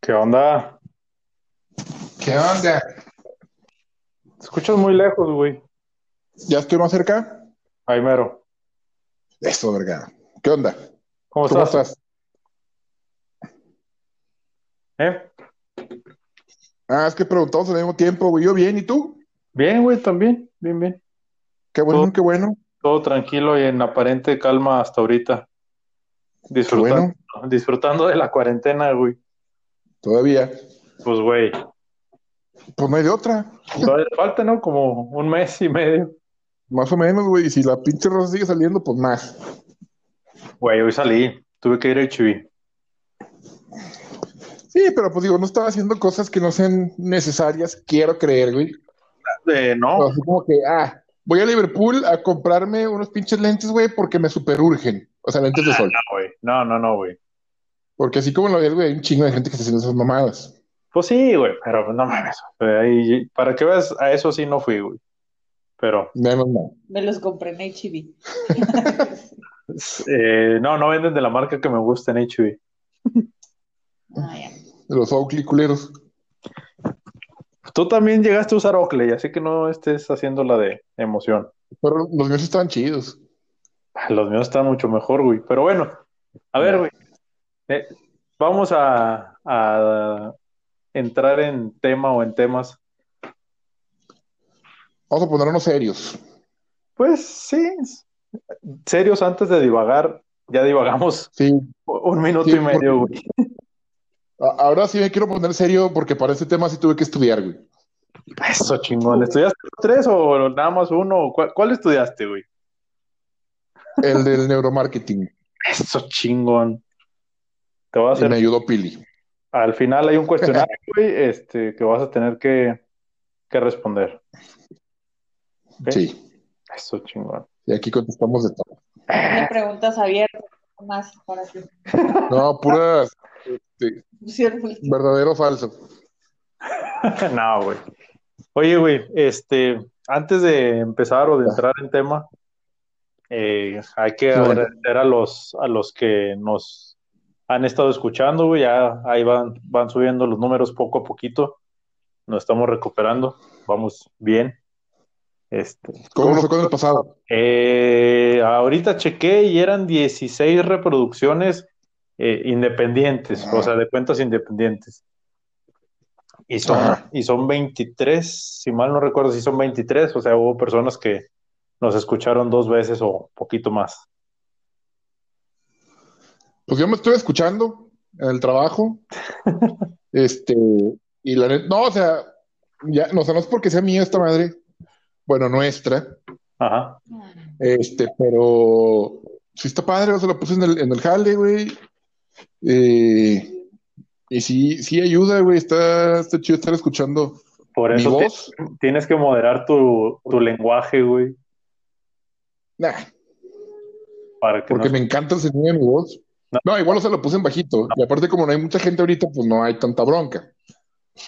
¿Qué onda? ¿Qué onda? Te escuchas muy lejos, güey. ¿Ya estoy más cerca? Ahí mero. Eso, verga. ¿Qué onda? ¿Cómo, ¿Cómo estás? estás? ¿Eh? Ah, es que preguntamos al mismo tiempo, güey. Yo bien, ¿y tú? Bien, güey, también. Bien, bien. Qué bueno, Todo- qué bueno. Todo tranquilo y en aparente calma hasta ahorita. Disfrutando, bueno. disfrutando de la cuarentena, güey. Todavía. Pues, güey, Pues no hay de otra. todavía falta, ¿no? Como un mes y medio. Más o menos, güey. Y si la pinche rosa sigue saliendo, pues más. Güey, hoy salí. Tuve que ir a HB. Sí, pero pues digo, no estaba haciendo cosas que no sean necesarias, quiero creer, güey. Eh, no, Así como que, ah, voy a Liverpool a comprarme unos pinches lentes, güey, porque me superurgen. O sea, lentes de sol. no, güey. No, no, no, güey. Porque así como lo ves, güey, hay un chingo de gente que está haciendo esas mamadas. Pues sí, güey, pero no mames. Para que veas, a eso sí no fui, güey. Pero, Menos mal. Me los compré en HB. eh, no, no venden de la marca que me gusta en HB. Ah, ya. De los Oakley culeros. Tú también llegaste a usar Oakley, así que no estés haciendo la de emoción. Pero los míos estaban chidos. Los míos están mucho mejor, güey. Pero bueno, a ver, güey. Eh, vamos a, a entrar en tema o en temas. Vamos a ponernos serios. Pues sí, serios antes de divagar. Ya divagamos Sí. un minuto Sí, y medio, güey. Ahora sí me quiero poner serio porque para este tema sí tuve que estudiar, güey. Eso chingón. ¿Estudiaste tres o nada más uno? ¿Cuál, cuál estudiaste, güey? El del neuromarketing. Eso chingón. Te voy a Y hacer. me ayudó Pili. Al final hay un cuestionario, güey, este, que vas a tener que, que responder. Sí. Eso chingón. Y aquí contestamos de todo. Tiene preguntas abiertas más para que No, puras este, verdadero o falso. No, güey. Oye, güey, este, antes de empezar o de entrar en tema, eh, hay que bueno. agradecer a los, a los que nos han estado escuchando, güey. Ya ahí van, van subiendo los números poco a poquito. Nos estamos recuperando. Vamos bien. Este, ¿Cómo fue con el pasado? Eh, ahorita chequé y eran 16 reproducciones eh, independientes, o sea, de cuentas independientes. Y son, y son 23, si mal no recuerdo, si son 23, o sea, hubo personas que nos escucharon dos veces o poquito más. Pues yo me estuve escuchando en el trabajo. Este, y la neta, no, o sea, ya, no, o sea, no es porque sea mía esta madre, bueno, nuestra, Ajá. este, pero sí está padre, o sea, lo puse en el, en el jale, güey. Eh, y sí, sí ayuda, güey, está, está chido estar escuchando Por eso voz. tienes que moderar tu, tu lenguaje, güey, Nah, para que porque no... me encanta el sonido de mi voz. No. No, igual, o sea, lo puse en bajito. Y aparte, como no hay mucha gente ahorita, pues no hay tanta bronca.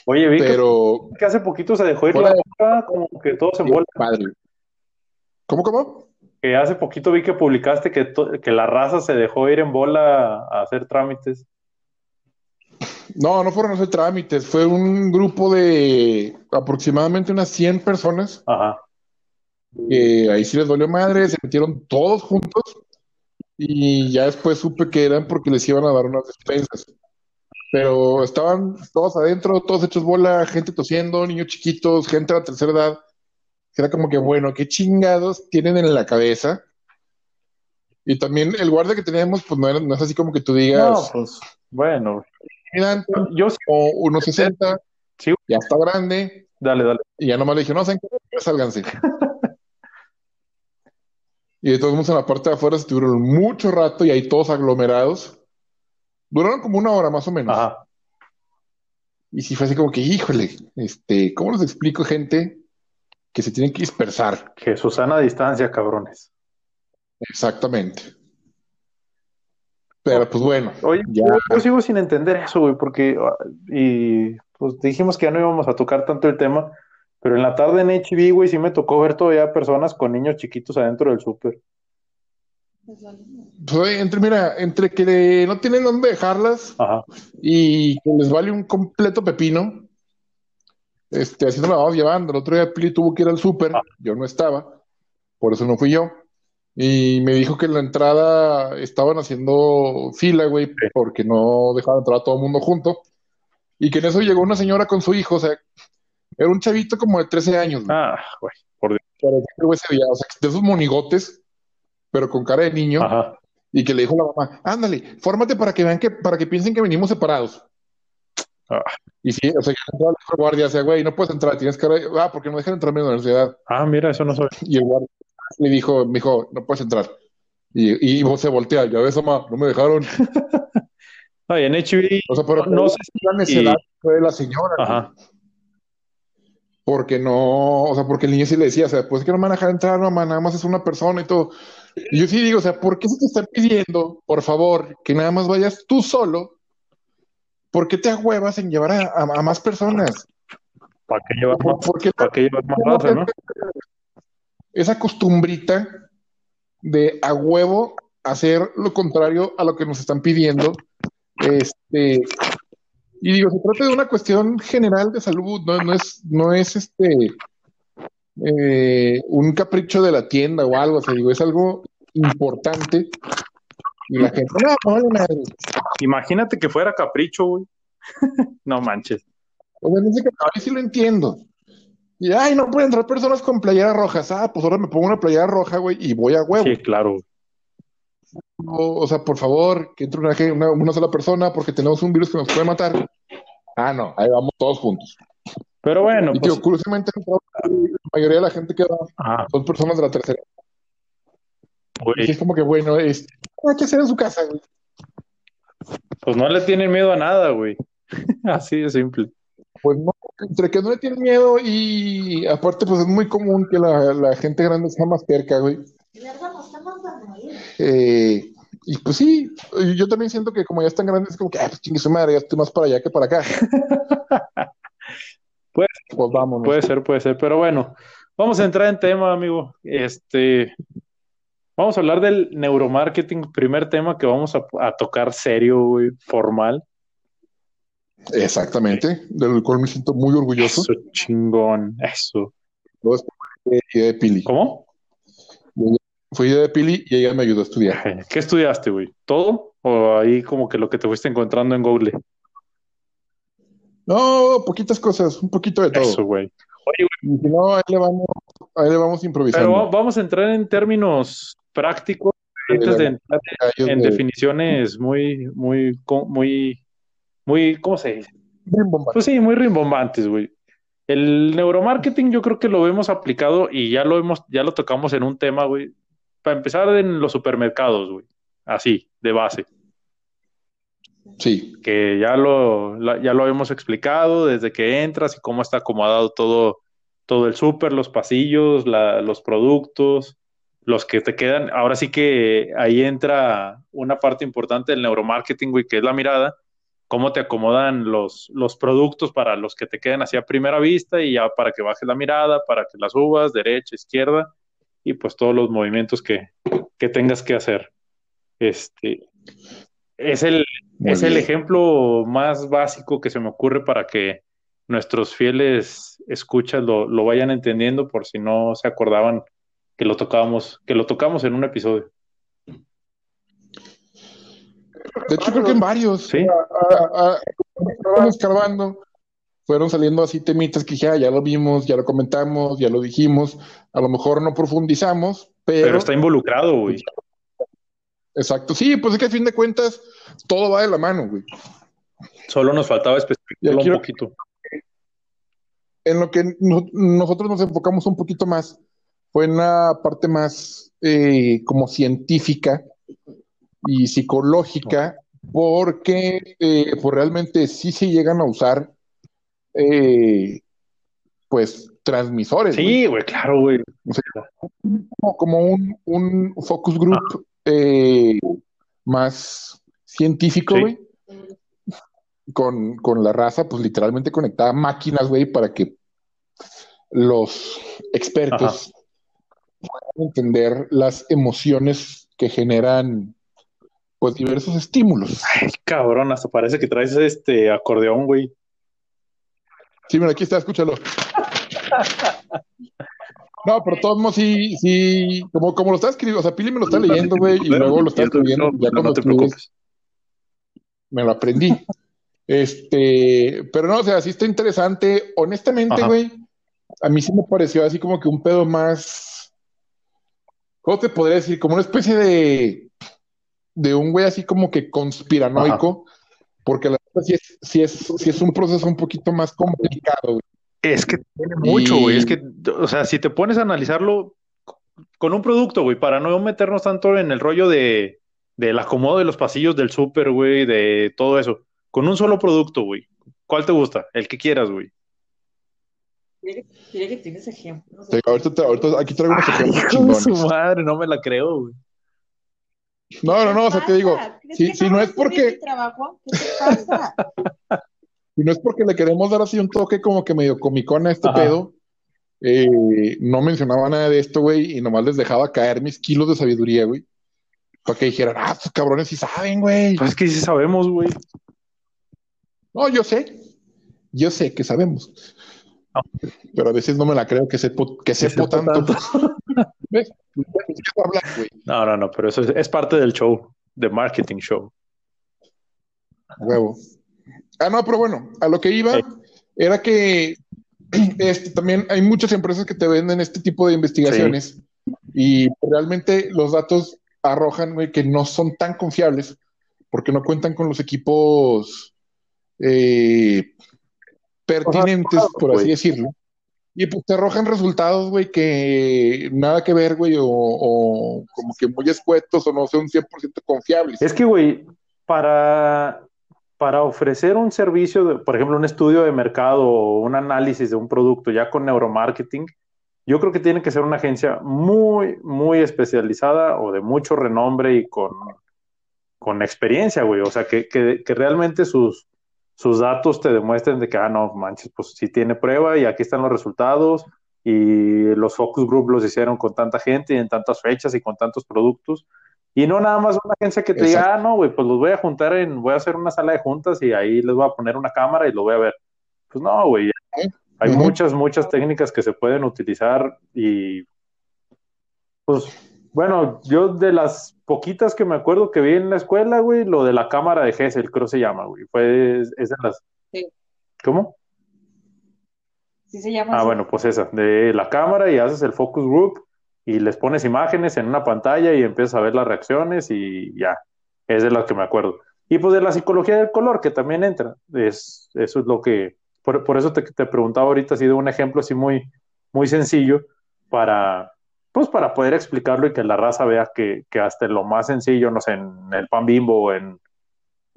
Oye, vi que- Pero, que hace poquito se dejó ir la boca, como que todo se envuelve. padre. ¿Cómo, cómo? Que hace poquito vi que publicaste que, que la raza se dejó ir en bola a hacer trámites. No, no fueron a hacer trámites, fue un grupo de aproximadamente unas 100 personas Ajá. Que ahí sí les dolió madre, se metieron todos juntos y ya después supe que eran porque les iban a dar unas despensas. Pero estaban todos adentro, todos hechos bola, gente tosiendo, niños chiquitos, gente de la tercera edad. Era como que, bueno, qué chingados tienen en la cabeza. Y también el guardia que teníamos, pues no, era- no es así como que tú No, digas, pues, bueno, "Mira, yo sí, o 1.60, Sí. ya está grande, dale, dale. y ya nomás le dije, no, ¿saben qué? Sálganse. y de todos modos en la parte de afuera estuvieron mucho rato y ahí todos aglomerados. Duraron como una hora más o menos. Ajá. Y sí fue así como que, híjole, este, ¿cómo les explico, gente, que se tienen que dispersar? Que Susana a distancia, cabrones. Exactamente. Pero pues bueno, Oye, ya. yo, yo sigo sin entender eso, güey, porque ah, y pues dijimos que ya no íbamos a tocar tanto el tema, pero en la tarde en HB, güey, sí me tocó ver todavía personas con niños chiquitos adentro del súper. Pues, entre, mira, entre que no tienen dónde dejarlas Ajá. y que les vale un completo pepino, este, así nos la vamos llevando. El otro día Pili tuvo que ir al súper, Ah. yo no estaba, por eso no fui yo. Y me dijo que en la entrada estaban haciendo fila, güey, porque no dejaban entrar a todo el mundo junto. Y que en eso llegó una señora con su hijo, o sea, era un chavito como de 13 años, güey. Ah, güey, por Dios. Pero ese güey se veía, o sea, de esos monigotes, pero con cara de niño. Ajá. Y que le dijo a la mamá, ándale, fórmate para que vean que, para que piensen que venimos separados. Ah. Y sí, o sea, que el guardia, o sea, güey, no puedes entrar, tienes que, ah, porque no dejan entrar a mi universidad. Ah, mira, eso no soy. Y el guardia le dijo, me dijo, no puedes entrar. Y, y vos se voltea, ya ves, mamá, no me dejaron. Ay, en HB, O sea, pero no sé la necedad si. fue de la señora, Ajá. Porque no, o sea, porque el niño sí le decía, o sea, pues que no me van a dejar entrar, mamá, nada más es una persona y todo. Y yo sí digo, o sea, ¿por qué se te está pidiendo, por favor, que nada más vayas tú solo? ¿Por qué te ahuevas en llevar a, a- a más personas? ¿Para qué llevar más? ¿Por, por qué ¿Para qué llevar más raza, no? esa costumbrita de a huevo hacer lo contrario a lo que nos están pidiendo? Este, y digo, se trata de una cuestión general de salud, no, no es, no es este eh, un capricho de la tienda o algo, o sea, digo, es algo importante. Y la gente, no, no vale madre. Imagínate que fuera capricho, güey. No manches. O sea, dice que sí lo entiendo. Y, ay, no pueden entrar personas con playeras rojas. Ah, pues ahora me pongo una playera roja, güey, y voy a huevo. Sí, claro. O, o sea, por favor, que entre una, una, una sola persona porque tenemos un virus que nos puede matar. Ah, no, ahí vamos todos juntos. Pero bueno, Y pues. tío, curiosamente, la mayoría de la gente que va Ajá, son personas de la tercera. Y güey. es como que, bueno, es, hay que hacer en su casa, güey. Pues no le tienen miedo a nada, güey. Así de simple. Pues no, entre que no le tienen miedo y aparte, pues es muy común que la, la gente grande sea más cerca, güey. Eh, y pues sí, yo también siento que como ya están grandes, es como que, ah, pues chingue su madre, ya estoy más para allá que para acá. Pues, Pues vámonos. Puede ser, puede ser. Pero bueno, vamos a entrar en tema, amigo. Este, vamos a hablar del neuromarketing, primer tema que vamos a, a tocar serio, güey, formal. Exactamente, del cual me siento muy orgulloso. Eso, chingón, eso. De Pili. ¿Cómo? Idea de Pili y ella me ayudó a estudiar. ¿Qué estudiaste, güey? ¿Todo? ¿O ahí como que lo que te fuiste encontrando en Google? No, poquitas cosas, un poquito de todo. Eso, güey. Oye, si no, ahí le vamos, ahí le vamos improvisando. Pero va- vamos a entrar en términos prácticos antes de entrar en de- definiciones muy, muy, muy, muy, ¿cómo se dice? Pues sí, muy rimbombantes, güey. El neuromarketing yo creo que lo hemos aplicado y ya lo hemos, ya lo tocamos en un tema, güey. Para empezar en los supermercados, güey. Así, de base. Sí, Que ya lo, la- ya lo hemos explicado desde que entras y cómo está acomodado todo, todo el súper, los pasillos, la- los productos, los que te quedan. Ahora sí que ahí entra una parte importante del neuromarketing, güey, que es la mirada cómo te acomodan los, los productos para los que te queden así a primera vista y ya para que bajes la mirada, para que la subas, derecha, izquierda, y pues todos los movimientos que, que tengas que hacer. Este, es el, muy es el ejemplo más básico que se me ocurre para que nuestros fieles escuchas lo, lo vayan entendiendo por si no se acordaban que lo tocábamos, que lo tocamos en un episodio. De hecho, creo que en varios. Sí. A- a- a- fueron escarbando, fueron saliendo así temitas que dije, "Ah, ya lo vimos, ya lo comentamos, ya lo dijimos. A lo mejor no profundizamos, pero, Pero está involucrado, güey. exacto. Sí, pues es que a fin de cuentas todo va de la mano, güey. Solo nos faltaba especificarlo un poquito. En lo que no- nosotros nos enfocamos un poquito más fue en la parte más eh, como científica y psicológica, porque eh, pues realmente sí se llegan a usar eh, pues transmisores. Sí, güey, claro, güey. como, como un, un focus group eh, más científico, Sí. güey. Con, con la raza, pues literalmente conectada a máquinas, güey, para que los expertos puedan entender las emociones que generan pues diversos estímulos. Ay, cabrón, hasta parece que traes este acordeón, güey. Sí, mira, aquí está, escúchalo. No, pero todos modos sí, sí, como, como lo está escribiendo, o sea, Pili me lo está leyendo, güey, y luego lo está escribiendo, ya no, cuando te preocupes. me lo aprendí. Este, pero no, o sea, sí está interesante. Honestamente, Ajá. güey, a mí sí me pareció así como que un pedo más, ¿cómo te podría decir? Como una especie de, de un güey así como que conspiranoico, porque la verdad sí es, sí es, sí es un proceso un poquito más complicado, güey. Es que tiene mucho, Y- güey. Es que, o sea, si te pones a analizarlo con un producto, güey, para no meternos tanto en el rollo de del acomodo de los pasillos del súper, güey, de todo eso. Con un solo producto, güey. ¿Cuál te gusta? El que quieras, güey. Mira que, tienes ejemplos. Ahorita, te- ahorita aquí traigo unos Ay, ejemplos hijo de su madre, no me la creo, güey. No, no, no, o sea, te digo, ¿Crees si, si no es porque, mi trabajo? ¿Qué te pasa? si no es porque le queremos dar así un toque como que medio comicón a este Ajá. pedo, eh, no mencionaba nada de esto, güey, y nomás les dejaba caer mis kilos de sabiduría, güey, para que dijeran, ah, estos cabrones sí saben, güey. Pues es que sí sabemos, güey. No, yo sé, yo sé que sabemos, Ah. pero a veces no me la creo que sepo, que sepo sepa tanto. No, no, no, pero eso es, es parte del show, de marketing show. Huevo. Ah, no, pero bueno, a lo que iba Sí. era que este, también hay muchas empresas que te venden este tipo de investigaciones y realmente los datos arrojan güey, que no son tan confiables porque no cuentan con los equipos eh, pertinentes, por así güey. decirlo. Y pues te arrojan resultados, güey, que nada que ver, güey, o, como que muy escuetos o no son 100% confiables. Es que, güey, para, para ofrecer un servicio, por ejemplo, un estudio de mercado o un análisis de un producto ya con neuromarketing, yo creo que tiene que ser una agencia muy, muy especializada o de mucho renombre y con, con experiencia, güey. O sea, que, que, que realmente sus, sus datos te demuestren de que, ah, no, manches, pues sí tiene prueba y aquí están los resultados y los focus group los hicieron con tanta gente y en tantas fechas y con tantos productos. Y no nada más una agencia que te Exacto. diga, ah, no, güey, pues los voy a juntar en, voy a hacer una sala de juntas y ahí les voy a poner una cámara y lo voy a ver. Pues no, güey, hay muchas, muchas técnicas que se pueden utilizar y pues bueno, yo de las poquitas que me acuerdo que vi en la escuela, güey, lo de la cámara de Gesell, creo se llama, güey, fue, es, es de las... Sí. ¿Cómo? Sí se llama Ah, así. bueno, pues esa, de la cámara y haces el focus group y les pones imágenes en una pantalla y empiezas a ver las reacciones y ya, es de las que me acuerdo. Y pues de la psicología del color, que también entra, es, eso es lo que, por, por eso te, te preguntaba ahorita así de un ejemplo así muy, muy sencillo para, pues para poder explicarlo y que la raza vea que, que hasta lo más sencillo, no sé, en el pan bimbo en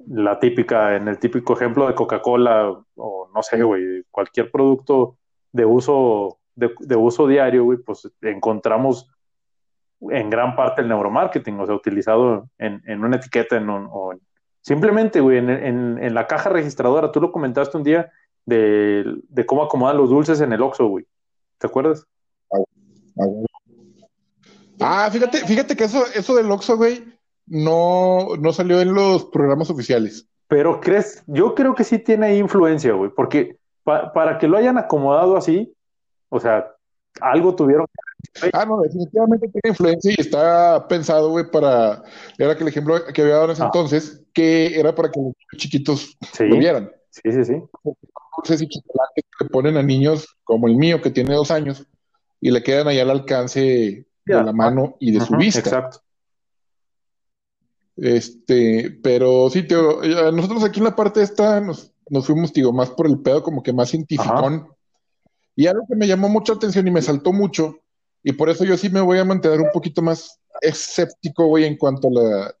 la típica, en el típico ejemplo de Coca-Cola o no sé, güey, cualquier producto de uso, de, de uso diario, güey, pues encontramos en gran parte el neuromarketing, o sea, utilizado en, una etiqueta, en un, o en- simplemente, güey, en, la caja registradora, tú lo comentaste un día de, cómo acomodan los dulces en el Oxxo, güey, ¿te acuerdas? Fíjate, fíjate que eso, eso del Oxxo, güey, no, no salió en los programas oficiales. Pero crees, yo creo que sí tiene influencia, güey, porque pa- para que lo hayan acomodado así, o sea, algo tuvieron Ah, no, definitivamente tiene influencia y está pensado, güey, para, era que el ejemplo que había dado en ese Ah. entonces, que era para que los chiquitos Sí, lo vieran. sí, sí, sí. Dulces y chocolates que ponen a niños como el mío, que tiene dos años, y le quedan ahí al alcance de la mano y de su vista. Exacto. Este, pero sí, tío, eh, nosotros aquí en la parte esta nos, nos fuimos, digo, más por el pedo, como que más cientificón. Y algo que me llamó mucha atención y me saltó mucho, y por eso yo sí me voy a mantener un poquito más escéptico, güey, en cuanto a la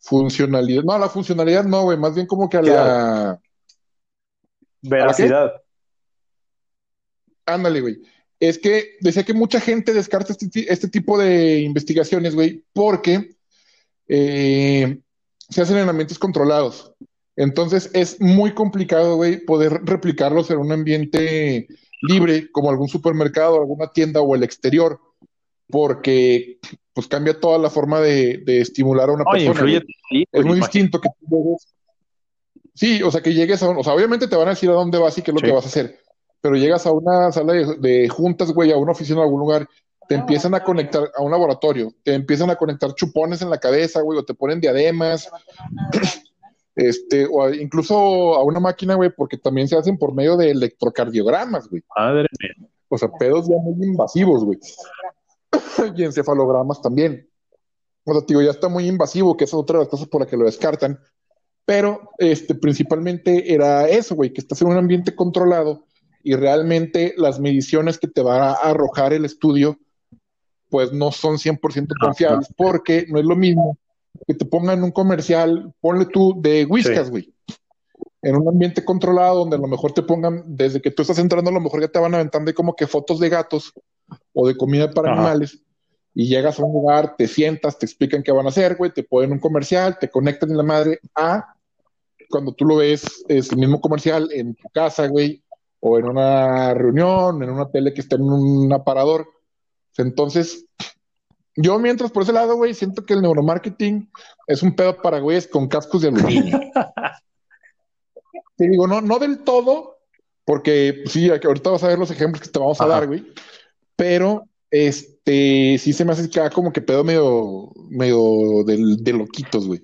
funcionalidad. No, a la funcionalidad no, güey, más bien como que a la... Veracidad. Ándale, güey. Es que decía que mucha gente descarta este, este tipo de investigaciones, güey, porque eh, se hacen en ambientes controlados. Entonces es muy complicado, güey, poder replicarlos en un ambiente libre, como algún supermercado, alguna tienda o el exterior, porque pues cambia toda la forma de, de estimular a una persona. influye sí, Es muy distinto que tú llegues. Sí, o sea, que llegues a o sea, obviamente te van a decir a dónde vas y qué es lo Sí. que vas a hacer, pero llegas a una sala de, de juntas, güey, a una oficina, a algún lugar, te empiezan a conectar a un laboratorio, te empiezan a conectar chupones en la cabeza, güey, o te ponen diademas, este, o a- incluso a una máquina, güey, porque también se hacen por medio de electrocardiogramas, güey. Madre mía. O sea, pedos ya muy invasivos, güey. y encefalogramas también. O sea, te digo, ya está muy invasivo, que esa es otra de las cosas por las que lo descartan. Pero este, principalmente era eso, güey, que estás en un ambiente controlado y realmente las mediciones que te va a arrojar el estudio, pues no son 100% confiables, porque no es lo mismo que te pongan un comercial, ponle tú, de whiskas, Sí. güey. En un ambiente controlado, donde a lo mejor te pongan, desde que tú estás entrando, a lo mejor ya te van aventando como que fotos de gatos o de comida para Ajá. animales. Y llegas a un lugar, te sientas, te explican qué van a hacer, güey, te ponen un comercial, te conectan en la madre a cuando tú lo ves, es el mismo comercial en tu casa, güey, o en una reunión, en una tele que está en un aparador. Entonces, yo mientras por ese lado, güey, siento que el neuromarketing es un pedo para güeyes con cascos de aluminio. Te digo, no, no del todo, porque pues, sí, ahorita vas a ver los ejemplos que te vamos a Ajá. dar, güey, pero este sí se me hace que como que pedo medio, medio de, de loquitos, güey.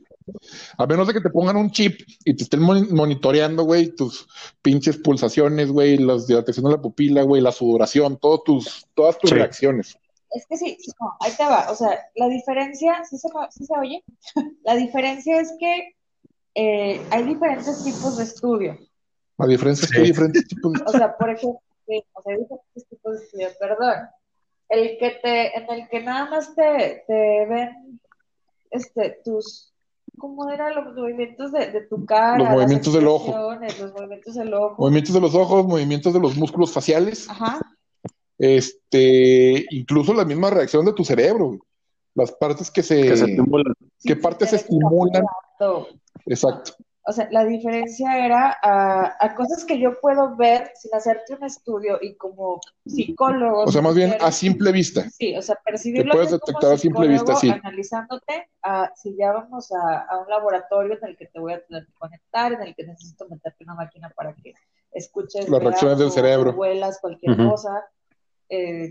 A menos de que te pongan un chip y te estén mon- monitoreando, güey, tus pinches pulsaciones, güey, la dilatación de la pupila, güey, la sudoración, todos tus, todas tus Sí. reacciones. Es que sí, no, ahí te va. O sea, la diferencia, ¿sí se, sí se oye? La diferencia es que eh, hay diferentes tipos de estudio. La diferencia es que hay diferentes tipos de... O sea, por ejemplo, sí, o sea, hay diferentes tipos de estudio, perdón. El que te, en el que nada más te, te ven este, tus, ¿cómo eran los movimientos de, de tu cara? Los las movimientos del ojo. Los movimientos del ojo. Movimientos de los ojos, movimientos de los músculos faciales, Ajá. este, incluso la misma reacción de tu cerebro, las partes que se, Que se estimulan. ¿Qué Sí, partes se estimulan? exacto. O sea, la diferencia era a, a cosas que yo puedo ver sin hacerte un estudio y como psicólogo. o sea, más bien a simple vista. Sí, o sea, percibirlo puedes tú como detectar a simple vista, sí. Analizándote, a, si ya vamos a, a un laboratorio en el que te voy a tener que conectar, en el que necesito meterte una máquina para que escuches Las reacciones del cerebro. o huelas cualquier cosa. Eh,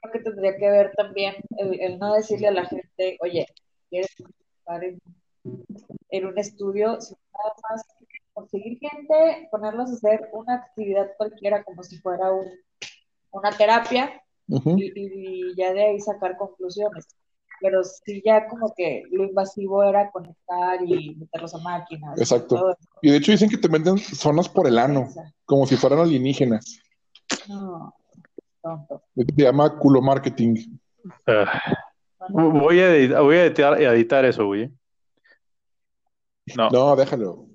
creo que tendría que ver también el, el no decirle a la gente, oye, ¿quieres participar en, en un estudio? Sino nada más conseguir gente, ponerlos a hacer una actividad cualquiera como si fuera un, una terapia y, y ya de ahí sacar conclusiones. Pero sí ya como que lo invasivo era conectar y meterlos a máquinas. y Exacto. Y de hecho dicen que te venden zonas por el ano, como si fueran alienígenas. No, tonto. Se llama culo marketing. Ah, voy, a editar, voy a editar, a editar eso, güey. No, no, déjalo.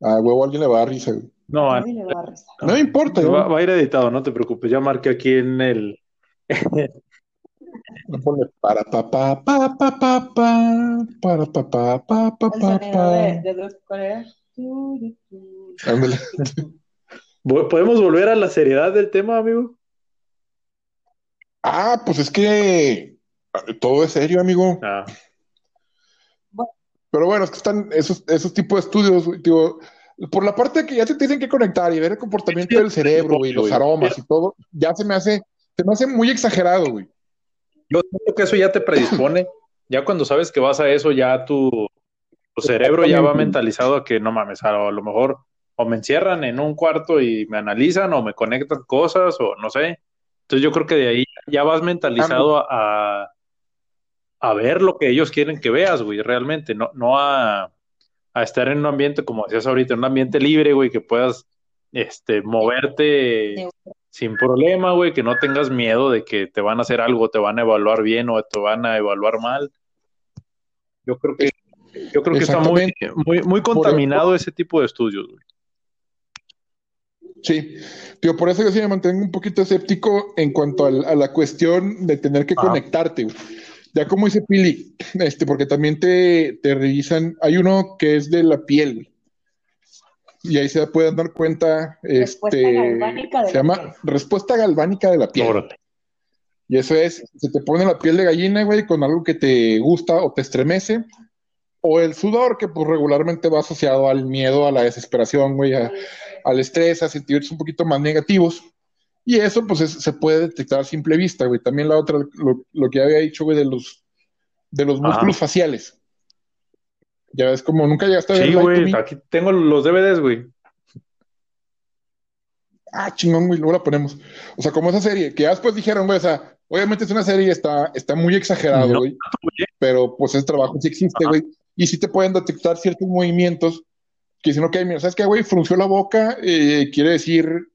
A huevo alguien le va a dar risa, güey. no, le va a rezar. No me importa, va, a ir editado, no te preocupes. Ya marqué aquí en el. Ponle para pa pa pa pa pa pa para pa pa pa pa pa pa. ¿Podemos volver a la seriedad del tema, amigo? Ah, pues es que todo es serio, amigo. Ah, Pero bueno, es que están esos, esos tipos de estudios, güey, por la parte de que ya te tienen que conectar y ver el comportamiento del cerebro, güey, los aromas y todo, ya se me hace, se me hace muy exagerado, güey. yo siento que eso ya te predispone. Ya cuando sabes que vas a eso, ya tu, tu cerebro ya va mentalizado a que no mames, a lo mejor o me encierran en un cuarto y me analizan o me conectan cosas o no sé. Entonces yo creo que de ahí ya vas mentalizado a, a, a ver lo que ellos quieren que veas, güey, realmente, no, no a, a estar en un ambiente, como decías ahorita, en un ambiente libre, güey, que puedas este, moverte sin problema, güey, que no tengas miedo de que te van a hacer algo, te van a evaluar bien o te van a evaluar mal. Yo creo que, yo creo que está muy, muy, muy contaminado ese tipo de estudios, güey. Sí, tío, por eso yo sí me mantengo un poquito escéptico en cuanto a, la cuestión de tener que Ajá. conectarte, güey. Ya como dice Pili, este, porque también te, te revisan, hay uno que es de la piel, güey. Y ahí se pueden dar cuenta, Respuesta este, galvánica de se la llama piel. respuesta galvánica de la piel. Órale. Y eso es, se te pone la piel de gallina, güey, con algo que te gusta o te estremece, o el sudor, que pues regularmente va asociado al miedo, a la desesperación, güey, al estrés, a sentirse un poquito más negativos. Y eso, pues, se puede detectar a simple vista, güey. También la otra, lo, que había dicho, güey, de los, de los músculos faciales. Ya ves, como nunca llegaste a ver. Sí, güey, aquí tengo los DVDs, güey. Ah, chingón, güey, luego la ponemos. O sea, como esa serie, que ya después dijeron, güey, o sea, obviamente es una serie, está, está muy exagerado, güey. pero pues ese trabajo sí existe, güey y sí te pueden detectar ciertos movimientos que si no que, mira, ¿sabes qué, güey? Frunció la boca, eh, quiere decir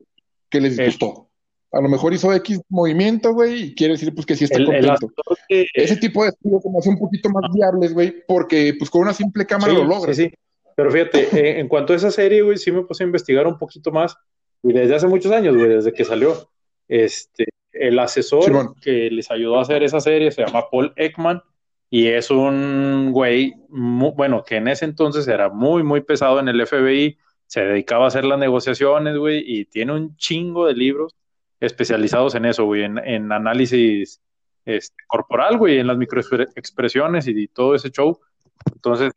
que les gustó. A lo mejor hizo X movimiento, güey, y quiere decir, pues, que sí está contento. Ese tipo de estudios como hace un poquito más viables, güey, porque, pues, con una simple cámara lo logras. Sí, sí. Pero fíjate, eh, en cuanto a esa serie, güey, sí me puse a investigar un poquito más, y desde hace muchos años, güey, desde que salió, este, el asesor que les ayudó a hacer esa serie se llama Paul Ekman, y es un güey, bueno, que en ese entonces era muy, muy pesado en el FBI, se dedicaba a hacer las negociaciones, güey, y tiene un chingo de libros especializados en eso, güey, en, análisis este, corporal, güey, en las microexpresiones y, todo ese show. Entonces,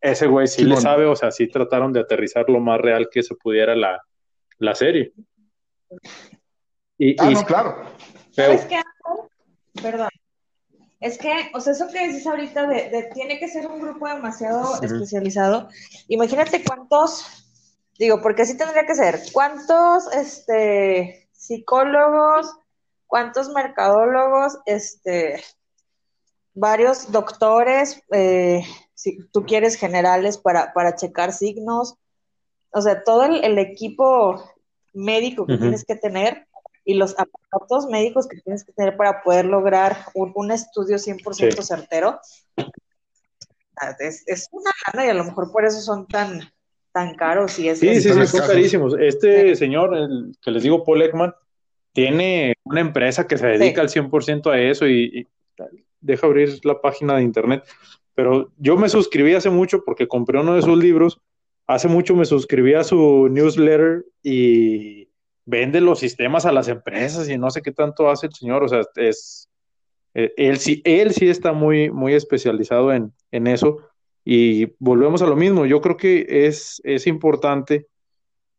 ese güey sí, le sabe, o sea, sí trataron de aterrizar lo más real que se pudiera la, la serie. Y, ah, no, claro. ¿Sabes qué? Perdón. Es que, o sea, eso que dices ahorita de, tiene que ser un grupo demasiado especializado. Imagínate cuántos, digo, porque así tendría que ser, cuántos este, psicólogos, cuántos mercadólogos, este, varios doctores, eh, si tú quieres generales para, para checar signos, o sea, todo el, equipo médico que tienes que tener y los aparatos médicos que tienes que tener para poder lograr un, estudio 100% certero, ah, es, una gana y a lo mejor por eso son tan, tan caros. Y es sí, sí, sí, son carísimos. Este señor, el que les digo, Paul Ekman, tiene una empresa que se dedica al 100% a eso y, deja abrir la página de internet. Pero yo me suscribí hace mucho porque compré uno de sus libros. Hace mucho me suscribí a su newsletter y vende los sistemas a las empresas y no sé qué tanto hace el señor, o sea, es, eh, él sí, él sí está muy, muy especializado en, en eso y volvemos a lo mismo, yo creo que es, es importante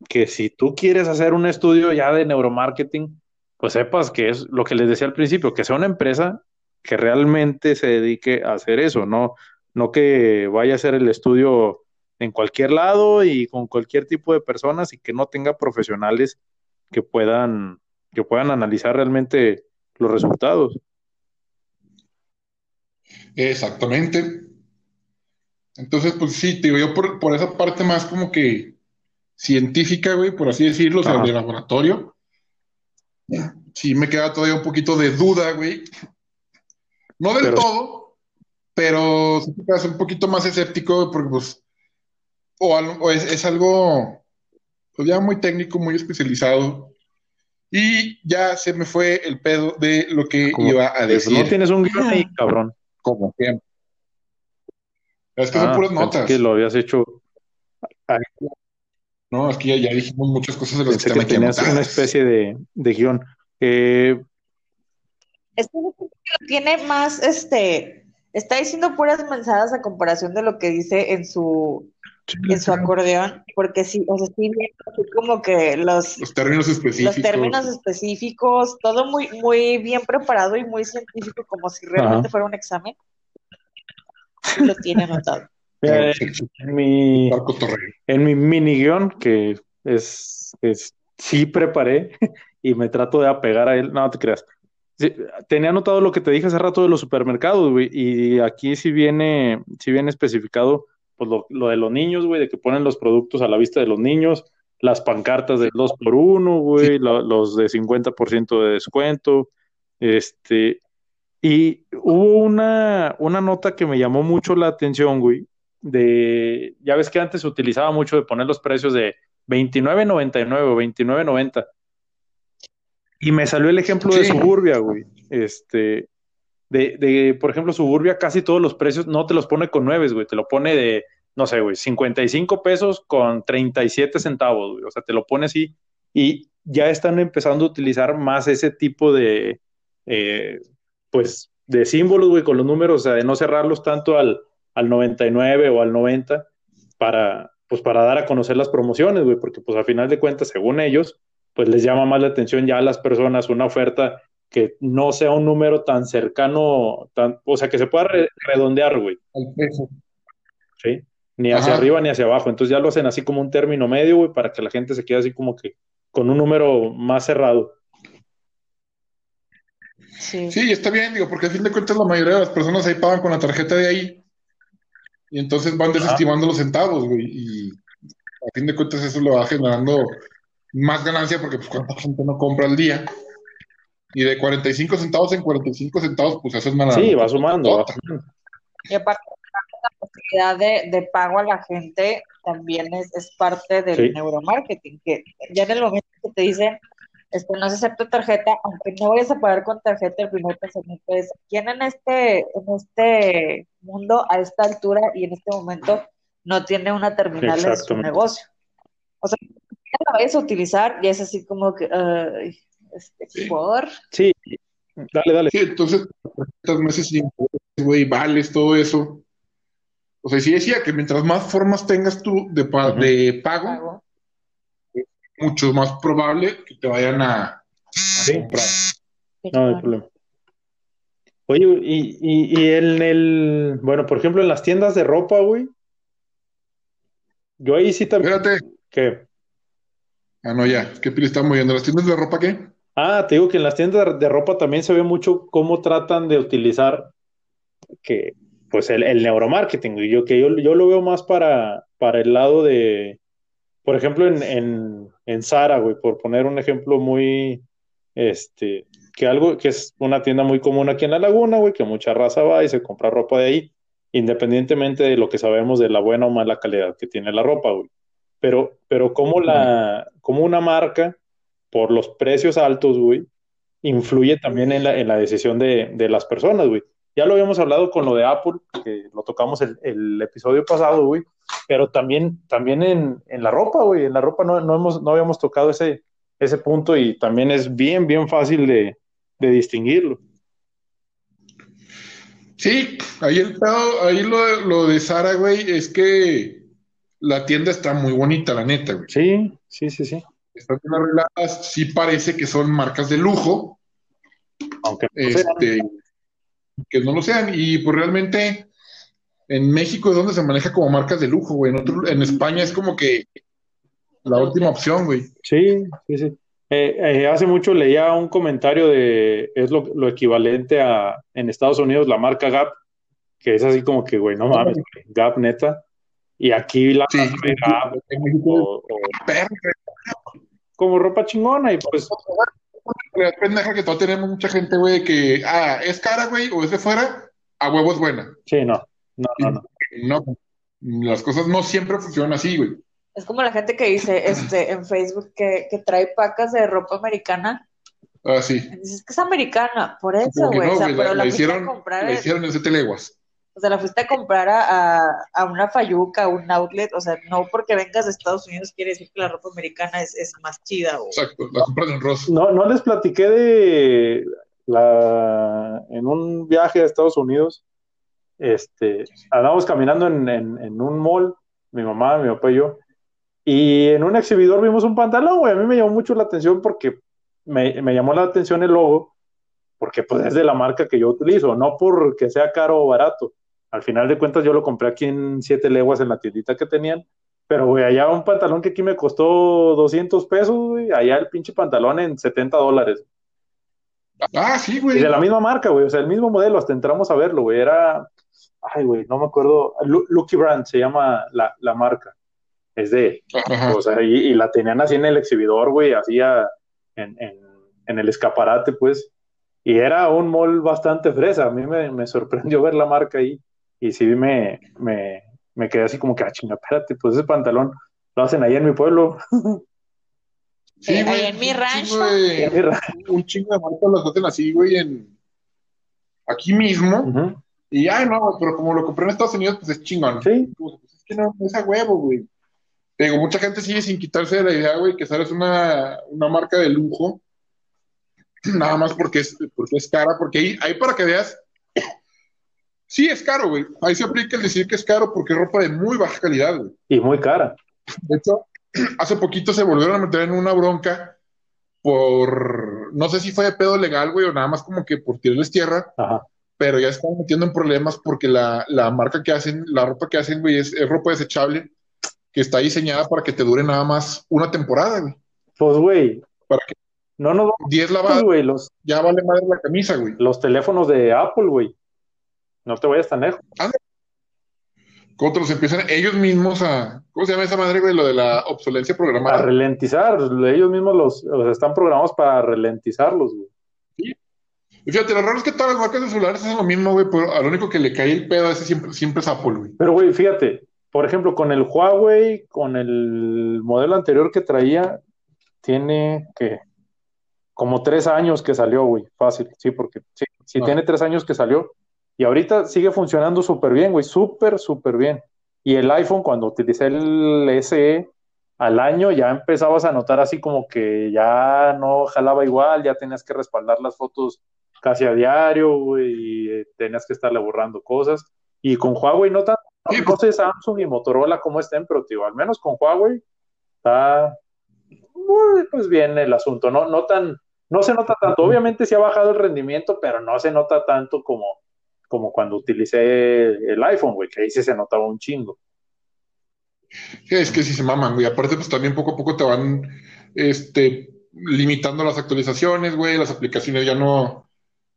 que si tú quieres hacer un estudio ya de neuromarketing, pues sepas que es lo que les decía al principio, que sea una empresa que realmente se dedique a hacer eso, no, no que vaya a hacer el estudio en cualquier lado y con cualquier tipo de personas y que no tenga profesionales que puedan, que puedan analizar realmente los resultados. Exactamente. Entonces, pues sí, te digo, yo por, esa parte más como que científica, güey, por así decirlo, o sea, de laboratorio, sí me queda todavía un poquito de duda, güey. No del todo, pero sí te quedas un poquito más escéptico, porque pues, o, es, es, algo pues ya muy técnico, muy especializado. Y ya se me fue el pedo de lo que iba a decir. no tienes un guion ahí, cabrón. Como siempre. Es que son ah, puras notas. que lo habías hecho. No, es que ya, dijimos muchas cosas de las que, que tenías una especie de, de guion. Eh... Este tiene más, este, está diciendo puras mensadas a comparación de lo que dice en su en su acordeón, porque sí, o sea, sí, como que los, los términos específicos. Los términos específicos, todo muy, muy bien preparado y muy científico, como si realmente fuera un examen. Lo tiene anotado. en, mi, en mi mini guion, que es, es, sí preparé y me trato de apegar a él, no te creas. tenía anotado lo que te dije hace rato de los supermercados, güey, y aquí sí viene, sí viene especificado pues lo, de los niños, güey, de que ponen los productos a la vista de los niños, las pancartas de 2 por 1 güey, los de 50% de descuento, este, y hubo una, una nota que me llamó mucho la atención, güey, de, ya ves que antes se utilizaba mucho de poner los precios de 29.99 o 29.90. Y me salió el ejemplo de Suburbia, güey. Este, de, de, por ejemplo, Suburbia, casi todos los precios no te los pone con nueves, güey, te lo pone de, no sé, güey, 55 pesos con 37 centavos, güey, o sea, te lo pone así y ya están empezando a utilizar más ese tipo de, eh, pues, de símbolos, güey, con los números, o sea, de no cerrarlos tanto al, al 99 o al 90 para, pues, para dar a conocer las promociones, güey, porque, pues, al final de cuentas, según ellos, pues les llama más la atención ya a las personas una oferta que no sea un número tan cercano, tan, o sea, que se pueda redondear, güey. Sí, ni hacia arriba ni hacia abajo. Entonces ya lo hacen así como un término medio, güey, para que la gente se quede así como que con un número más cerrado. Sí. sí, está bien, digo, porque a fin de cuentas la mayoría de las personas ahí pagan con la tarjeta de ahí y entonces van desestimando los centavos, güey, y a fin de cuentas eso le va generando más ganancia porque pues cuánta gente no compra al día. Y de 45 centavos en 45 centavos, pues eso es. Sí, va sumando. Y aparte, la posibilidad de, de, pago a la gente también es, es parte del neuromarketing, que ya en el momento que te dicen, este, no se acepta tarjeta, aunque no vayas a pagar con tarjeta, el primer pensamiento es, ¿quién en este, en este mundo, a esta altura y en este momento, no tiene una terminal en su negocio? O sea, la vayas a utilizar y es así como que, este, sí. por. Sí, dale, dale. Sí, entonces, estos meses güey, vales, todo eso. O sea, sí decía que mientras más formas tengas tú de, de pago, mucho más probable que te vayan a, comprar. No, hay problema. Oye, y, y, y en el, bueno, por ejemplo, en las tiendas de ropa, güey. Yo ahí sí también. Espérate. ¿Qué? Ah, no, ya. ¿Qué pili están moviendo? ¿Las tiendas de ropa qué? Ah, te digo que en las tiendas de ropa también se ve mucho cómo tratan de utilizar que, pues el, neuromarketing, y yo que yo, yo, lo veo más para, para el lado de, por ejemplo, en, en, en Zara, güey, por poner un ejemplo muy, este, que algo que es una tienda muy común aquí en la laguna, güey, que mucha raza va y se compra ropa de ahí, independientemente de lo que sabemos de la buena o mala calidad que tiene la ropa, güey pero, pero como, la, como una marca, por los precios altos, güey, influye también en la, en la decisión de, de, las personas, güey. Ya lo habíamos hablado con lo de Apple, que lo tocamos el, el episodio pasado, güey, pero también, también en, en la ropa, güey, en la ropa no, no, hemos, no habíamos tocado ese, ese punto y también es bien, bien fácil de, de distinguirlo. Sí, ahí, el ahí lo, lo de Sara, güey, es que la tienda está muy bonita, la neta, güey. Sí, sí, sí, sí. Están bien arregladas, sí parece que son marcas de lujo. Aunque no este, que no lo sean. Y pues realmente en México es donde se maneja como marcas de lujo, güey. En, en España es como que la última opción, güey. Sí, sí, sí. Eh, eh, hace mucho leía un comentario de, es lo, lo, equivalente a, en Estados Unidos, la marca Gap, que es así como que, güey, no mames, Gap neta, y aquí la sí, como ropa chingona y pues la pendeja que todos tenemos mucha gente, güey, que ah, es cara, güey, o es de fuera, a huevo es buena. Sí, no. No, no, no. no. Las cosas no siempre funcionan así, güey. Es como la gente que dice este en Facebook que, que trae pacas de ropa americana. Ah, sí. Dices que es americana, por eso, güey. o sea, pero la, hicieron, la hicieron en siete leguas. O sea, la fuiste a comprar a, a, una Fayuca, a un outlet. O sea, no porque vengas de Estados Unidos quiere decir que la ropa americana es, es más chida. O... Exacto, la compras en Ross. No, no les platiqué de la en un viaje a Estados Unidos. Este, andábamos caminando en, en, en un mall, mi mamá, mi papá y yo, y en un exhibidor vimos un pantalón, güey. A mí me llamó mucho la atención porque me, me llamó la atención el logo, porque pues es de la marca que yo utilizo, no porque sea caro o barato. Al final de cuentas yo lo compré aquí en Siete Leguas en la tiendita que tenían, pero güey, allá un pantalón que aquí me costó 200 pesos, güey, allá el pinche pantalón en 70 dólares. Ah, sí, güey. Y de la misma marca, güey, o sea, el mismo modelo, hasta entramos a verlo, güey, era, ay, güey, no me acuerdo, Lucky Brand se llama la, la marca, es de, o sea, y, la tenían así en el exhibidor, güey, hacía en, en, en el escaparate, pues, y era un mall bastante fresa, a mí me, me sorprendió ver la marca ahí. Y sí me, me, me quedé así como que, ah, chinga, espérate, pues ese pantalón lo hacen ahí en mi pueblo. Sí, güey, ahí en mi rancho. Un chingo de marcas las hacen así, güey, en aquí mismo. Y ay, no, pero como lo compré en Estados Unidos, pues es chingón. Sí. Pues, es que no, es a huevo, güey. Digo, mucha gente sigue sin quitarse de la idea, güey, que sabes una, una marca de lujo nada más porque es, porque es cara, porque ahí, ahí para que veas, sí es caro, güey. Ahí se aplica el decir que es caro porque es ropa de muy baja calidad, güey. Y muy cara. De hecho, hace poquito se volvieron a meter en una bronca por, no sé si fue de pedo legal, güey, o nada más como que por tirarles tierra, Ajá. Pero ya están metiendo en problemas porque la, la marca que hacen, la ropa que hacen, güey, es, es ropa desechable que está diseñada para que te dure nada más una temporada, güey. Pues, güey, Para que no nos 10 vamos, lavadas, güey, los, ya vale madre la camisa, güey. los teléfonos de Apple, güey. No te vayas tan lejos. ¿Cómo te los empiezan ellos mismos a. ¿Cómo se llama esa madre, güey? Lo de la obsolencia A programada. ralentizar. Ellos mismos los, sea, están programados para ralentizarlos, güey. Y fíjate, lo raro es que todas las marcas de celulares hacen lo mismo, güey, pero al único que le cae el pedo a ese siempre, siempre es Apple, güey. Pero, güey, fíjate, por ejemplo, con el Huawei, con el modelo anterior que traía, tiene que como tres años que salió, güey, fácil, sí, porque sí, sí Ah. tiene tres años que salió. Y ahorita sigue funcionando súper bien, güey, súper, súper bien. Y el iPhone, cuando utilicé el SE al año, ya empezabas a notar así como que ya no jalaba igual, ya tenías que respaldar las fotos casi a diario, güey, y eh, tenías que estarle borrando cosas. Y con Huawei no tanto, Sí, no sé Samsung y Motorola cómo estén, pero tío, al menos con Huawei está pues bien el asunto, no, no tan, no se nota tanto. Obviamente sí ha bajado el rendimiento, pero no se nota tanto como, como cuando utilicé el iPhone, güey, que ahí sí se notaba un chingo. Sí, es que sí se maman, güey. Aparte, pues también poco a poco te van este, limitando las actualizaciones, güey. Las aplicaciones ya no,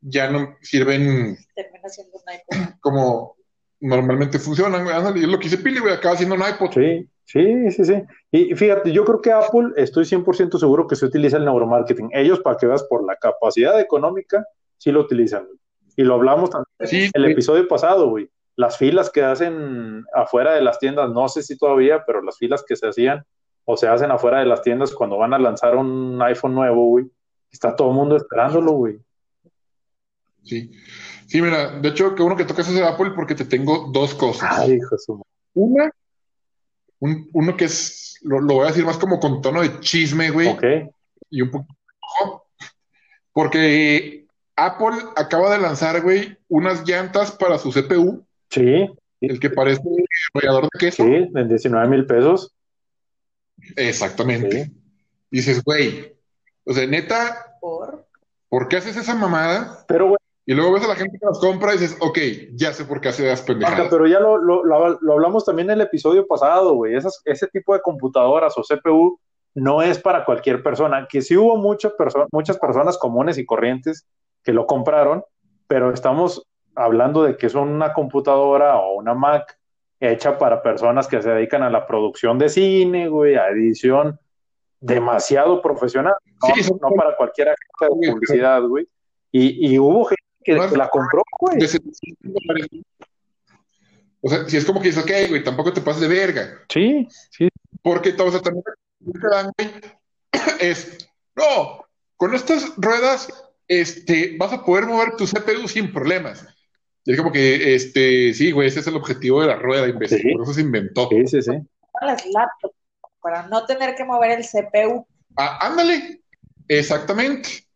ya no sirven Termina siendo un iPhone. como normalmente funcionan, güey. Ándale, es lo que hice Pili, güey. Acaba siendo un iPod. Sí, sí, sí, sí. Y fíjate, yo creo que Apple, estoy 100% seguro que se utiliza el neuromarketing. Ellos, para que veas, por la capacidad económica, sí lo utilizan. güey. Y lo hablamos también Sí, el güey. episodio pasado, güey. Las filas que hacen afuera de las tiendas, no sé si todavía, pero las filas que se hacían o se hacen afuera de las tiendas cuando van a lanzar un iPhone nuevo, güey. Está todo el mundo esperándolo, güey. Sí. Sí, mira, de hecho, que uno que tocas es Apple porque te tengo dos cosas. Ay, hijo de su- Una, un- uno que es, lo, lo voy a decir más como con tono de chisme, güey, Ok. y un poquito, porque Apple acaba de lanzar, güey, unas llantas para su CPU, Sí, el que parece rallador de queso. sí, en 19 mil pesos. Exactamente. Sí. Dices, güey, o sea, neta, Por. ¿por qué haces esa mamada? Pero, güey, Y luego ves a la gente que las compra y dices, ok, ya sé por qué hace las Ajá, pendejadas. pero ya lo, lo, lo- lo hablamos también en el episodio pasado, güey. Esas- ese tipo de computadoras o CPU no es para cualquier persona. Que sí hubo muchas, perso- muchas personas comunes y corrientes que lo compraron, pero estamos hablando de que es una computadora o una Mac hecha para personas que se dedican a la producción de cine, güey, a edición demasiado profesional. No, Sí, no para cualquier agente de publicidad, güey. Y, y hubo gente que No es- la compró, güey. De 700 dólares. O sea, si es como que dices, ok, güey, tampoco te pases de verga. Sí, sí, Porque o sea, también lo que dan, güey, es, no, con estas ruedas este, vas a poder mover tu CPU sin problemas. Y es como que, este, sí, güey, ese es el objetivo de la rueda, imbécil. Sí. Por eso se inventó. sí, sí, sí. Las laptops. Para no tener que mover el CPU. Ah, ándale, exactamente.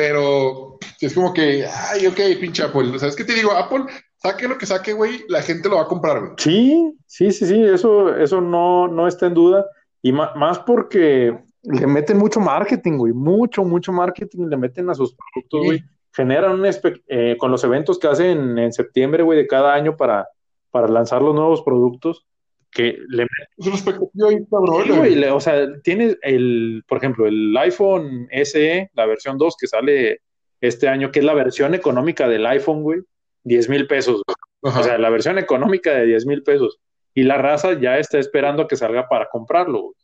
Pero es como que, ay, ok, pinche Apple. ¿Sabes qué te digo? Apple, saque lo que saque, güey, la gente lo va a comprar, güey. Sí, sí, sí, sí, eso, eso no, no está en duda. Y más porque le meten mucho marketing, güey, mucho, mucho marketing le meten a sus productos, Sí. güey. Generan un eh, con los eventos que hacen en septiembre, güey, de cada año para, para lanzar los nuevos productos, que le Es una expectativa ahí Sí, güey, o sea, tienes el, por ejemplo, el iPhone SE, la versión 2 que sale este año, que es la versión económica del iPhone, güey, 10 mil pesos. O sea, la versión económica de 10 mil pesos. Y la raza ya está esperando a que salga para comprarlo, güey.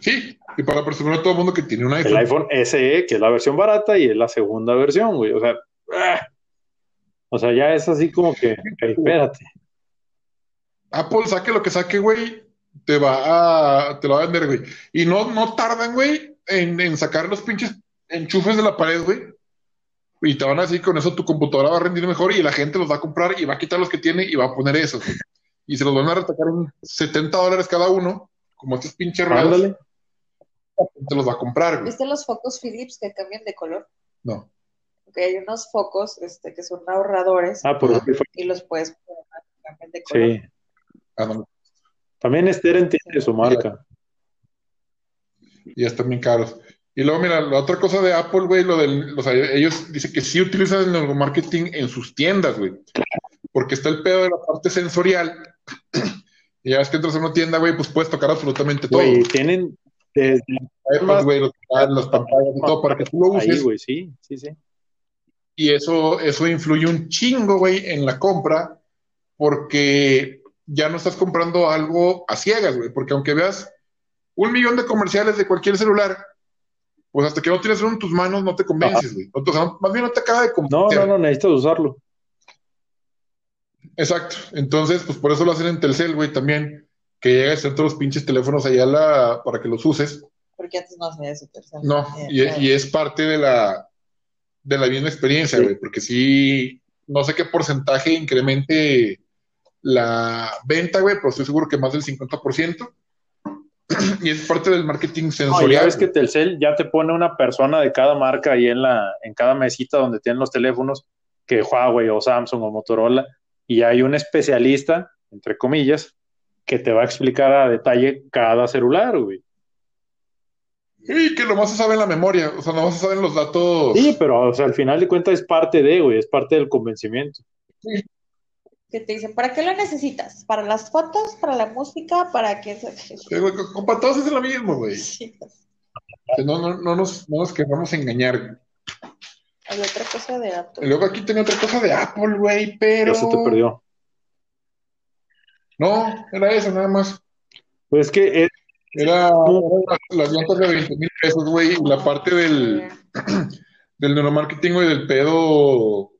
Sí, y para presumir a todo el mundo que tiene un El iPhone. iPhone SE, que es la versión barata y es la segunda versión, güey. O sea, ¡ah! o sea, ya es así como que, espérate. Apple, saque lo que saque, güey, te va a, te lo va a vender, güey. Y no, no tardan, güey, en, en sacar los pinches enchufes de la pared, güey. Y te van a decir, con eso tu computadora va a rendir mejor y la gente los va a comprar y va a quitar los que tiene y va a poner esos. güey. Y se los van a retacar en 70 dólares cada uno, como estos pinches ruedas. Ándale. la gente los va a comprar, güey. ¿Viste los focos Philips que cambian de color? No. Ok, hay unos focos este, que son ahorradores Ah, por Ajá. y los puedes cambien de color. Sí. Ah. También Steren tiene su marca. Y están bien caros. Y luego, mira, la otra cosa de Apple, güey, lo del, o sea, ellos dicen que sí utilizan el neuromarketing en sus tiendas, güey. Porque está el pedo de la parte sensorial. Y ya ves que entras a una tienda, güey, pues puedes tocar absolutamente todo. Güey, tienen desde iPads, güey, los, las pantallas y todo, para que tú lo ahí, uses. güey, sí, sí, sí. Y eso, eso influye un chingo, güey, en la compra, porque ya no estás comprando algo a ciegas, güey. Porque aunque veas un millón de comerciales de cualquier celular, pues hasta que no tienes uno en tus manos no te convences, güey. O sea, más bien no te acaba de No, convencer. no, no, necesitas usarlo. Exacto. Entonces, pues por eso lo hacen en Telcel, güey, también. Que llegues a todos los pinches teléfonos allá a la, para que los uses. Porque antes no hacía eso. Teresa. No, Eh, y, eh, y es parte de la, de la misma experiencia, Sí. güey, porque sí, no sé qué porcentaje incremente la venta, güey, pero estoy seguro que más del 50%. y es parte del marketing No, sensorial. ya ves que. Telcel ya te pone una persona de cada marca ahí en la, en cada mesita donde tienen los teléfonos, que Huawei o Samsung o Motorola, y hay un especialista, entre comillas, que te va a explicar a detalle cada celular, güey. Y que nomás se sabe en la memoria, o sea, nomás se saben los datos. Sí, pero o sea, al final de cuentas es parte de, güey, es parte del convencimiento. Que te dicen, ¿para qué lo necesitas? ¿Para las fotos? ¿Para la música? ¿Para qué? Sí, güey, compa, todos es lo mismo, güey. Sí. Que No, no, no nos, no nos queramos engañar. güey. Hay otra cosa de Y Apple. luego aquí tenía otra cosa de Apple, güey, pero. Ya se te perdió. No, era eso nada más. Pues es que es- Era, las llantas de 20 mil pesos, güey, y la parte del, del neuromarketing, güey, del pedo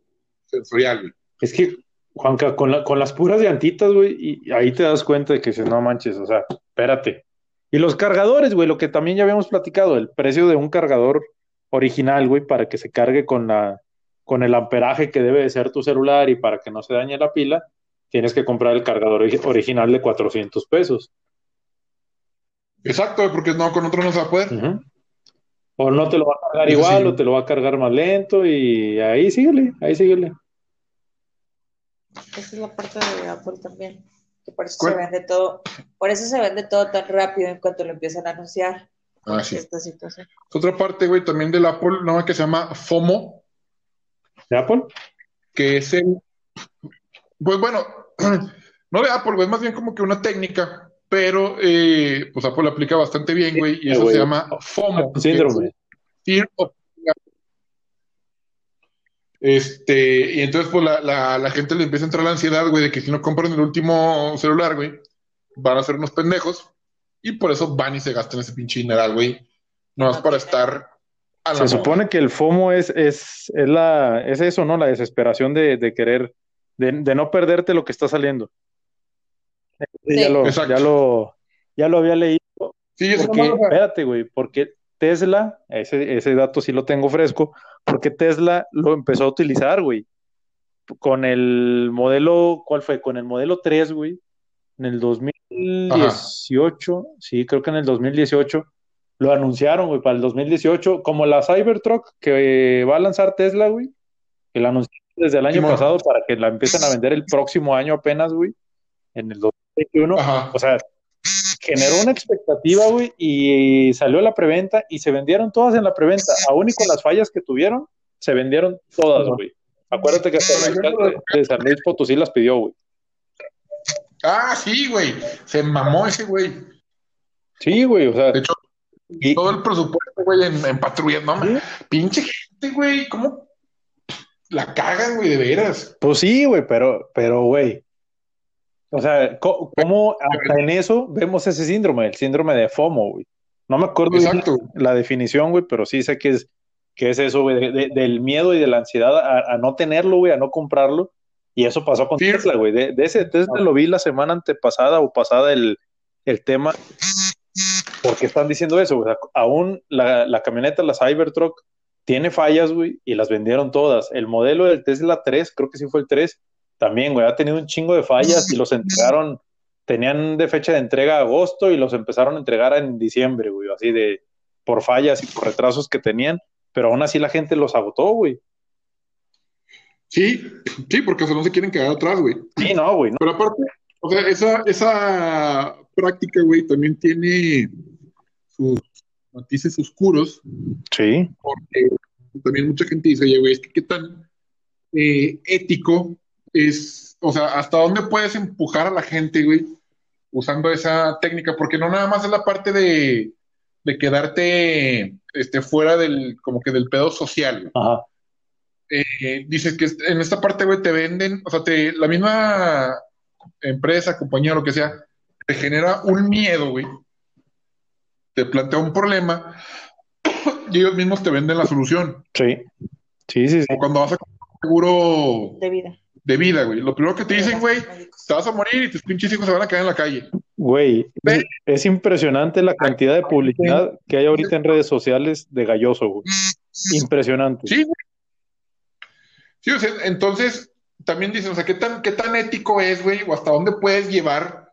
sensorial, güey. Es que, Juanca, con, la- con las puras llantitas, güey, y ahí te das cuenta de que dices, no manches, o sea, espérate. Y los cargadores, güey, lo que también ya habíamos platicado, el precio de un cargador original, güey, para que se cargue con la, con el amperaje que debe de ser tu celular y para que no se dañe la pila, tienes que comprar el cargador ori- original de 400 pesos. Exacto, porque no, con otro no se va a poder. O no te lo va a cargar Eso igual, sí. o te lo va a cargar más lento, y ahí síguele, ahí síguele. Esa es la parte de Apple también. Que por eso ¿Cuál? se vende todo, por eso se vende todo tan rápido en cuanto lo empiezan a anunciar. Ah, sí. Esta situación. Otra parte, güey, también del Apple, ¿no? que se llama FOMO, ¿De Apple? que es el. Pues bueno, no de Apple, güey, es más bien como que una técnica, pero eh, pues Apple aplica bastante bien, güey, y Sí, eso güey. se llama FOMO. Síndrome. Fear of Este, y entonces, pues la, la, la gente le empieza a entrar la ansiedad, güey, de que si no compran el último celular, güey, van a ser unos pendejos. Y por eso van y se gastan ese pinche dineral, güey. No es para estar a la Se moda. supone que el FOMO es, es, es, la, es eso, ¿no? La desesperación de, de querer, de, de no perderte lo que está saliendo. Sí, ya, lo, Exacto. ya, lo, ya lo había leído. Sí, eso Porque, espérate, güey, porque Tesla, ese, ese dato sí lo tengo fresco, porque Tesla lo empezó a utilizar, güey, con el modelo, ¿cuál fue? Con el modelo 3, güey, en el 2018, sí, creo que en el 2018 lo anunciaron, güey, para el 2018, como la Cybertruck que va a lanzar Tesla, güey, que la anunciaron desde el año Simón. pasado para que la empiecen a vender el próximo año apenas, güey, en el 2021. Ajá. O sea, generó una expectativa, güey, y salió la preventa y se vendieron todas en la preventa. Aún y con las fallas que tuvieron, se vendieron todas, güey. Acuérdate que hasta el alcalde de San Luis Potosí las pidió, güey. Ah, sí, güey. Se mamó ese güey. Sí, güey, o sea, De hecho, y- todo el presupuesto, güey, en, en patrulla. No, ¿Sí? pinche gente, güey. ¿Cómo la cagan, güey, de veras? pues sí, güey, pero, pero, güey. O sea, ¿cómo hasta en eso vemos ese síndrome, el síndrome de FOMO, güey? No me acuerdo Exacto. la definición, güey, pero sí sé que es, que es eso, güey, de- de- del miedo y de la ansiedad a, a no tenerlo, güey, a no comprarlo. Y eso pasó con Fear. Tesla, güey. De, de ese Tesla lo vi la semana antepasada o pasada el, el tema. Porque están diciendo eso, güey. Aún la, la camioneta, la Cybertruck, tiene fallas, güey, y las vendieron todas. El modelo del Tesla 3, creo que sí fue el 3, también, güey, ha tenido un chingo de fallas y los entregaron, tenían de fecha de entrega agosto y los empezaron a entregar en diciembre, güey, así de, por fallas y por retrasos que tenían, pero aún así la gente los agotó, güey. Sí, sí, porque no se quieren quedar atrás, güey. Sí, no, güey. Pero aparte, o sea, esa, esa práctica, güey, también tiene sus matices oscuros. Sí. Porque también mucha gente dice, oye, güey, es que qué tan eh, ético es, o sea, hasta dónde puedes empujar a la gente, güey, usando esa técnica, porque no nada más es la parte de, de quedarte este, fuera del, como que del pedo social. Ajá. Eh, dices que en esta parte, güey, te venden, o sea, te, la misma empresa, compañía, lo que sea, te genera un miedo, güey. Te plantea un problema y ellos mismos te venden la solución. Sí. Sí, sí, sí. Como cuando vas a comprar un seguro De vida. De vida, güey. Lo primero que te dicen, güey, te vas a morir y tus pinches hijos se van a quedar en la calle. Güey, Ve. es impresionante la cantidad de publicidad que hay ahorita en redes sociales de Galloso, güey. Impresionante. Sí, güey. Sí, o sea, entonces también dicen, o sea, ¿qué tan, qué tan ético es, güey? O hasta dónde puedes llevar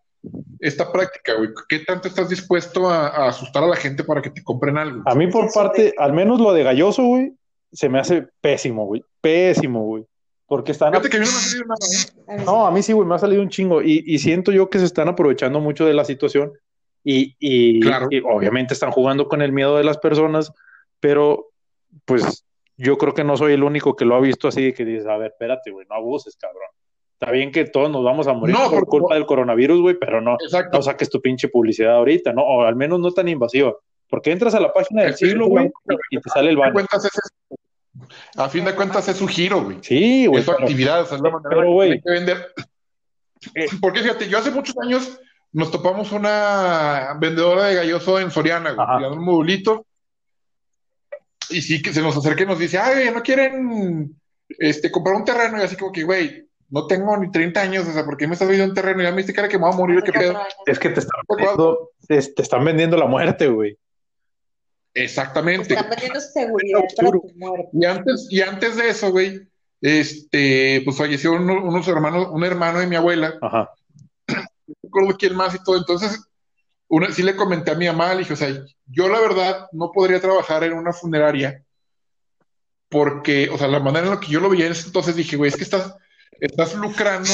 esta práctica, güey. ¿Qué tanto estás dispuesto a, a asustar a la gente para que te compren algo? A mí por parte, al menos lo de Galloso, güey, se me hace pésimo, güey. Pésimo, güey. Porque están... Fíjate que a mí no me ha salido nada, ¿eh? No, a mí sí, güey, me ha salido un chingo. Y, y siento yo que se están aprovechando mucho de la situación. Y, y- Claro. y obviamente están jugando con el miedo de las personas, pero pues yo creo que no soy el único que lo ha visto así de que dices, a ver, espérate, güey, no abuses, cabrón. Está bien que todos nos vamos a morir No, por culpa del coronavirus, güey, pero no, Exacto. no saques tu pinche publicidad ahorita, ¿no? O al menos no tan invasiva. Porque entras a la página del siglo, güey, y, y te sale el banner. cuentas es- a fin de cuentas es su giro, güey. Sí, güey. es su pero- actividad, o sea, es la manera pero, que tiene que vender. Eh. Porque fíjate, yo hace muchos años nos topamos una vendedora de galloso en Soriana, güey, un modulito. Y sí, que se nos acerca y nos dice, ay, ¿no quieren este, comprar un terreno? Y así como que, güey, no tengo ni 30 años, o sea, ¿por qué me estás vendiendo un terreno? Ya me diste cara que me voy a morir, ¿qué pedo? Es que te están vendiendo, te están vendiendo la muerte, güey. Exactamente. Están vendiendo seguridad para tu muerte. Y antes, y antes de eso, güey, este, pues falleció uno- unos hermanos, un hermano de mi abuela, Ajá. no recuerdo quién más y todo. Entonces, una, sí le comenté a mi mamá, le dije, o sea, yo la verdad no podría trabajar en una funeraria porque, o sea, la manera en la que yo lo veía en ese entonces dije, güey, es que estás, estás lucrando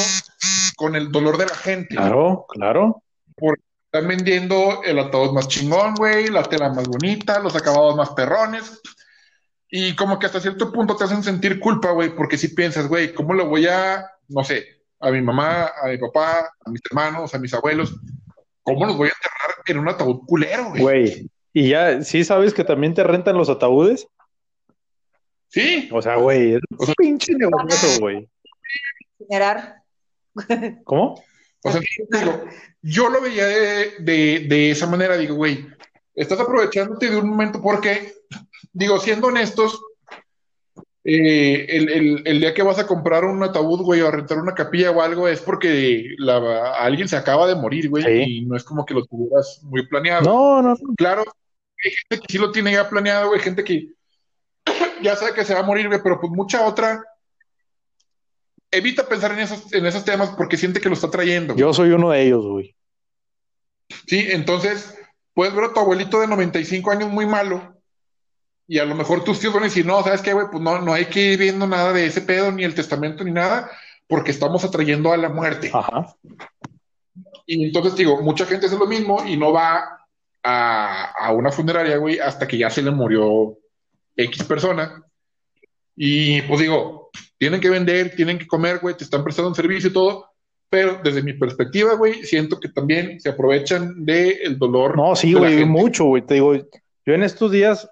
con el dolor de la gente. Claro, claro. Están vendiendo el ataúd más chingón, güey, la tela más bonita, los acabados más perrones. Y como que hasta cierto punto te hacen sentir culpa, güey, porque si piensas, güey, ¿cómo le voy a, no sé, a mi mamá, a mi papá, a mis hermanos, a mis abuelos, ¿cómo los voy a enterrar en un ataúd culero, güey? Güey. Y ya, ¿sí sabes que también te rentan los ataúdes? Sí, O sea, güey, es O un sea- pinche negocio, güey. Generar. O sea, digo, yo lo veía de, de, de esa manera, digo, güey, estás aprovechándote de un momento porque, digo, siendo honestos, eh, el, el- el día que vas a comprar un ataúd, güey, o a rentar una capilla o algo, es porque la- alguien se acaba de morir, güey, Sí. y no es como que lo tuvieras muy planeado. No, no, no. Claro, hay gente que sí lo tiene ya planeado, güey, gente que ya sabe que se va a morir, güey, pero pues mucha otra evita pensar en esos, en esos temas porque siente que lo está trayendo. Yo soy uno de ellos, güey. Sí, entonces puedes ver a tu abuelito de 95 años muy malo y a lo mejor tus tíos van a decir, no, ¿sabes qué, güey? Pues no, no hay que ir viendo nada de ese pedo, ni el testamento, ni nada, porque estamos atrayendo a la muerte. Ajá. Y entonces digo, mucha gente hace lo mismo y no va a, a una funeraria, güey, hasta que ya se le murió X persona. Y pues digo, tienen que vender, tienen que comer, güey, te están prestando un servicio y todo, pero desde mi perspectiva, güey, siento que también se aprovechan del dolor. No, sí, de güey, mucho, güey. Te digo, yo en estos días,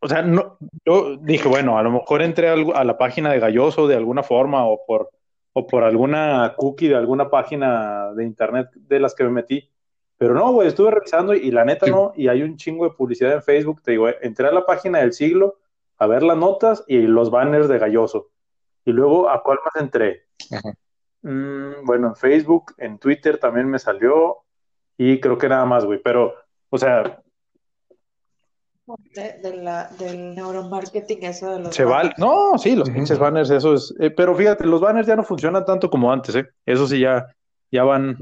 o sea, no, yo dije, bueno, a lo mejor entré a, a la página de Galloso de alguna forma o por, o por alguna cookie de alguna página de internet de las que me metí. Pero no, güey, estuve revisando y la neta Sí. no, y hay un chingo de publicidad en Facebook. Te digo, entré a la página del siglo a ver las notas y los banners de Galloso. Y luego, ¿a cuál más entré? Mm, bueno, en Facebook, en Twitter también me salió y creo que nada más, güey. Pero, o sea, De, de la, del neuromarketing, eso de los se vale. No, sí, los pinches banners, eso es. eh, pero fíjate, los banners ya no funcionan tanto como antes, ¿eh? Eso sí, ya, ya van,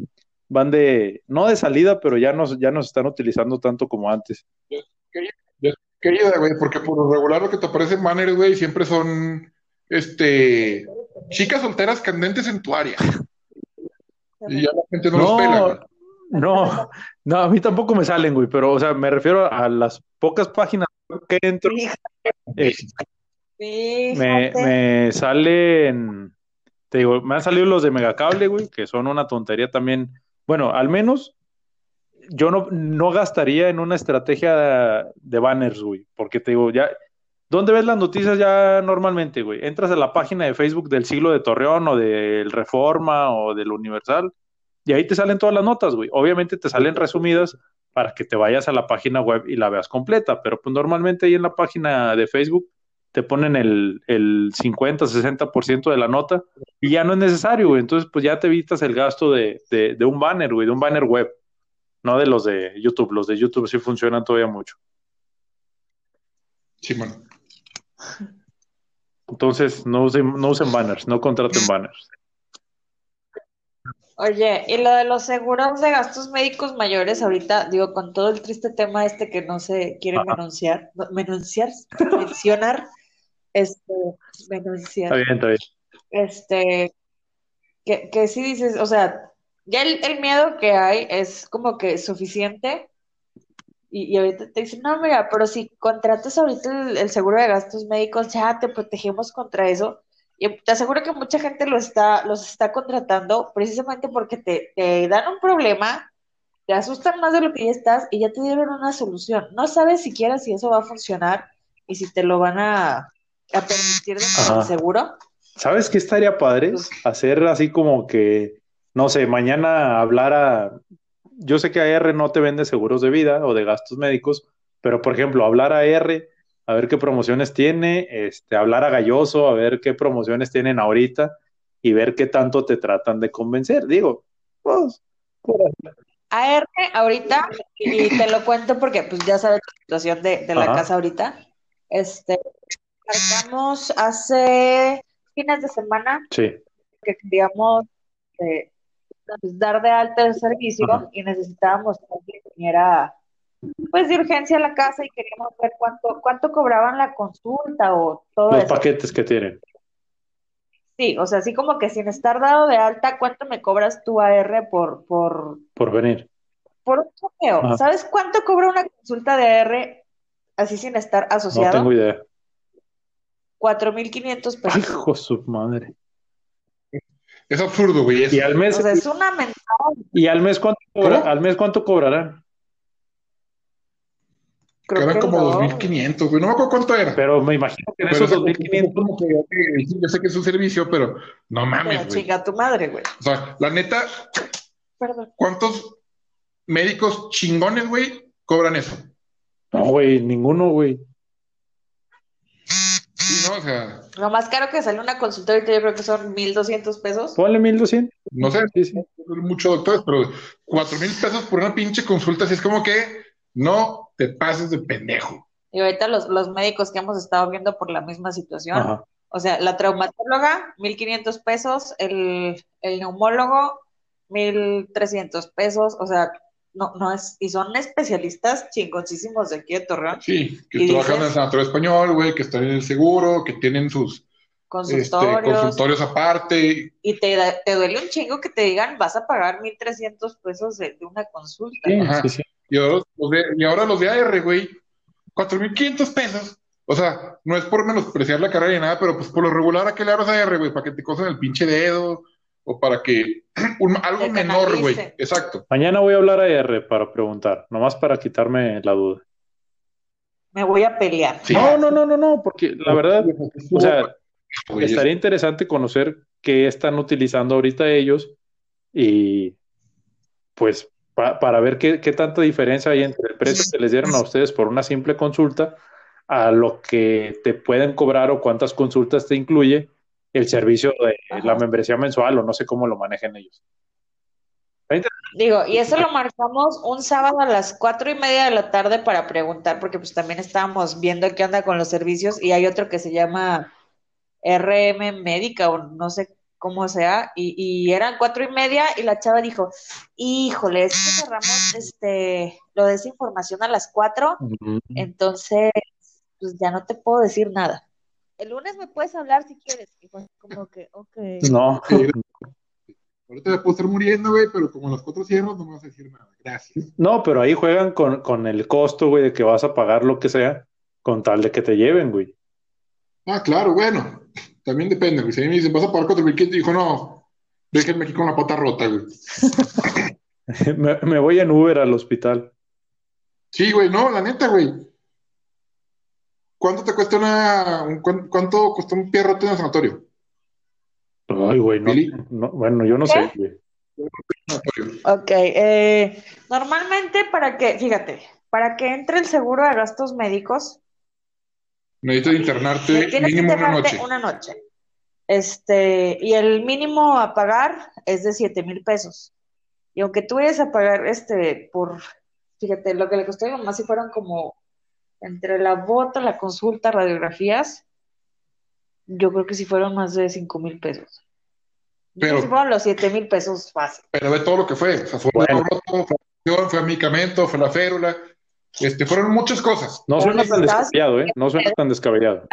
van de, no de salida, pero ya nos, ya nos están utilizando tanto como antes. Querida, güey, porque por lo regular lo que te aparecen banners, güey, siempre son, este, chicas solteras candentes en tu área. Y ya la gente no, los pela, güey. No, no, a mí tampoco me salen, güey, pero, o sea, me refiero a las pocas páginas que entro. eh, me, me salen, te digo, me han salido los de Megacable, güey, que son una tontería también. Bueno, al menos yo no, no gastaría en una estrategia de banners, güey, porque te digo, ya, ¿dónde ves las noticias ya normalmente, güey? Entras a la página de Facebook del siglo de Torreón o del Reforma o del Universal y ahí te salen todas las notas, güey. Obviamente te salen resumidas para que te vayas a la página web y la veas completa, pero pues normalmente ahí en la página de Facebook te ponen el, el 50, 60% de la nota y ya no es necesario, güey. Entonces, pues ya te evitas el gasto de, de, de un banner, güey, de un banner web, no de los de YouTube. Los de YouTube sí funcionan todavía mucho. Sí, man. Entonces, no usen, no usen banners, no contraten banners. Oye, y lo de los seguros de gastos médicos mayores, ahorita, digo, con todo el triste tema este que no se quiere Ajá. menunciar, menunciar, mencionar, este, menunciar, Está bien, está bien. este, que, que sí dices, o sea, ya el, el miedo que hay es como que suficiente y, y ahorita te dicen, no, mira, pero si contratas ahorita el, el seguro de gastos médicos, ya te protegemos contra eso. Y te aseguro que mucha gente lo está, los está contratando precisamente porque te, te dan un problema, te asustan más de lo que ya estás y ya te dieron una solución. No sabes siquiera si eso va a funcionar y si te lo van a, a permitir dentro del Ajá. seguro. ¿Sabes qué estaría padre? Pues, Hacer así como que, no sé, mañana hablar a... Yo sé que AR no te vende seguros de vida o de gastos médicos, pero por ejemplo, hablar a AR, a ver qué promociones tiene, este, hablar a Galloso, a ver qué promociones tienen ahorita y ver qué tanto te tratan de convencer. Digo, pues. AR ahorita, y te lo cuento porque pues ya sabes la situación de, de la Ajá, casa ahorita, este, marcamos hace fines de semana sí, que queríamos eh, pues, dar de alta el servicio ajá. y necesitábamos que viniera pues de urgencia a la casa y queríamos ver cuánto, cuánto cobraban la consulta o todo Los eso. paquetes que tienen. Sí, o sea, así como que sin estar dado de alta, ¿cuánto me cobras tú AR por, por, por venir. por un chequeo? Ajá. ¿Sabes cuánto cobra una consulta de AR así sin estar No asociado? tengo idea. 4.500 Ay, pesos. hijo su madre. Es absurdo, güey. Y Es, al O mes, sea, es una mentada. y al mes cuánto cobra, ¿Cómo? al mes cuánto cobrarán. que Creo eran que como no. 2.500, güey. No me acuerdo cuánto era. Pero me imagino que en Pero esos es 2.500 como que, ok, sí, yo sé que es un servicio, pero no Pero mames, güey. chinga tu madre, güey. O sea, la neta, Perdón. ¿cuántos médicos chingones, güey, cobran eso? No, güey, ninguno, güey. Sí, ¿no? O sea, Lo más caro que sale una consulta ahorita yo creo que son 1.200 pesos. Ponle 1200. no sé, Sí, sí. muchos doctores, pero cuatro mil pesos por una pinche consulta, así es como que no te pases de pendejo. Y ahorita los, los médicos que hemos estado viendo por la misma situación, Ajá. o sea, la traumatóloga, 1.500 pesos, el, el neumólogo, 1.300 pesos, o sea, no, no es, y son especialistas chingoncísimos de aquí de Torreón, Sí, que trabajan en el sanatorio español, güey, que están en el seguro, que tienen sus este, consultorios, aparte. y te, da- te duele un chingo que te digan, vas a pagar 1.300 pesos de, de una consulta. Sí, Ajá. sí, sí. Y ahora los de, y ahora los de AR, güey, 4.500 pesos. O sea, no es por menospreciar la carrera ni nada, pero pues por lo regular, ¿a qué le abras a AR, güey? Para que te cosen el pinche dedo o para que un- algo menor, güey. Exacto. Mañana voy a hablar a R para preguntar, nomás para quitarme la duda. Me voy a pelear. Sí. No, no, no, no, no, porque la verdad, o sea, estaría interesante conocer qué están utilizando ahorita ellos y pues pa- para ver qué, qué tanta diferencia hay entre el precio que les dieron a ustedes por una simple consulta a lo que te pueden cobrar o cuántas consultas te incluye el servicio de Ajá. la membresía mensual o no sé cómo lo manejen ellos. Digo, y eso lo marcamos un sábado a las cuatro y media de la tarde para preguntar, porque pues también estábamos viendo qué onda con los servicios y hay otro que se llama RM Médica o no sé como sea, y, y eran cuatro y media y la chava dijo, híjole, es que cerramos este, lo de esa información a las cuatro, entonces, pues ya no te puedo decir nada. El lunes me puedes hablar si quieres. Y fue como que, ok. No. Ahorita me puedo estar muriendo, güey, pero como los cuatro cierros no me vas a decir nada. Gracias. No, pero ahí juegan con, con el costo, güey, de que vas a pagar lo que sea, con tal de que te lleven, güey. Ah, claro, bueno. También depende, güey. Si a mí me dicen, vas a pagar 4.500, dijo, no, déjenme aquí con la pata rota, güey. me, me voy en Uber al hospital. Sí, güey, no, la neta, güey. ¿Cuánto te cuesta una, un- cuán- cuánto costó un pierrote en el sanatorio? Ay, güey, no, bueno, yo no ¿Qué? sé, güey. Ok, eh, normalmente para que, fíjate, para que entre el seguro de gastos médicos, Necesitas internarte mínimo una internarte noche. una noche. Este, y el mínimo a pagar es de siete mil pesos. Y aunque tú vayas a pagar este por, fíjate, lo que le costó a mi mamá si fueron como entre la bota, la consulta, radiografías, yo creo que sí fueron más de cinco mil pesos. Yo creo Pero- que fueron los siete mil pesos fácil. Pero ve todo lo que fue. O sea, fue Bueno. un roto, fue fue medicamento, fue la férula. Este, fueron muchas cosas. No suena tan descabellado, ¿eh? No suena tan descabellado.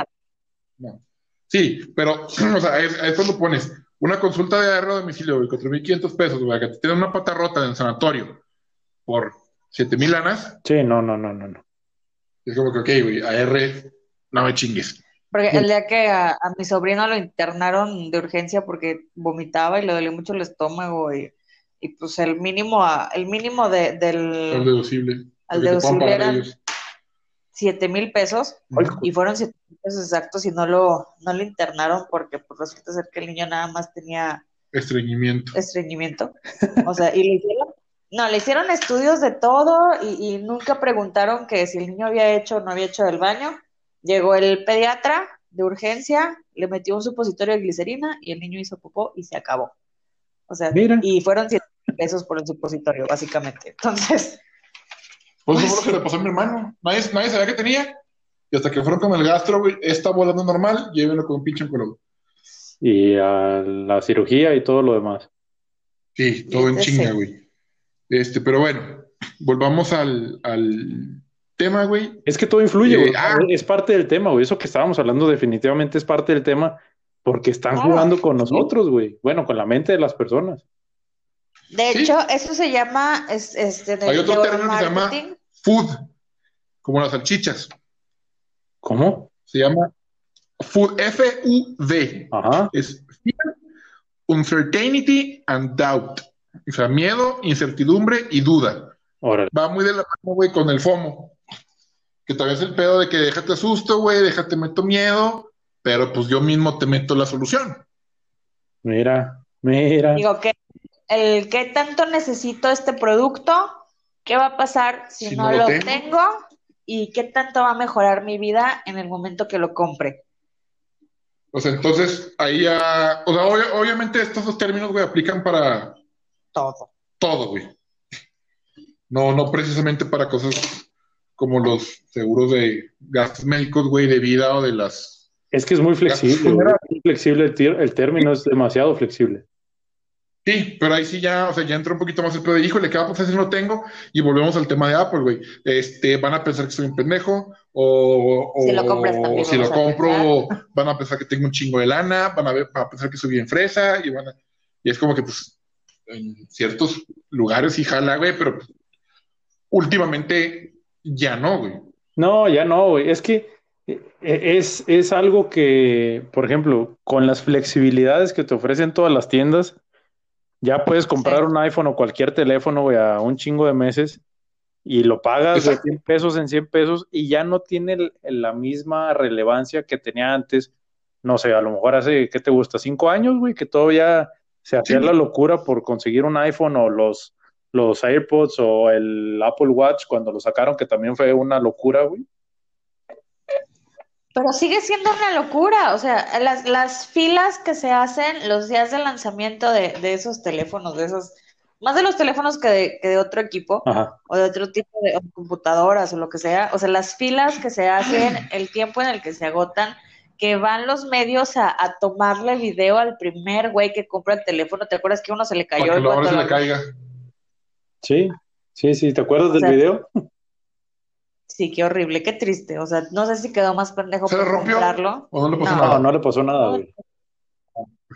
No. Sí, pero, o sea, es, es cuando pones una consulta de agarro a domicilio, güey, 4.500 pesos, güey, que te tienen una pata rota en el sanatorio por 7.000 lanas, Sí, no, no, no, no, no. Es como que, ok, güey, AR, no me chingues. Porque el día que a, a mi sobrino lo internaron de urgencia porque vomitaba y le dolía mucho el estómago y, y pues el mínimo a- el mínimo de, del deducible. al deducible eran ellos. siete mil pesos y fueron siete mil pesos exactos y no lo, no lo internaron porque pues resulta ser que el niño nada más tenía Estreñimiento. estreñimiento. O sea, y le hicieron, no, le hicieron estudios de todo y, y nunca preguntaron que si el niño había hecho o no había hecho del baño. Llegó el pediatra de urgencia, le metió un supositorio de glicerina y el niño hizo popó y se acabó. O sea, Mira. y fueron 7 pesos por el supositorio, básicamente. Entonces, Pues eso fue lo que le pasó a mi hermano. Nadie, nadie sabía que tenía. Y hasta que fueron con el gastro, güey, está volando normal, llévenlo con un pinche oncólogo. Y a la cirugía y todo lo demás. Sí, todo en chinga, güey. Este, pero bueno, volvamos al, al tema, güey. Es que todo influye, Eh, güey. ah. Es parte del tema, güey. Eso que estábamos hablando definitivamente es parte del tema porque están Claro. jugando con nosotros, güey. Bueno, con la mente de las personas. de Sí. hecho, eso se llama es- este, Hay otro término que se llama food, como las salchichas. ¿Cómo? Se llama food, F-U-D. Ajá. Es fear, uncertainty and doubt. O sea, miedo, incertidumbre y duda. Órale. Va muy de la mano, güey, con el FOMO. Que todavía es el pedo de que déjate asusto, güey, déjate meto miedo, pero pues yo mismo te meto la solución. Mira, mira. Digo que el qué tanto necesito este producto, qué va a pasar si, Si no, no lo tengo. tengo y qué tanto va a mejorar mi vida en el momento que lo compre. Sea, entonces ahí ya, o sea, obvia- obviamente estos dos términos, güey, aplican para Todo. todo, güey. No, no precisamente para cosas como los seguros de gastos médicos, güey, de vida o de las... Es que es muy flexible, güey. Es muy flexible el, el término, es demasiado flexible. Sí, pero ahí sí ya, o sea, ya entra un poquito más el pedo de, híjole, ¿qué va a pasar si no tengo? Y volvemos al tema de Apple, güey. Este, van a pensar que soy un pendejo, o, o Si lo compras también o si lo compro, van a pensar que tengo un chingo de lana, van a, ver, van a pensar que soy bien fresa, y van a, y es como que, pues, en ciertos lugares sí jala, güey, pero últimamente ya no, güey. No, ya no, güey. Es que eh, es, es algo que, por ejemplo, con las flexibilidades que te ofrecen todas las tiendas, ya puedes comprar Sí. un iPhone o cualquier teléfono, güey, a un chingo de meses y lo pagas de Exacto. 100 pesos en 100 pesos y ya no tiene el- la misma relevancia que tenía antes. No sé, a lo mejor hace, ¿qué te gusta? ¿Cinco años, güey? Que todavía se hacía Sí. la locura por conseguir un iPhone o los, los AirPods o el Apple Watch cuando lo sacaron, que también fue una locura, güey. Pero sigue siendo una locura, o sea, las, las filas que se hacen los días de lanzamiento de, de esos teléfonos, de esos, más de los teléfonos que de, que de otro equipo Ajá. o de otro tipo de computadoras o lo que sea, o sea, las filas que se hacen, el tiempo en el que se agotan que van los medios a, a tomarle video al primer güey que compra el teléfono. ¿Te acuerdas que uno se le cayó? Para que luego se le caiga. Sí, sí, sí, ¿te acuerdas O del sea, video? Sí, qué horrible, qué triste. O sea, no sé si quedó más pendejo ¿Se le por rompió? comprarlo. ¿O no le pasó No. No, nada? no le pasó nada, güey.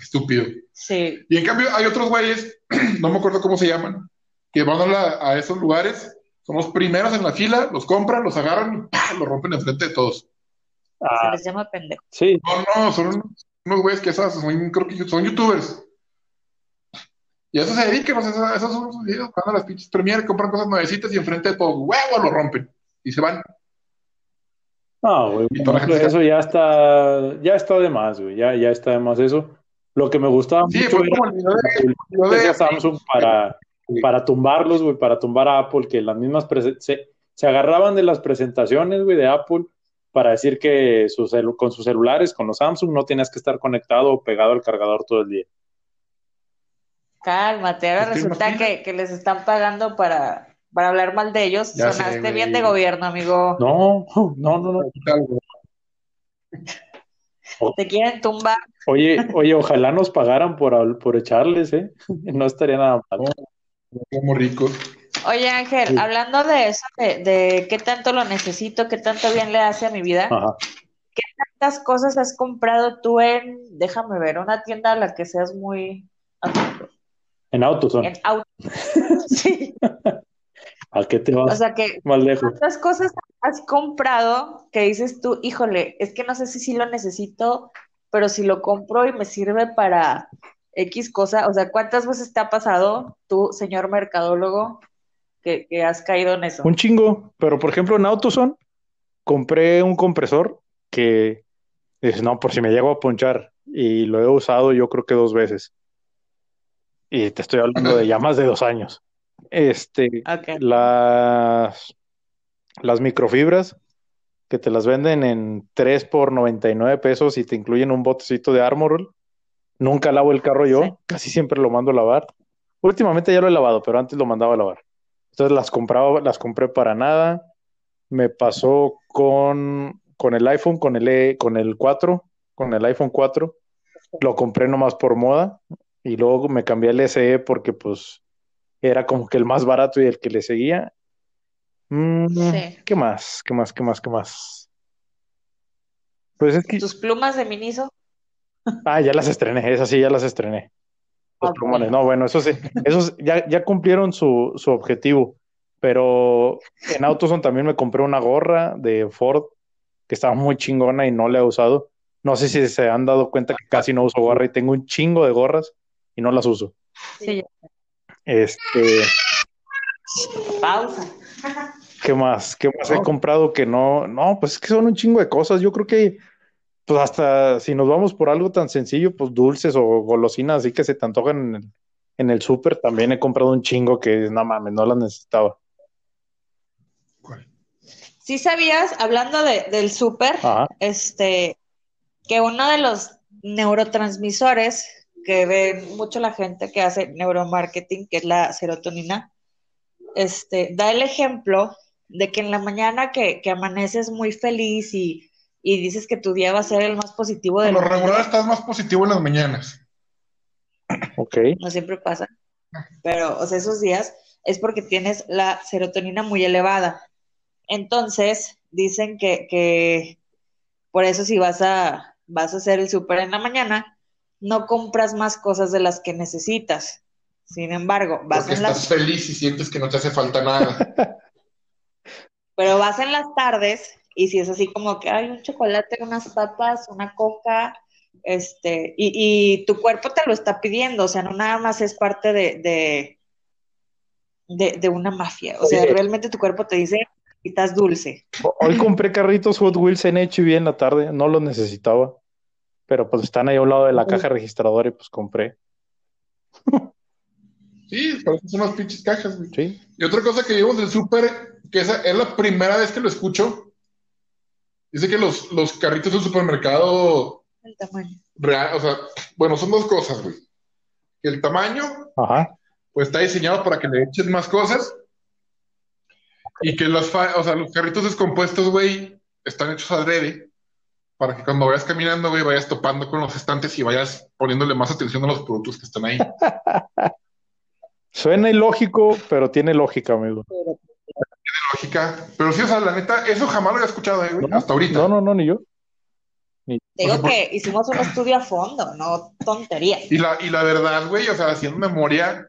Estúpido. Sí, Y en cambio hay otros güeyes, no me acuerdo cómo se llaman, que van a, la- a esos lugares, son los primeros en la fila, los compran, los agarran y ¡pah! los rompen enfrente de todos. Se Ah, les llama pendejo. sí, No, no, son unos, unos güeyes que esas, son, creo que son youtubers. Y a eso se dedican, o sea, esos- esos son sus videos, van a las pinches premieres, compran cosas nuevecitas y enfrente de todos, huevo, lo rompen. Y se van. no, güey, eso ya está, ya está de más, güey, ya, ya está de más eso. Lo que me gustaba Sí, mucho fue era como el video de, Samsung para, para tumbarlos, güey, para tumbar a Apple, que las mismas se, se agarraban de las presentaciones, güey, de Apple para decir que su con sus celulares, con los Samsung, no tenías que estar conectado o pegado al cargador todo el día. Cálmate, ahora Pues, ¿qué resulta que, que les están pagando para, para hablar mal de ellos. Ya Sonaste bien de gobierno, amigo. No, no, no, no. Te quieren tumbar. Oye, oye, ojalá nos pagaran por, echarles, ¿eh? No estaría nada mal. como ricos. Oye, Ángel, Sí. hablando de eso, de, de qué tanto lo necesito, qué tanto bien le hace a mi vida, Ajá. ¿cuántas cosas has comprado tú en, déjame ver, una tienda a la que seas muy En AutoZone. en auto? Sí, ¿A qué te o vas sea que más lejos? ¿Cuántas cosas has comprado que dices tú, híjole, es que no sé si sí lo necesito, pero si lo compro y me sirve para X cosa? O sea, ¿cuántas veces te ha pasado tú, señor mercadólogo, que, que has caído en eso? Un chingo, pero por ejemplo en AutoZone compré un compresor que dices, no, por si me llego a ponchar y lo he usado yo creo que dos veces. Y te estoy hablando de ya más de dos años. Este, las, las microfibras que te las venden en 3 por 99 pesos y te incluyen un botecito de Armorol. Nunca lavo el carro yo, Sí. casi siempre lo mando a lavar. Últimamente ya lo he lavado, pero antes lo mandaba a lavar. Entonces las compraba, las compré para nada. Me pasó con, con el iPhone, con el, E- con el 4, con el iPhone 4. Lo compré nomás por moda y luego me cambié al SE porque pues era como que el más barato y el que le seguía. Mm, Sí. ¿qué más? ¿Qué más? ¿Qué más? ¿Qué más? Pues es que, ¿Tus plumas de Miniso? ah, ya las estrené, esas sí, ya las estrené. Los plumones, no, bueno, eso sí, esos ya, ya cumplieron su, su objetivo, pero en AutoZone también me compré una gorra de Ford que estaba muy chingona y no la he usado. No sé si se han dado cuenta que casi no uso gorra y tengo un chingo de gorras y no las uso. Sí, Este, pausa. ¿qué más? ¿Qué más he comprado que no? No, pues es que son un chingo de cosas. Yo creo que, pues hasta si nos vamos por algo tan sencillo, pues dulces o golosinas así que se te antojan en el, en el súper, también he comprado un chingo que no mames, no las necesitaba. ¿Sí sabías, hablando de, del súper, este, que uno de los neurotransmisores que ve mucho la gente que hace neuromarketing, que es la serotonina, este, da el ejemplo de que en la mañana que, que amaneces muy feliz y, y dices que tu día va a ser el más positivo Por del lo regular estás más positivo en las mañanas. Ok. no siempre pasa, pero o sea, esos días es porque tienes la serotonina muy elevada. Entonces, dicen que, que por eso si vas a, vas a hacer el súper en la mañana, no compras más cosas de las que necesitas. Sin embargo, vas Porque en las, estás feliz y sientes que no te hace falta nada. pero vas en las tardes y si es así como que hay un chocolate, unas papas, una coca, este, y, y tu cuerpo te lo está pidiendo, o sea, no nada más es parte de, de, de, de una mafia, o sea, Oye. realmente tu cuerpo te dice, estás dulce. Hoy compré carritos Hot Wheels en HB en la tarde, no los necesitaba, pero pues están ahí a un lado de la caja registradora y pues compré. Sí, son las pinches cajas, güey. Sí. Y otra cosa que vimos del súper, que esa es la primera vez que lo escucho, dice que los, los carritos del supermercado El tamaño. real, o sea, bueno, son dos cosas, güey. Que el tamaño, Ajá. pues está diseñado para que le eches más cosas. Y que los, fa- o sea, los carritos descompuestos, güey, están hechos adrede para que cuando vayas caminando, güey, vayas topando con los estantes y vayas poniéndole más atención a los productos que están ahí. Suena ilógico, pero tiene lógica, amigo. Lógica. Pero sí, o sea, la neta, eso jamás lo había escuchado, eh, güey, No, hasta ahorita. No, no, no, ni yo. Te digo que hicimos un estudio a fondo, no tonterías. Y la, y la verdad, güey, o sea, haciendo memoria,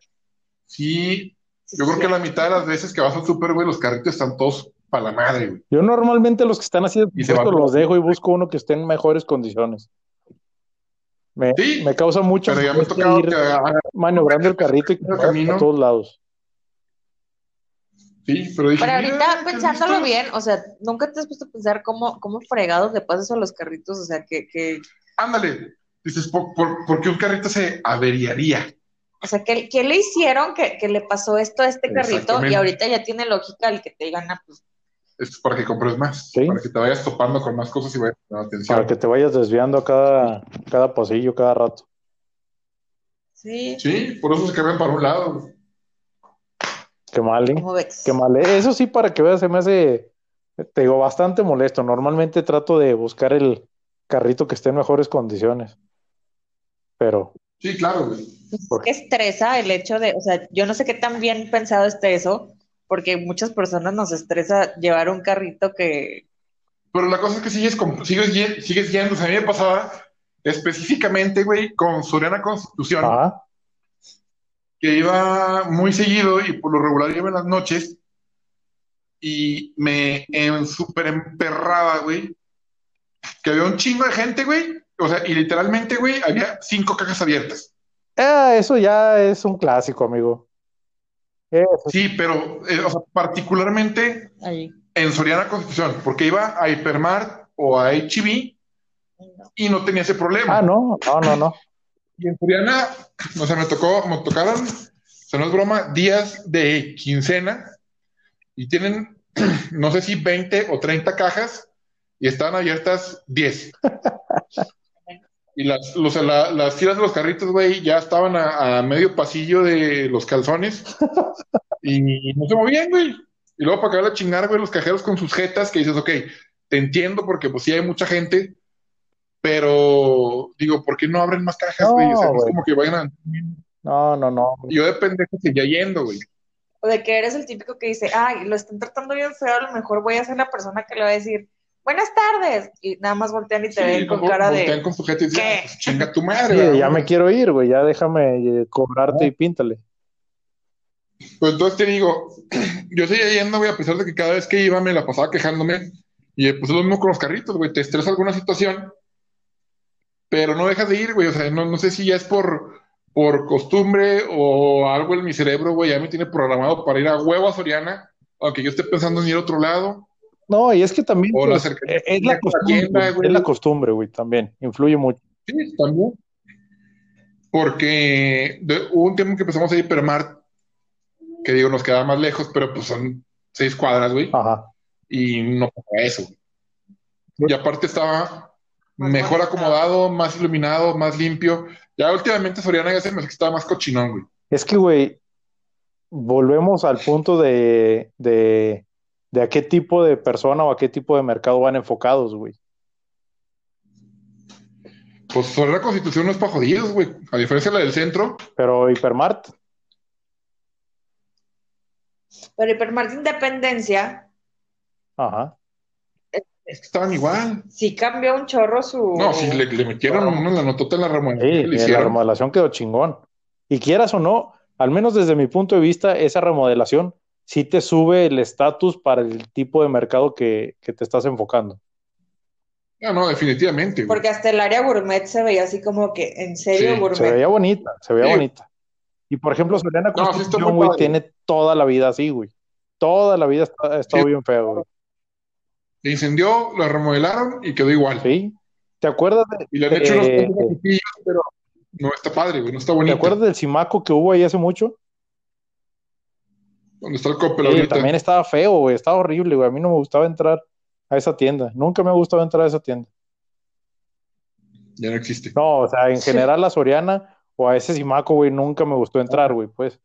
sí, yo creo que la mitad de las veces que vas al súper, güey, los carritos están todos para la madre, güey. Yo normalmente los que están así de Y se puesto va- los dejo y busco uno que esté en mejores condiciones. Me, Sí, me causa mucho Pero ya me tocado ir que maniobrando el carrito y el camino. a todos lados. Sí, pero dije. Pero mira, ahorita ¿qué pensándolo bien, o sea, nunca te has puesto a pensar cómo, cómo fregados le pasas a los carritos, o sea, que, que Ándale. Dices, ¿por, por, por qué un carrito se averiaría? o sea, ¿qué, qué le hicieron que, que le pasó esto a este carrito? Y ahorita ya tiene lógica el que te digan, ah, pues, Es para que compres más, Sí. para que te vayas topando con más cosas y vayas dando atención. Para que te vayas desviando a cada, cada pasillo, cada rato. sí, Sí, por eso se cambian para un lado. Qué mal, ¿eh? ¿cómo ves? Qué mal. ¿eh? Eso sí, para que veas, se me hace, te digo, bastante molesto. Normalmente trato de buscar el carrito que esté en mejores condiciones. Pero, Sí, claro, güey. Pues, ¿Qué estresa el hecho de, o sea, yo no sé qué tan bien pensado esté eso, porque muchas personas nos estresa llevar un carrito que, Pero la cosa es que sigues, con- sigues, sigues yendo. O sea, a mí me pasaba específicamente, güey, con Soriana Constitución, ajá, que iba muy seguido y por lo regular iba en las noches y me en, súper emperraba, güey, que había un chingo de gente, güey. O sea, y literalmente, güey, había cinco cajas abiertas. Eh, eso ya es un clásico, amigo. Sí, pero, eh, o sea, particularmente ahí, en Soriana Constitución, porque iba a Hipermart o a HB no. y no tenía ese problema. Ah, no, no, no, no. Y en Soriana, o sea, me tocó, me tocaron, o sea, no es broma, días de quincena y tienen, no sé si 20 o 30 cajas y estaban abiertas 10. Y las, los- la- las filas de los carritos, güey, ya estaban a, a medio pasillo de los calzones y no se movían, güey. Y luego para acabar de chingar, güey, los cajeros con sus jetas que dices, ok, te entiendo porque pues sí hay mucha gente, pero digo, ¿por qué no abren más cajas, No, güey? O sea, no es como que vayan a... No, no, no. Yo de pendejo seguía yendo, güey. O de que eres el típico que dice, ay, lo están tratando bien feo, a lo mejor voy a ser la persona que le va a decir, buenas tardes, y nada más voltean y te Sí, ven con cara voltean de, con su jeta y dicen, ¿Qué? "Ah, pues, chinga tu madre, Sí, ¿verdad, ya güey?" me quiero ir, güey. Ya déjame eh, cobrarte y píntale. Pues entonces te digo, yo seguía yendo, güey, a pesar de que cada vez que iba me la pasaba quejándome. Y pues es lo mismo con los carritos, güey. Te estresa alguna situación, pero no dejas de ir, güey. O sea, no, no sé si ya es por, por costumbre o algo en mi cerebro, güey. Ya me tiene programado para ir a huevo a Soriana, aunque yo esté pensando en ir a otro lado. No, y es que también O la pues, eh, es la la costumbre, tienda, güey, es la costumbre, güey, también. Influye mucho. Sí, también. Porque de- hubo un tiempo que empezamos a ir a Hipermart, que digo, nos quedaba más lejos, pero pues son seis cuadras, güey. Ajá. y no pasaba eso. Y aparte estaba mejor acomodado, más iluminado, más limpio. Ya últimamente Soriana ya se me estaba más cochinón, güey. Es que, güey, volvemos al punto de, de, de a qué tipo de persona o a qué tipo de mercado van enfocados, güey. Pues Soriana Constitución no es para jodidos, güey. A diferencia de la del centro, Pero Hipermart, pero Hipermart Independencia ajá. Es que estaban igual. sí cambió un chorro su... No, si le, le metieron una la notota en la Sí, remodelación que le la remodelación quedó chingón. Y quieras o no, al menos desde mi punto de vista, esa remodelación sí te sube el estatus para el tipo de mercado que, que te estás enfocando. Ah, no, definitivamente, güey. Porque hasta el área gourmet se veía así como que, en serio, Sí, Se gourmet. veía bonita, se veía Sí. bonita. Y por ejemplo, Soriana No, sí está Constitución, muy güey, padre. tiene toda la vida así, güey. Toda la vida está- ha estado Sí. bien feo, güey. Se incendió, la remodelaron y quedó igual. ¿Sí? ¿Te acuerdas de, Y le han hecho unos Eh, repitillos, pero no está padre, güey. No está ¿te bonito. acuerdas del Simaco que hubo ahí hace mucho? Donde está el Coppel Sí, ahorita. también estaba feo, güey, estaba horrible, güey. A mí no me gustaba entrar a esa tienda. Nunca me ha gustado entrar a esa tienda. Ya no existe. No, o sea, en general a Soriana o a ese Simaco, güey, nunca me gustó entrar, güey, pues.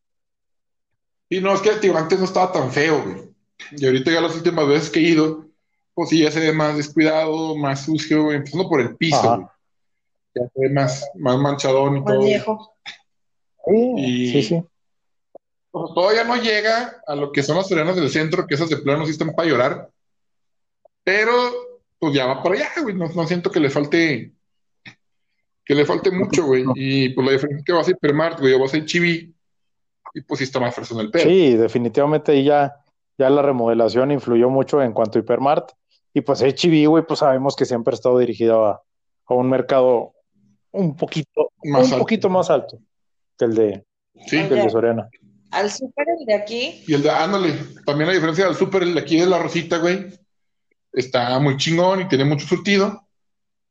Y no, es que tío, antes no estaba tan feo, güey. Y ahorita ya las últimas veces que he ido, pues sí, ya se ve más descuidado, más sucio, empezando por el piso, güey. Ya se ve más, más manchadón y Más todo. viejo. Y- Sí, sí. Pues, todavía no llega a lo que son las sorianas del centro, que esas de plano sí están para llorar. Pero, pues ya va para allá, güey. No, no siento que le falte, que le falte mucho, güey. Y pues la diferencia es que vas a Hipermart, güey, o vas a Chibi, y pues sí está más fresco en el pelo. Sí, definitivamente ahí ya, ya la remodelación influyó mucho en cuanto a Hipermart. Y pues HB, güey, pues sabemos que siempre ha estado dirigido a, a un mercado un poquito, Más un alto. poquito más alto que el de, Sí. que el de Soriana. Al súper el de aquí, Y el de, ándale, también la diferencia del súper, el de aquí de la Rosita, güey, está muy chingón y tiene mucho surtido.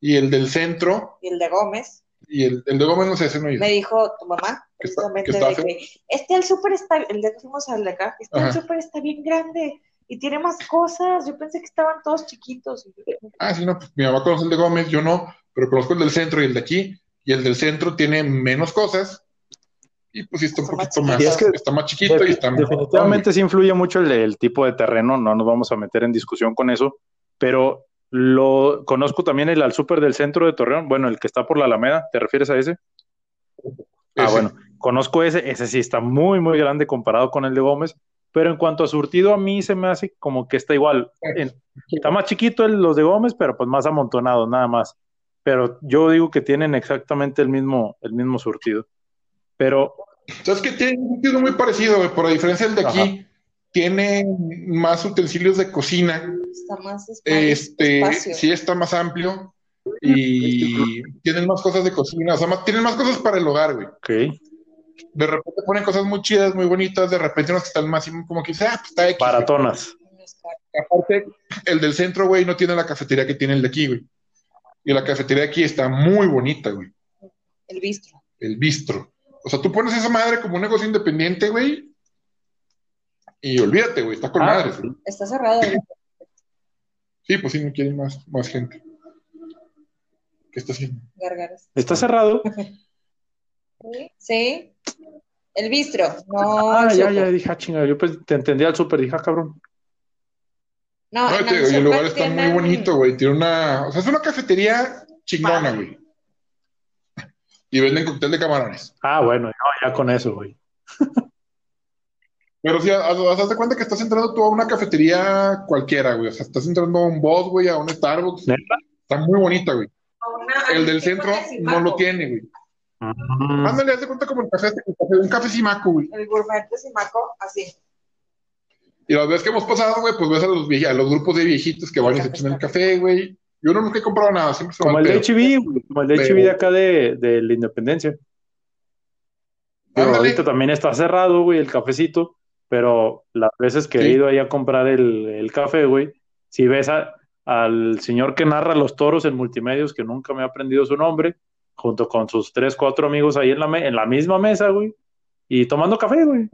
Y el del centro, y el de Gómez, y el, el de Gómez, no sé, ese no ido. me dijo tu mamá, Que está- precisamente, que está de que este al súper está, el de que fuimos al de acá, este súper está bien grande y tiene más cosas. Yo pensé que estaban todos chiquitos. Ah, sí, no, pues mi mamá conoce el de Gómez, yo no, pero conozco el del centro y el de aquí. Y el del centro tiene menos cosas. Y pues sí está un poquito más, es que está más chiquito y está más. Definitivamente sí influye mucho el, el tipo de terreno, no nos vamos a meter en discusión con eso, pero lo conozco también el al súper del centro de Torreón, bueno, el que está por la Alameda, ¿te refieres a ese? Ah, Ese. bueno, conozco ese, ese sí está muy, muy grande comparado con el de Gómez, pero en cuanto a surtido, a mí se me hace como que está igual. En- está más chiquito el, los de Gómez, pero pues más amontonados, nada más. Pero yo digo que tienen exactamente el mismo, el mismo surtido. Pero ¿Sabes que Tiene un sentido muy parecido, güey, por la diferencia del de aquí. Ajá. Tiene más utensilios de cocina. está más espa- Este, espacio. sí está más amplio. Y tienen más cosas de cocina. O sea, más- tienen más cosas para el hogar, güey. ok, De repente ponen cosas muy chidas, muy bonitas. De repente unas que están más como que, ah, pues está X, güey. baratonas. Aparte, el del centro, güey, no tiene la cafetería que tiene el de aquí, güey. Y la cafetería de aquí está muy bonita, güey. El bistro. El bistro. O sea, tú pones esa madre como un negocio independiente, güey. Y olvídate, güey, está con Ah, madres, güey. Está cerrado. ahorita. Sí, pues sí, no quieren más, más gente. ¿Qué está haciendo? Gargaras. Está cerrado. Sí, Sí. El bistro. No, Ah, el ya, ya, dije, ah, chinga, yo pues, te entendía al súper, dije, ah, cabrón. No, No, te digo, el y el súper lugar está muy bonito, güey. Tiene una. O sea, es una cafetería chingona, güey. Y venden cóctel de camarones. Ah, bueno, no, ya con eso, güey. Pero sí, haz, de cuenta que estás entrando tú a una cafetería cualquiera, güey. O sea, estás entrando a un Boss, güey, a un Starbucks. ¿Neta? Está muy bonita, güey. Una- El del ¿qué centro no lo tiene, güey. Mm, Ándale, haz de cuenta como el café, un café Simaco, güey. El gourmet de Simaco, así. Y las veces que hemos pasado, güey, pues ves a los, a los grupos de viejitos que van y se echan el café, güey. Yo no nunca he comprado nada, siempre se como el. HB, güey, como el HB de acá de, de la Independencia. Pero Ándale. ahorita también está cerrado, güey, el cafecito, pero las veces que he ido ahí a comprar el, el café, güey, si ves a- al señor que narra los toros en multimedios, que nunca me ha aprendido su nombre, junto con sus tres, cuatro amigos ahí en la, me- en la misma mesa, güey, y tomando café, güey.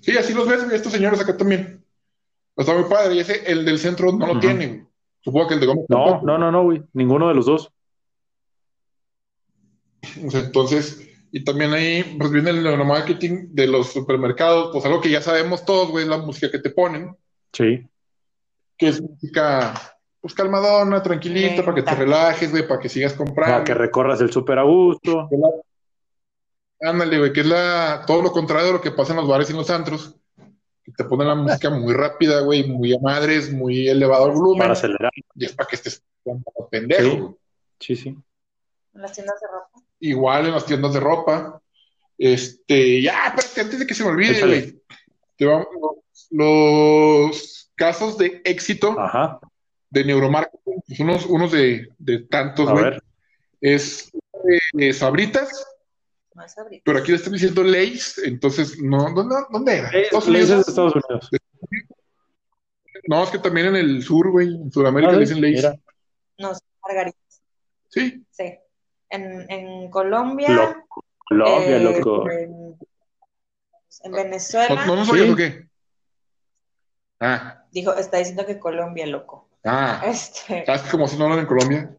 Sí, así los ves, estos señores acá también. Está muy padre. Y ese, el del centro no lo tiene, güey. Supongo que el de Gómez No, tampoco. no, no, no, güey, ninguno de los dos. Sea, entonces, y también ahí, pues viene el neuromarketing de los supermercados, pues algo que ya sabemos todos, güey, la música que te ponen, Sí. que es música, pues calmadona, tranquilita, Lenta. para que te relajes, güey, para que sigas Para comprando. que recorras el súper a gusto. Ándale, güey, que es la, todo lo contrario de lo que pasa en los bares y en los antros, que te ponen la música muy rápida, güey, muy a madres, muy elevado el volumen, Para acelerar. y es para que estés como pendejo, Sí. Sí, sí. En las tiendas de ropa. Igual en las tiendas de ropa. Este, ya, espérate, antes de que se me olvide, güey. Te vamos- los casos de éxito Ajá. De neuromarketing, pues unos, unos de, de tantos, A güey. ver. Es de Sabritas, No es abril. pero aquí le están diciendo Lays, entonces, no, ¿dónde, dónde era? Eh, ¿Estados Lays es de Estados Unidos. No, es que también en el sur, güey, en Sudamérica Ah, le dicen Lays. mira. No, son margaritas. Sí, Sí. En, en Colombia. Loco. Colombia, eh, loco. En, en ¿no, Venezuela. no, no sabías Sí. o qué? Ah, Dijo, está diciendo que Colombia, loco. Ah, Este. ¿sabes que como si no hablan en Colombia?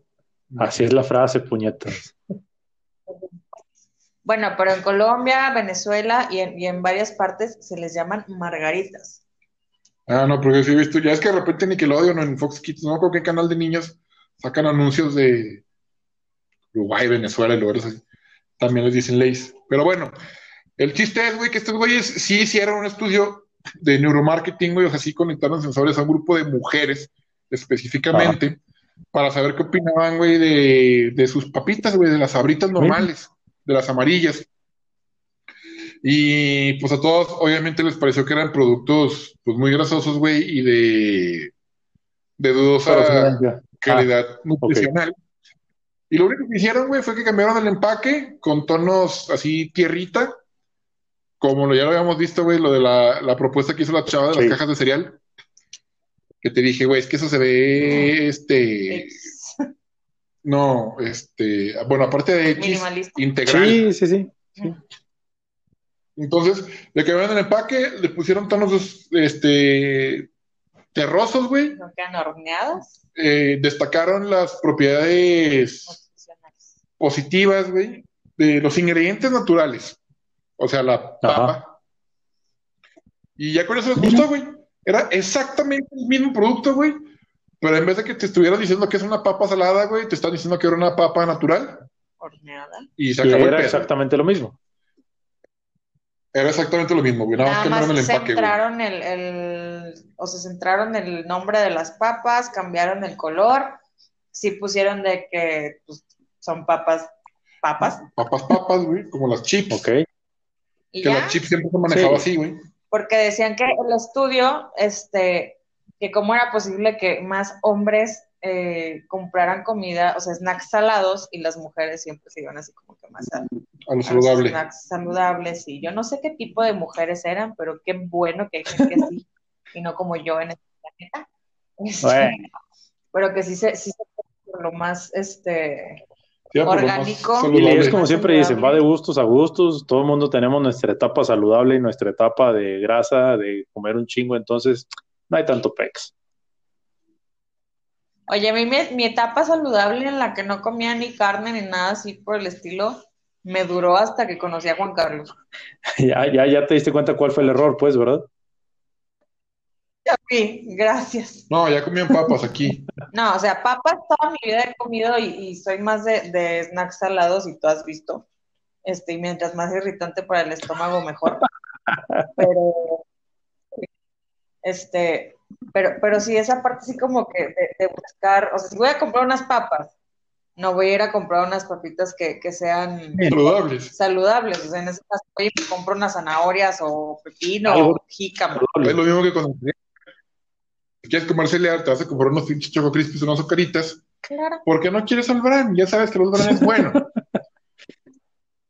Así es la frase, puñetas. Bueno, pero en Colombia, Venezuela y en, y en varias partes se les llaman margaritas. Ah, no, porque sí he visto, ya es que de repente Nickelodeon en Fox Kids, no creo que canal de niños sacan anuncios de Uruguay, Venezuela y lugares así. También les dicen leyes. Pero bueno, el chiste es, güey, que estos güeyes sí hicieron un estudio de neuromarketing, güey, o sea, sí conectaron sensores a un grupo de mujeres específicamente para saber qué opinaban, güey, de, de sus papitas, güey, de las abritas normales, de las amarillas. Y pues a todos, obviamente, les pareció que eran productos, pues muy grasosos, güey, y de, de dudosa calidad Ah, nutricional. Y lo único que hicieron, güey, fue que cambiaron el empaque con tonos así tierrita, como lo, ya lo habíamos visto, güey, lo de la, la propuesta que hizo la chava de las Sí. cajas de cereal. Que te dije, güey, es que eso se ve, este, no, este, bueno, aparte de X, Minimalista. integral. Sí, sí, sí. sí. Entonces, le cambiaron el empaque, le pusieron tonos, este, terrosos, güey, No quedan horneadas. eh, destacaron las propiedades positivas, güey, de los ingredientes naturales. O sea, la papa. Y ya con eso les gustó, güey. Era exactamente el mismo producto, güey. Pero en vez de que te estuvieran diciendo que es una papa salada, güey, te están diciendo que era una papa natural. Horneada. Y se acabó el era pedo. exactamente lo mismo. Era exactamente lo mismo, güey. Nada más Nada cambiaron el más empaque, güey. centraron el, el, o se centraron en el nombre de las papas, cambiaron el color, sí pusieron de que pues, son papas, papas, Papas, papas, güey, como las chips. Ok. Que ya, las chips siempre se manejaba Sí. así, güey. Porque decían que el estudio, este, que cómo era posible que más hombres eh, compraran comida, o sea, snacks salados, y las mujeres siempre se iban así como que más a, A los snacks saludables, y yo no sé qué tipo de mujeres eran, pero qué bueno que hay gente así, y no como yo en este planeta. Este, Bueno. Pero que sí se, sí se por lo más, este, Más Orgánico. Y es como siempre dicen, va de gustos a gustos, todo el mundo tenemos nuestra etapa saludable y nuestra etapa de grasa, de comer un chingo, entonces no hay tanto pex. Oye, a mí mi, mi etapa saludable en la que no comía ni carne ni nada así por el estilo, me duró hasta que conocí a Juan Carlos. Ya, ya, ya te diste cuenta cuál fue el error, pues, ¿verdad? Sí, gracias. No, ya comían papas aquí. No, o sea, papas toda mi vida he comido y, y soy más de, de snacks salados y tú has visto. Este, y mientras más irritante para el estómago, mejor. Pero, este, pero, pero sí, esa parte sí como que de, de buscar, o sea, si voy a comprar unas papas, no voy a ir a comprar unas papitas que, que sean Saludables. saludables. O sea, en ese caso, oye, me compro unas zanahorias o pepino o jícama. Es lo mismo que cuando si quieres comer cereal, te vas a comprar unos pinches choco crispies, unas azucaritas. Claro. Porque no quieres al bran, ya sabes que el bran es bueno.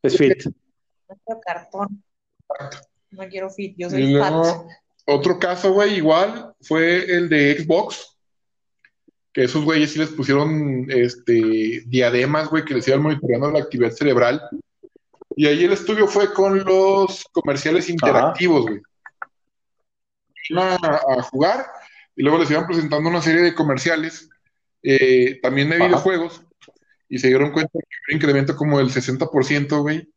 Es fit. No quiero cartón. No quiero fit, yo soy fat. luego, otro caso, güey, igual, fue el de Xbox. Que esos güeyes sí les pusieron este, diademas, güey, que les iban monitoreando la actividad cerebral. Y ahí el estudio fue con los comerciales interactivos, güey. Iban a, a jugar y luego les iban presentando una serie de comerciales, eh, también de Ajá. videojuegos, y se dieron cuenta que había un incremento como del 60%, güey,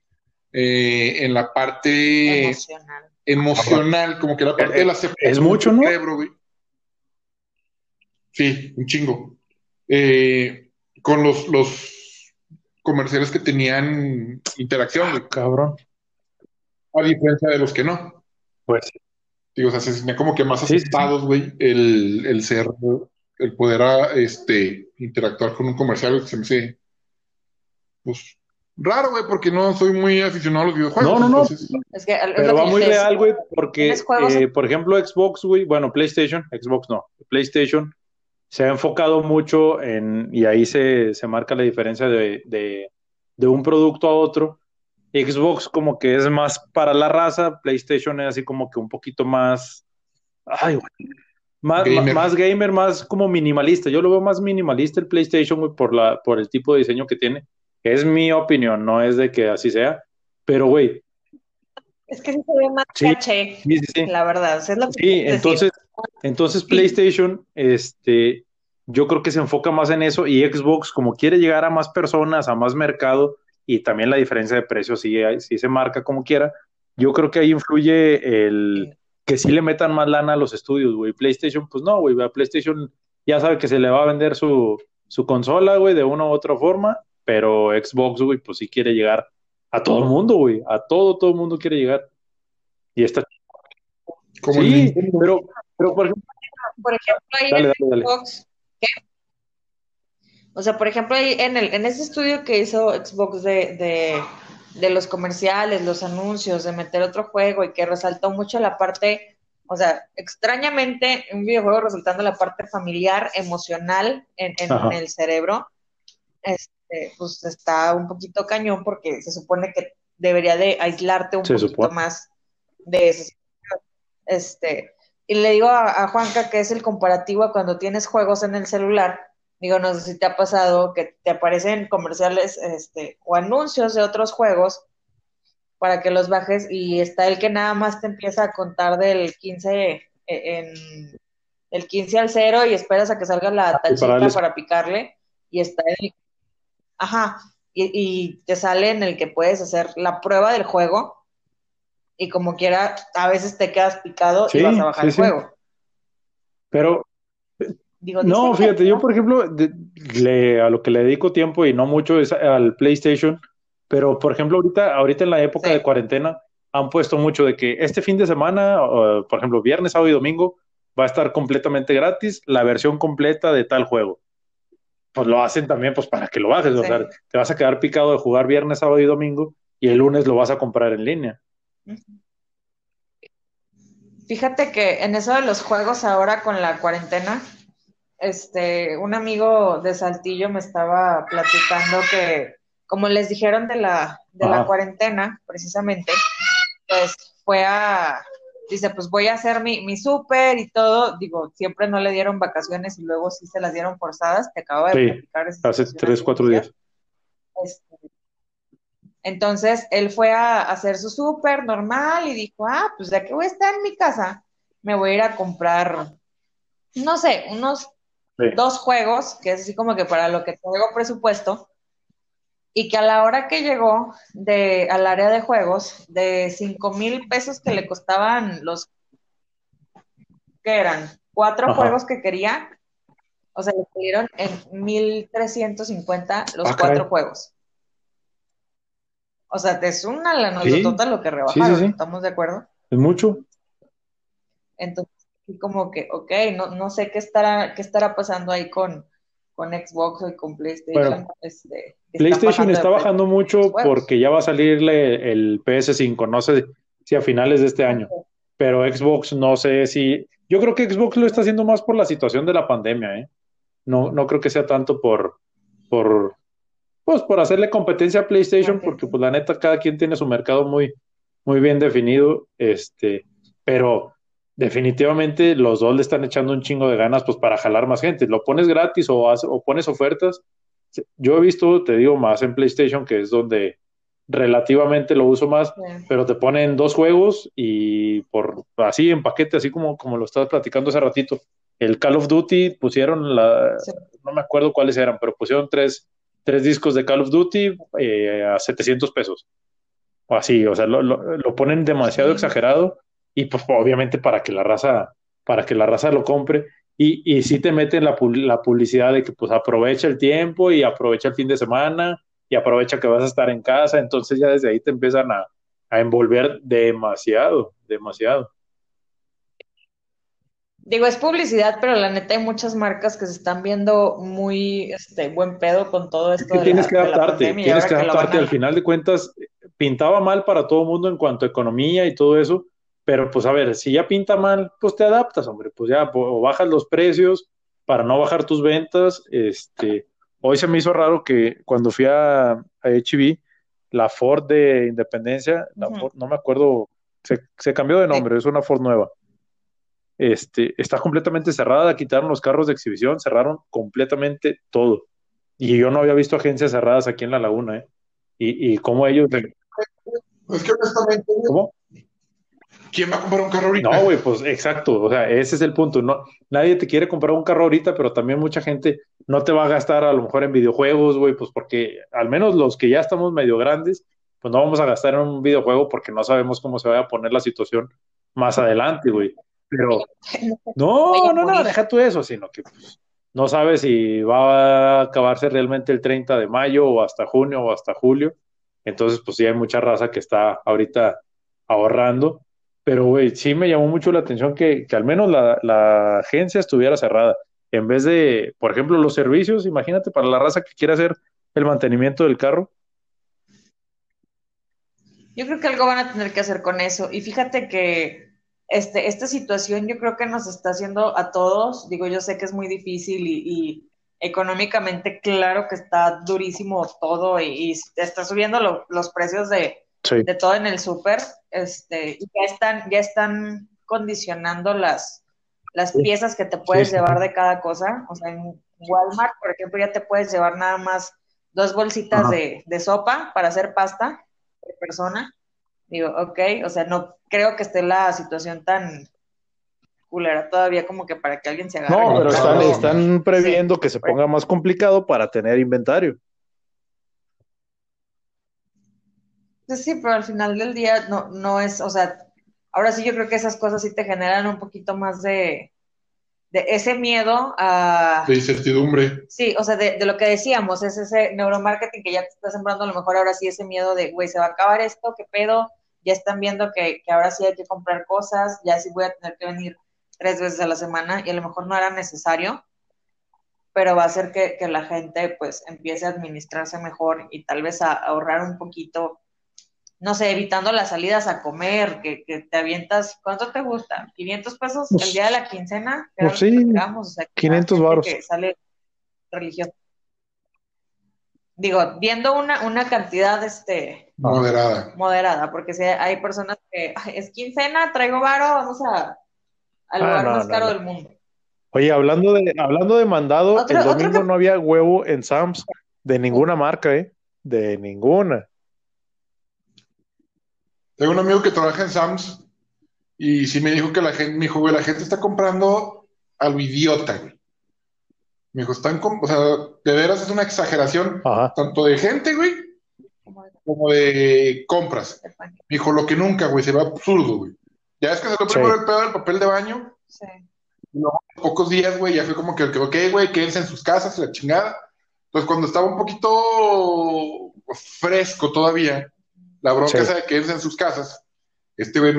eh, en la parte Emocional. emocional, como que la parte de la aceptación Es mucho, del ¿no? güey. Sí, un chingo. Eh, con los, los comerciales que tenían interacción, güey, Cabrón. a diferencia de los que no. Pues Digo, o sea, se sentían como que más Sí, sí, sí. aceptados, güey, el, el ser, el poder ah, este, interactuar con un comercial, que se me hace, pues, raro, güey, porque no soy muy aficionado a los videojuegos. No, no, no. entonces, Es que es Pero va muy real, güey, porque, eh, por ejemplo, Xbox, güey, bueno, PlayStation, Xbox no, PlayStation se ha enfocado mucho en, y ahí se, se marca la diferencia de, de, de un producto a otro. Xbox como que es más para la raza, PlayStation es así como que un poquito más, ay, güey, más, Gamer. más, gamer, más como minimalista. Yo lo veo más minimalista el PlayStation, güey, por la, por el tipo de diseño que tiene. Es mi opinión, no es de que así sea, pero güey, Es que sí se ve más Sí. caché, sí, sí, la verdad. o sea, es lo que Sí, quiero decir. entonces, entonces PlayStation, este, yo creo que se enfoca más en eso y Xbox, como quiere llegar a más personas, a más mercado y también la diferencia de precios sí, sí se marca como quiera, yo creo que ahí influye el, que sí le metan más lana a los estudios, güey. PlayStation, pues no, güey. PlayStation ya sabe que se le va a vender su, su consola, güey, de una u otra forma, pero Xbox, güey, pues sí quiere llegar a todo el mundo, güey. A todo, todo el mundo quiere llegar. Y está. Como sí, pero, pero por ejemplo. Por ejemplo, ahí en Xbox. ¿Qué? O sea, por ejemplo, ahí en, el, en ese estudio que hizo Xbox de, de de los comerciales, los anuncios, de meter otro juego y que resaltó mucho la parte, o sea, extrañamente un videojuego resaltando la parte familiar, emocional en, el cerebro, este, pues está un poquito cañón porque se supone que debería de aislarte un poquito más de ese. Este, y le digo a, a Juanca que es el comparativo a cuando tienes juegos en el celular Digo, no sé si te ha pasado que te aparecen comerciales este, o anuncios de otros juegos para que los bajes y está el que nada más te empieza a contar del 15 e, en el 15 al 0 y esperas a que salga la ah, tachita para, picarle y está el ajá y, te sale en el que puedes hacer la prueba del juego y como quiera a veces te quedas picado y vas a bajar el juego. Pero no, fíjate, yo por ejemplo, a lo que le dedico tiempo y no mucho es al PlayStation, pero por ejemplo ahorita, ahorita en la época de cuarentena han puesto mucho de que este fin de semana, por ejemplo viernes, sábado y domingo, va a estar completamente gratis la versión completa de tal juego. Pues lo hacen también pues para que lo bajes, o sea, te vas a quedar picado de jugar viernes, sábado y domingo y el lunes lo vas a comprar en línea. Fíjate que en eso de los juegos ahora con la cuarentena, este, un amigo de Saltillo me estaba platicando que, como les dijeron de la, de la cuarentena, precisamente, pues fue a, dice, pues voy a hacer mi, mi súper y todo, digo, siempre no le dieron vacaciones y luego sí se las dieron forzadas, te acabo de platicar. Hace tres, cuatro días. Este, entonces, él fue a hacer su súper normal y dijo, ah, pues ya que voy a estar en mi casa, me voy a ir a comprar, no sé, unos dos juegos, que es así como que para lo que tengo presupuesto, y que a la hora que llegó de, al área de juegos, de cinco mil pesos que le costaban los que eran cuatro juegos que quería, o sea, le salieron en 1350 los ah, cuatro juegos. O sea, es una la ¿Sí? total lo que rebajaron, ¿estamos de acuerdo? Es mucho. Entonces, y como que, ok, no, no sé qué estará, qué estará pasando ahí con, con Xbox y con PlayStation. Este, PlayStation está bajando mucho porque ya va a salirle el PS5, no sé si a finales de este año, pero Xbox no sé si, yo creo que Xbox lo está haciendo más por la situación de la pandemia, ¿eh? No, no creo que sea tanto por, por, pues por hacerle competencia a PlayStation, porque pues la neta cada quien tiene su mercado muy, muy bien definido, este, pero definitivamente los dos le están echando un chingo de ganas pues para jalar más gente. Lo pones gratis o, o pones ofertas. Yo he visto, te digo, más en PlayStation, que es donde relativamente lo uso más, pero te ponen dos juegos y por así en paquete, así como, como lo estabas platicando hace ratito. El Call of Duty pusieron la, no me acuerdo cuáles eran, pero pusieron tres, tres discos de Call of Duty eh, a 700 pesos. O así, o sea, lo, lo, ponen demasiado exagerado y pues obviamente para que la raza, para que la raza lo compre. Y, y sí te meten la, la publicidad de que pues aprovecha el tiempo y aprovecha el fin de semana y aprovecha que vas a estar en casa, entonces ya desde ahí te empiezan a, a envolver demasiado, demasiado. Digo, es publicidad, pero la neta hay muchas marcas que se están viendo muy este, buen pedo con todo esto. tienes que adaptarte, tienes que adaptarte. Al final de cuentas, pintaba mal para todo el mundo en cuanto a economía y todo eso, pero pues a ver, si ya pinta mal, pues te adaptas, hombre, pues ya o bajas los precios para no bajar tus ventas. Este, hoy se me hizo raro que cuando fui a, a HB, la Ford de Independencia, no me acuerdo, se, cambió de nombre, es una Ford nueva. Este, está completamente cerrada, quitaron los carros de exhibición, cerraron completamente todo. Y yo no había visto agencias cerradas aquí en la laguna, ¿eh? Y, y cómo ellos... Es que honestamente... ¿Cómo? ¿Quién va a comprar un carro ahorita? No, güey, pues exacto, o sea, ese es el punto. No, nadie te quiere comprar un carro ahorita, pero también mucha gente no te va a gastar a lo mejor en videojuegos, güey, pues porque al menos los que ya estamos medio grandes, pues no vamos a gastar en un videojuego porque no sabemos cómo se va a poner la situación más adelante, güey. Pero no, no, no, deja tú eso, sino que pues, no sabes si va a acabarse realmente el 30 de mayo o hasta junio o hasta julio. Entonces, pues sí hay mucha raza que está ahorita ahorrando. Pero, güey, sí me llamó mucho la atención que, al menos la, la, agencia estuviera cerrada. En vez de, por ejemplo, los servicios, imagínate para la raza que quiere hacer el mantenimiento del carro. Yo creo que algo van a tener que hacer con eso. Y fíjate que este, esta situación yo creo que nos está haciendo a todos, digo, yo sé que es muy difícil y, económicamente claro que está durísimo todo y, está subiendo los precios de, de todo en el súper, este, y ya están, ya están condicionando las, las piezas que te puedes llevar de cada cosa. O sea, en Walmart, por ejemplo, ya te puedes llevar nada más dos bolsitas de, de sopa para hacer pasta por persona Digo, ok, o sea, no creo que esté la situación tan culera todavía como que para que alguien se agarre. No, pero están, previendo que se ponga más complicado para tener inventario. Pues sí, pero al final del día no, no es, o sea, ahora sí yo creo que esas cosas sí te generan un poquito más de, de ese miedo a... De incertidumbre. Sí, o sea, de, de, lo que decíamos, es ese neuromarketing que ya te está sembrando a lo mejor ahora sí ese miedo de, güey, se va a acabar esto, qué pedo, ya están viendo que, ahora sí hay que comprar cosas, ya sí voy a tener que venir tres veces a la semana y a lo mejor no era necesario, pero va a hacer que, la gente pues empiece a administrarse mejor y tal vez a, ahorrar un poquito, no sé, evitando las salidas a comer, que, te avientas, ¿cuánto te gusta? ¿500 pesos el día de la quincena? Pues sí, 500 baros. Que sale religioso digo, viendo una, una cantidad este moderada. Moderada, porque si hay personas que es quincena, traigo varo, vamos a al ah, lugar más caro del mundo. Oye, hablando de, hablando de mandado, el domingo no había huevo en Sam's de ninguna marca, ¿eh? De ninguna. Tengo un amigo que trabaja en Sam's y sí me dijo que la gente, me dijo, güey, la gente está comprando algo idiota, güey. Me dijo, están, o sea, de veras es una exageración, tanto de gente, güey, como de compras. Me dijo, lo que nunca, güey, se va absurdo, güey. Ya es que se lo primero el pedo del papel de baño. Sí. Y luego, pocos días, güey, ya fue como que, ok, güey, quédense en sus casas, la chingada. Entonces, cuando estaba un poquito fresco todavía, la bronca esa de quédense en sus casas, este güey,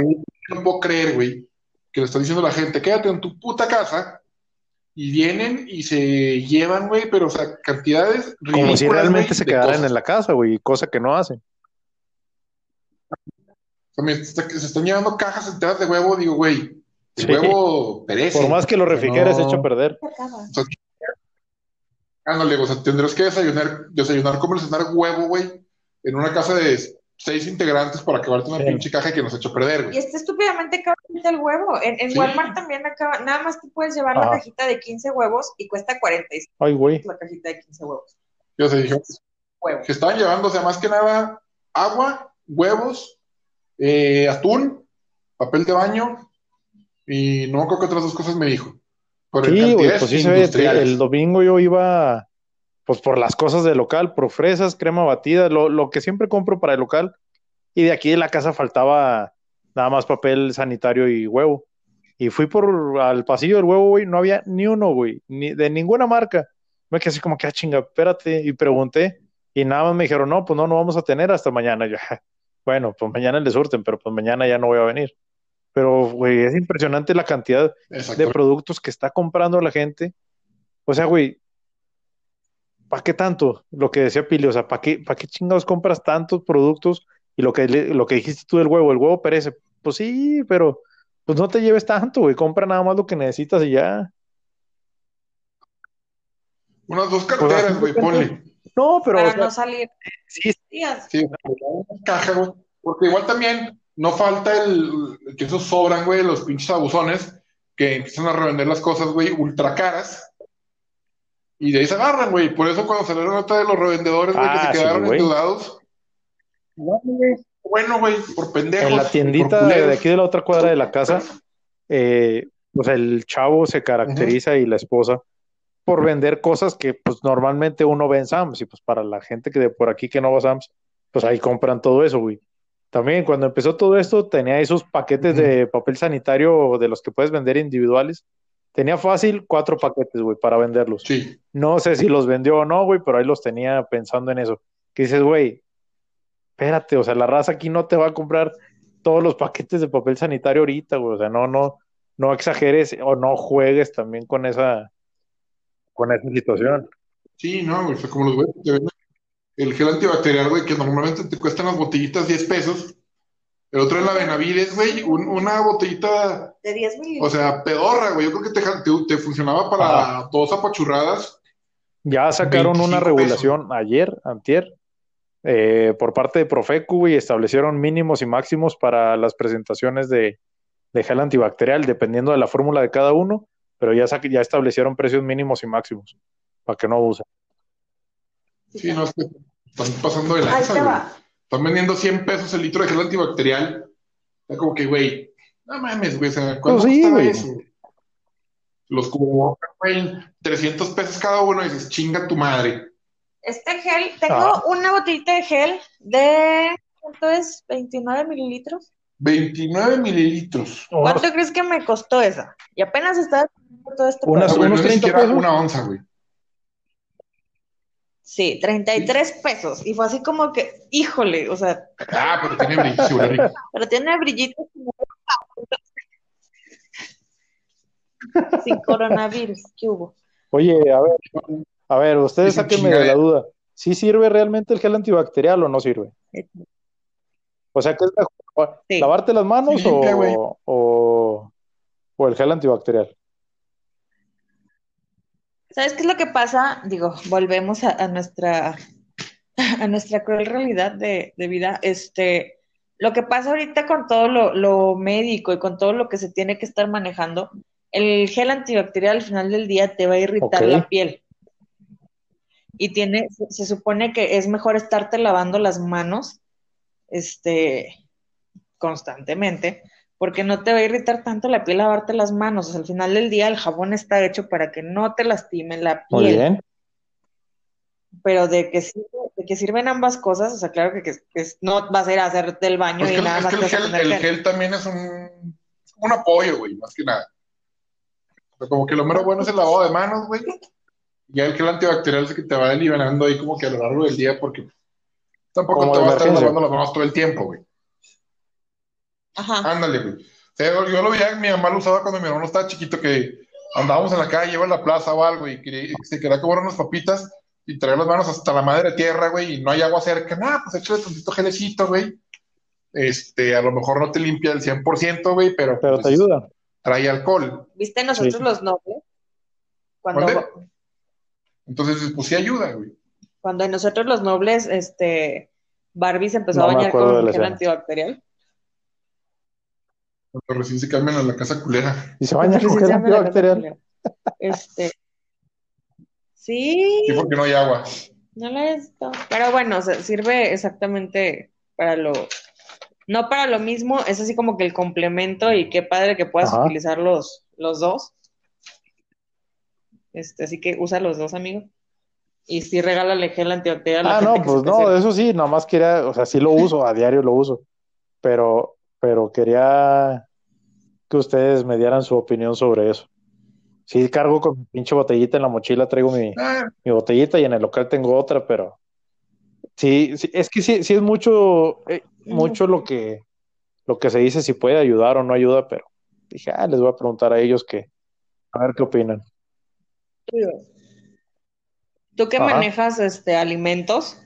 no puedo creer, güey, que le está diciendo la gente, quédate en tu puta casa, y vienen y se llevan, güey, pero, o sea, cantidades Como si realmente se quedaran en la casa, güey, cosa que no hacen. O sea, se están llevando cajas enteras de huevo, digo, güey, el huevo perece. Por más que lo refrigieres, hecho a perder. ándale, o sea, tendrás que desayunar, desayunar, comer, cenar huevo, güey, en una casa de seis integrantes para acabarte una pinche caja que nos ha hecho perder, güey. Y está estúpidamente caro el huevo. En, en Walmart también acaba, nada más te puedes llevar la cajita de 15 huevos y cuesta 45. Ay, güey. La cajita de 15 huevos. Yo se dije, que estaban llevando, o sea, más que nada, agua, huevos, eh, atún, papel de baño y no creo que otras dos cosas me dijo. sí, güey, pues sí se ve, el domingo yo iba pues por las cosas del local, por fresas, crema batida, lo, lo, que siempre compro para el local. Y de aquí de la casa faltaba nada más papel sanitario y huevo. Y fui por al pasillo del huevo, güey, no había ni uno, güey, ni de ninguna marca. Me quedé así como que, ah, chinga, espérate, y pregunté, y nada más me dijeron, no, pues no, no vamos a tener hasta mañana. Yo, bueno, pues mañana le surten, pero pues mañana ya no voy a venir. Pero, güey, es impresionante la cantidad de productos que está comprando la gente. O sea, güey, ¿para qué tanto? Lo que decía Pili, o sea, ¿para qué, ¿para qué chingados compras tantos productos? Y lo que, lo que dijiste tú del huevo, el huevo perece. Pues sí, pero pues no te lleves tanto, güey. Compra nada más lo que necesitas y ya. Unas dos carteras, güey, ponle. No, pero. Para no salir. Sí, sí. caja, güey. Porque igual también no falta el, que esos sobran, güey, los pinches abusones que empiezan a revender las cosas, güey, ultra caras y de ahí se agarran, güey. Por eso cuando salieron nota de los revendedores, güey, que se ah, quedaron endeudados. Bueno, güey, por pendejos. En la tiendita de, aquí de la otra cuadra de la casa, eh, pues el chavo se caracteriza y la esposa por vender cosas que pues normalmente uno ve en Sam's y pues para la gente que de por aquí que no va a Sam's, pues ahí compran todo eso, güey. También cuando empezó todo esto tenía esos paquetes de papel sanitario de los que puedes vender individuales. Tenía fácil cuatro paquetes, güey, para venderlos. Sí. No sé si los vendió o no, güey, pero ahí los tenía pensando en eso. Que dices, güey, espérate, o sea, la raza aquí no te va a comprar todos los paquetes de papel sanitario ahorita, güey. O sea, no, no, no exageres o no juegues también con esa, con esa situación. Sí, no, güey, fue como los güeyes te venden el gel antibacterial, güey, que normalmente te cuestan las botellitas 10 pesos. El otro es la Benavides, güey, un- una botellita, De 10 o mililitros. sea, pedorra, güey. Yo creo que te, te, te funcionaba para dos apachurradas. Ya sacaron una 25 regulación ayer, antier, eh, por parte de Profecu y establecieron mínimos y máximos para las presentaciones de, de gel antibacterial, dependiendo de la fórmula de cada uno, pero ya, sa- ya establecieron precios mínimos y máximos para que no abusen. Sí, no, es que están pasando de Ahí lanza, te güey. Están vendiendo 100 pesos el litro de gel antibacterial. Está como que, güey, no mames, güey, o sea, ¿cuánto Pues sí, costaba güey. eso? Los cubrebocas, güey, 300 pesos cada uno, y dices, chinga tu madre. Este gel, tengo Ah. una botellita de gel de, ¿cuánto es? 29 mililitros. 29 mililitros. ¿Cuánto crees que me costó esa? Y apenas estaba todo este Unas- Ah, unos es ni 30 siquiera pesos. una onza, güey. Sí, 33 pesos. Y fue así como que, híjole, o sea, Ah, pero tiene rico. pero tiene brillitos como- sin coronavirus. ¿Qué hubo? Oye, a ver, a ver, ustedes sáquenme de la chingadera. duda. ¿Sí sirve realmente el gel antibacterial o no sirve? O sea, ¿qué es mejor? Sí. ¿Lavarte las manos Sí, o, o el gel antibacterial? ¿Sabes qué es lo que pasa? Digo, volvemos a, a nuestra a nuestra cruel realidad de, de vida. Este, lo que pasa ahorita con todo lo, lo médico y con todo lo que se tiene que estar manejando, el gel antibacterial al final del día te va a irritar la piel. Y tiene, se, se supone que es mejor estarte lavando las manos, este, constantemente, porque no te va a irritar tanto la piel lavarte las manos. O sea, al final del día el jabón está hecho para que no te lastime la Muy piel. bien. Pero de que, sirve- de que sirven ambas cosas, o sea, claro que, que- que no vas a ir a hacerte el baño Pues y que nada es más que el gel, el gel. gel también es un, un apoyo, güey, más que nada. O sea, como que lo mero bueno es el lavado de manos, güey. Ya el gel antibacterial es el que te va liberando ahí como que a lo largo del día, porque tampoco Como te vas a estar lavando las manos todo el tiempo, güey. Ajá. Ándale, güey. O sea, yo, lo veía, mi mamá lo usaba cuando mi hermano estaba chiquito, que andábamos en la calle o en la plaza o algo y quería- se quería comer unas papitas y traía las manos hasta la madre tierra, güey, y no hay agua cerca. Nah, pues échale tantito gelecito, güey. Este, a lo mejor no te limpia el 100%, güey, pero, Pero te pues, ayuda. trae alcohol. ¿Viste nosotros Sí. los nobles? Cuando. Entonces, pues sí ayuda, güey. cuando en nosotros los nobles, este, Barbie se empezó No a bañar con gel antibacterial. Cuando recién se cambian a la casa culera. Y se baña con gel Precisamente la antibacterial. Este, sí, Sí, porque no hay agua. no la he visto. Pero bueno, o sea, sirve exactamente para lo, no para lo mismo, es así como que el complemento y qué padre que puedas Ajá. utilizar los, los dos. Este, así que usa los dos, amigo. Y sí, regálale gel antibacterial a la Ah, no, pues no, eso sí, nada más quería, o sea, sí lo uso, a diario lo uso, pero, pero quería que ustedes me dieran su opinión sobre eso. Sí, cargo con mi pinche botellita en la mochila, traigo mi, Ah, mi botellita y en el local tengo otra, pero sí, sí, es que sí, sí es mucho, eh, mucho lo que, lo que se dice si puede ayudar o no ayuda, pero dije, ah, les voy a preguntar a ellos que, a ver qué opinan. Tú que Ajá. manejas este alimentos,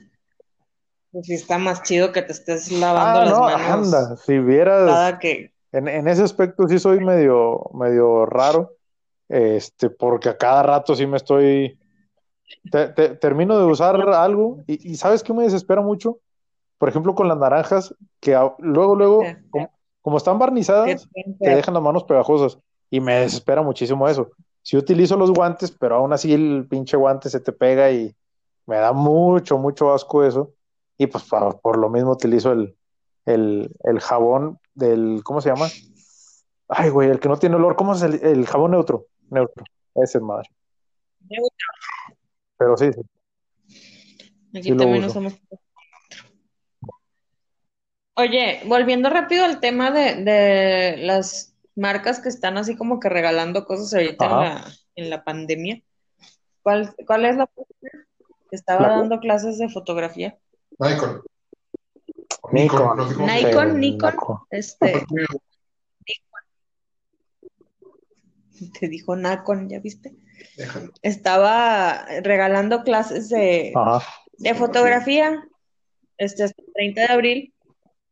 sí está más chido que te estés lavando Ah, las no, manos anda, si vieras, cada que en, en ese aspecto sí soy medio, medio raro, este, porque a cada rato sí me estoy, te- te- termino de usar algo y, y ¿sabes qué me desespera mucho? Por ejemplo, con las naranjas, que a- luego, luego, Sí. como, como están barnizadas, te dejan las manos pegajosas y me desespera muchísimo eso. Si utilizo los guantes, pero aún así el pinche guante se te pega y me da mucho, mucho asco eso. Y pues pa- por, lo mismo utilizo el, el, el jabón del, ¿cómo se llama? Ay, güey, el que no tiene olor, ¿cómo es el, el jabón neutro? Neutro, ese es madre. Pero sí, sí. Aquí Sí también usamos. Oye, volviendo rápido al tema de, de las marcas que están así como que regalando cosas ahorita en la, en la pandemia. ¿Cuál, cuál es la que estaba La- dando clases de fotografía? Nikon. Nikon. no sé cómo se Nikon. Nikon. Este, te dijo Nacon, ¿ya viste? Déjalo. Estaba regalando clases de, de fotografía, este, hasta el 30 de abril,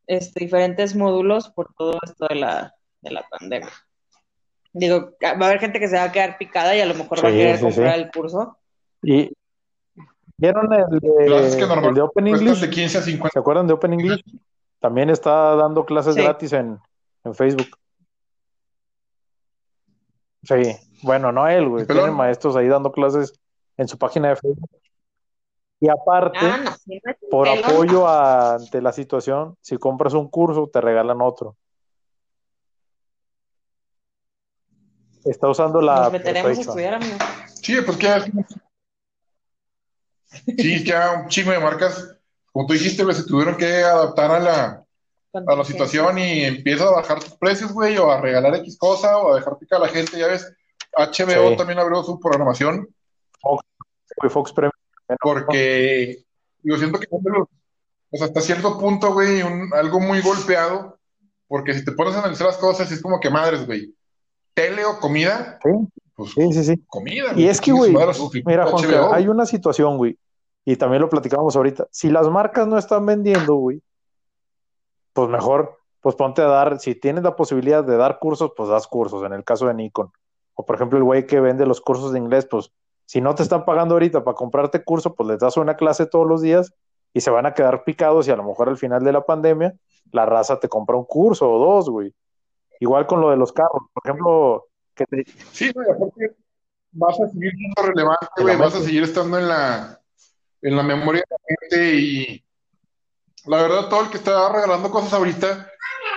este, diferentes módulos por todo esto de la, de la pandemia. Digo, va a haber gente que se va a quedar picada y a lo mejor va a querer sí, comprar sí. el curso. Y vieron el Clases que de, normal el de Open English. de 15 a 50. ¿Se acuerdan de Open English? También está dando clases Sí. gratis en, en Facebook. Sí, bueno, no él, güey. Tienen maestros ahí dando clases en su página de Facebook. Y aparte, Ah, no, sí, no es un por pelón. apoyo a- ante la situación, si compras un curso, te regalan otro. Está usando la Nos meteremos a estudiar, amigo. Sí, pues que ya. Sí, ya un chingo de marcas. Como tú dijiste, güey, se tuvieron que adaptar a la, a la situación y empieza a bajar tus precios, güey, o a regalar X cosa, o a dejar picar a la gente. Ya ves, HBO Sí. también abrió su programación Güey, Fox Premium. porque yo siento que o sea, hasta cierto punto, güey, un- algo muy golpeado, porque si te pones a analizar las cosas, es como que madres, güey. Tele o comida, Sí, pues sí, sí, sí. comida, Y es que, güey, mira, Juan, HBO. hay una situación, güey, y también lo platicamos ahorita. Si las marcas no están vendiendo, güey, pues mejor, pues ponte a dar, si tienes la posibilidad de dar cursos, pues das cursos, en el caso de Nikon. O por ejemplo, el güey que vende los cursos de inglés, pues si no te están pagando ahorita para comprarte curso, pues les das una clase todos los días y se van a quedar picados y a lo mejor al final de la pandemia la raza te compra un curso o dos, güey. Igual con lo de los carros, por ejemplo, que te, Sí, güey, aparte vas a seguir siendo relevante, Te güey, vas a seguir estando en la, en la memoria de la gente y la verdad todo el que está regalando cosas ahorita,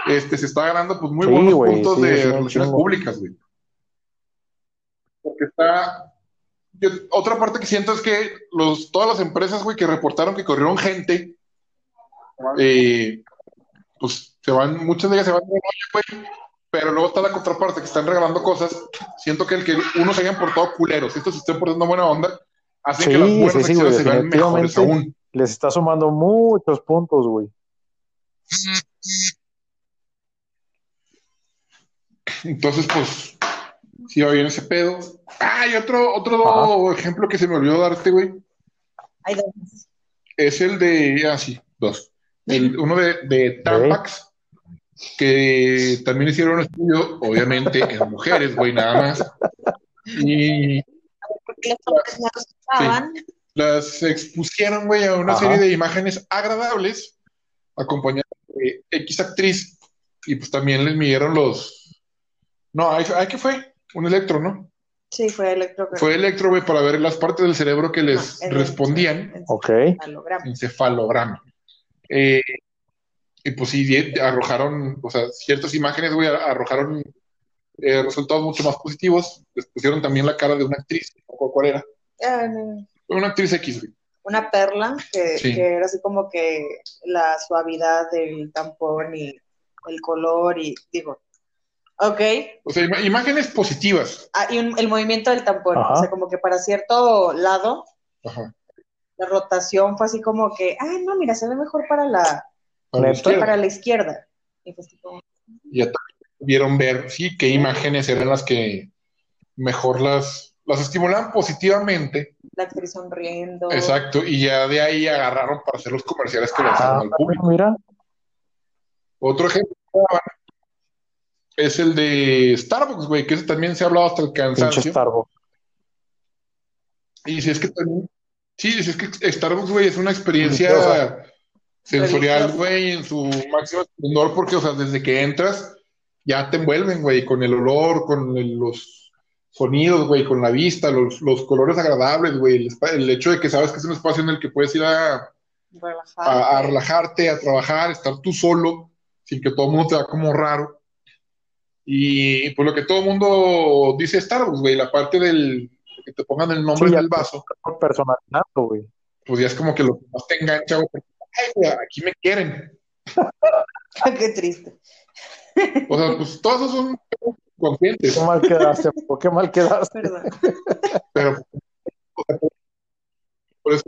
este, se está ganando pues muy Sí, buenos puntos sí, de relaciones chingo. públicas, güey. Porque está, yo- otra parte que siento es que los, todas las empresas, güey, que reportaron que corrieron gente, eh, pues se van, muchas de ellas se van de güey, pero luego está la contraparte que están regalando cosas. Siento que el que unos se hayan portado culeros, estos se estén portando buena onda, hacen que las buenas sí, sí, güey, se vean mejores aún. les está sumando muchos puntos, güey. Entonces, pues, sí va bien ese pedo. Ah, y otro, otro ejemplo que se me olvidó darte, güey, Hay dos. es el de, ah, sí, dos. El, uno de, de Tampax, que también hicieron un estudio, obviamente, en mujeres, güey, nada más. Y los usaban. las expusieron, güey, a una Ajá. serie de imágenes agradables, acompañadas de X actriz, y pues también les midieron los... No, ¿ahí, ahí qué fue? Un electro, ¿no? Sí, fue electro. Fue electro, güey, para ver las partes del cerebro que les No, el- respondían. el Ok. encefalograma. encefalograma. Eh, y pues sí, arrojaron, o sea, ciertas imágenes, güey, arrojaron eh, resultados mucho más positivos. Les pusieron también la cara de una actriz, no cuál era. Ah, no. Una actriz X, güey. Una perla que, Sí. que era así como que la suavidad del tampón y el color y digo, ok, O sea, imágenes positivas. ah, y un- el movimiento del tampón, Ajá. o sea, como que para cierto lado Ajá. la rotación fue así como que, ah, no, mira, se ve mejor para la, Para la izquierda. para la izquierda. Y así como, Y ya también vieron ver, sí, qué imágenes eran las que mejor las, las estimulan positivamente. la actriz sonriendo. Exacto. Y ya de ahí agarraron para hacer los comerciales que lanzaron Ah, al público. mira. Otro ejemplo es el de Starbucks, güey, que ese también se ha hablado hasta el Pinche cansancio. Starbucks. Y si es que también, sí, si es que Starbucks, güey, es una experiencia. Sensorial, güey, en su máximo esplendor, porque, o sea, desde que entras, ya te envuelven, güey, con el olor, con el- los sonidos, güey, con la vista, los, los colores agradables, güey, el, hecho de que sabes que es un espacio en el que puedes ir a, relajada. a, a relajarte, a trabajar, estar tú solo, sin que todo el mundo te vea como raro. Y pues lo que todo el mundo dice Starbucks, güey, la parte del que te pongan el nombre Sí, en ya. el vaso, Personalizando, güey. pues ya es como que lo que más te engancha, güey, porque, ay, güey, aquí me quieren. Qué triste. O sea, pues todos esos son conscientes. Qué mal quedaste, po, qué mal quedaste. Perdón. Pero por eso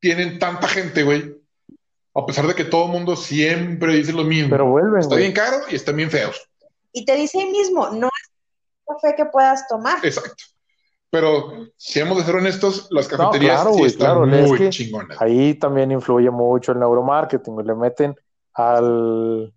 tienen tanta gente, güey. A pesar de que todo el mundo siempre dice lo mismo. Pero vuelven, Está güey. bien caro y están bien feos. Y te dice ahí mismo, no es café que puedas tomar. Exacto. Pero si hemos de ser honestos, las cafeterías claro, sí están claro, es muy que chingonas. Ahí también influye mucho el neuromarketing, güey. Le meten al,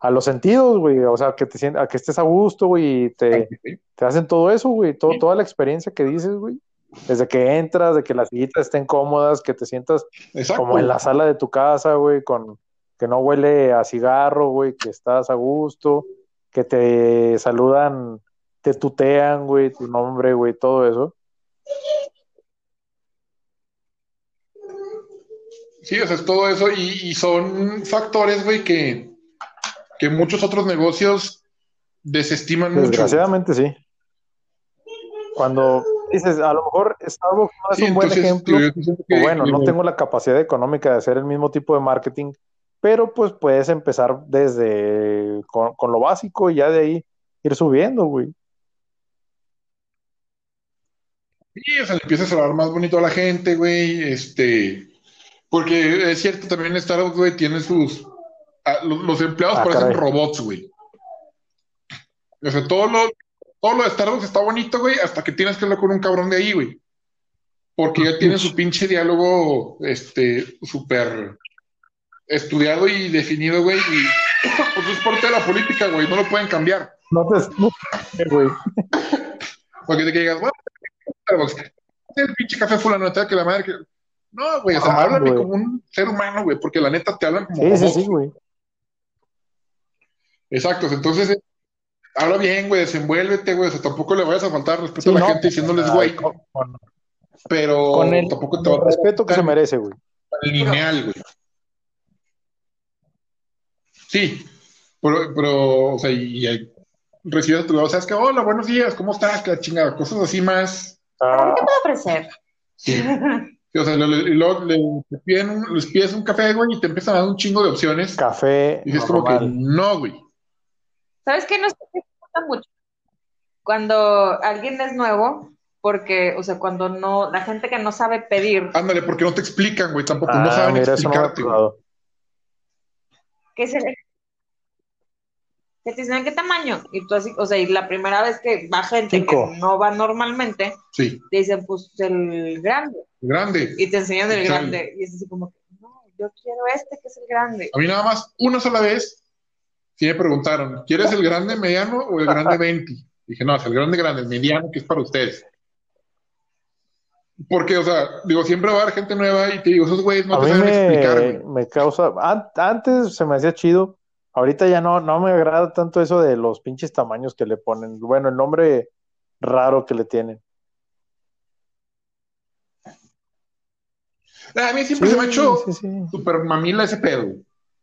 a los sentidos, güey. O sea, que te sient- a que estés a gusto, güey, y te, te hacen todo eso, güey. Todo, toda la experiencia que dices, güey. Desde que entras, de que las sillitas estén cómodas, que te sientas Exacto. como en la sala de tu casa, güey, con que no huele a cigarro, güey, que estás a gusto, que te saludan, te tutean, güey, tu nombre, güey, todo eso. Sí, o sea, es todo eso y, y son factores, güey, que, que muchos otros negocios desestiman mucho. Desgraciadamente sí. Cuando dices, a lo mejor Starbucks no es Sí, un buen ejemplo, que- bueno, no tengo la capacidad económica de hacer el mismo tipo de marketing, pero pues puedes empezar desde con, con lo básico y ya de ahí ir subiendo, güey. Sí, o sea, le empiezas a hablar más bonito a la gente, güey, este, porque es cierto, también Starbucks, güey, tiene sus, a- los, los empleados Ah, parecen caray. robots, güey. O sea, todo lo, todo lo de Starbucks está bonito, güey, hasta que tienes que hablar con un cabrón de ahí, güey. Porque ya tiene su pinche diálogo, este, súper estudiado y definido, güey, y pues es parte de la política, güey, no lo pueden cambiar. No te, no te- güey. Porque te que digas, bueno, Starbucks, el pinche café fulano, tal que la madre que... No, güey, o sea, Ah, háblame güey. como un ser humano, güey, porque la neta te hablan como Sí, sí, sí, güey. Exacto, entonces eh, habla bien, güey, desenvuélvete, güey, o sea, tampoco le vayas a faltar respeto Sí, a la no, gente diciéndoles, güey, con, con- pero con el, tampoco te vas a respeto que se merece, güey. lineal, güey. Sí, pero, pero, o sea, y, y recibes tu lado, sabes que, hola, buenos días, ¿cómo estás? Que chingada, cosas así más, Ah, ¿Qué puedo ofrecer? sí. Sí, o sea, le- y luego le, te piden un- les pides un café, güey, y te empiezan a dar un chingo de opciones. café Y dices como que, no, güey. ¿Sabes qué? Nos gusta mucho cuando alguien es nuevo, porque, o sea, cuando no, la gente que no sabe pedir, Ándale, porque no te explican, güey, tampoco, no Ah, saben mira, eso no explicarte, güey. ¿qué es el- que te dicen, ¿qué tamaño? Y tú así, o sea, y la primera vez que va gente Cinco. que no va normalmente, Sí, te dicen, pues, el grande, grande. y te enseñan el grande, y es así como que, no, yo quiero este que es el grande. A mí nada más, una sola vez, sí me preguntaron, ¿quieres el grande mediano o el grande 20? Dije, no, es el grande grande, el mediano que es para ustedes. Porque, o sea, digo, siempre va a haber gente nueva y te digo, esos güeyes no A te saben explicar, me, güey. me causa. an- Antes se me hacía chido. Ahorita ya no, no me agrada tanto eso de los pinches tamaños que le ponen. Bueno, el nombre raro que le tienen. A mí siempre Sí, se me ha hecho sí, sí. súper mamila ese pedo.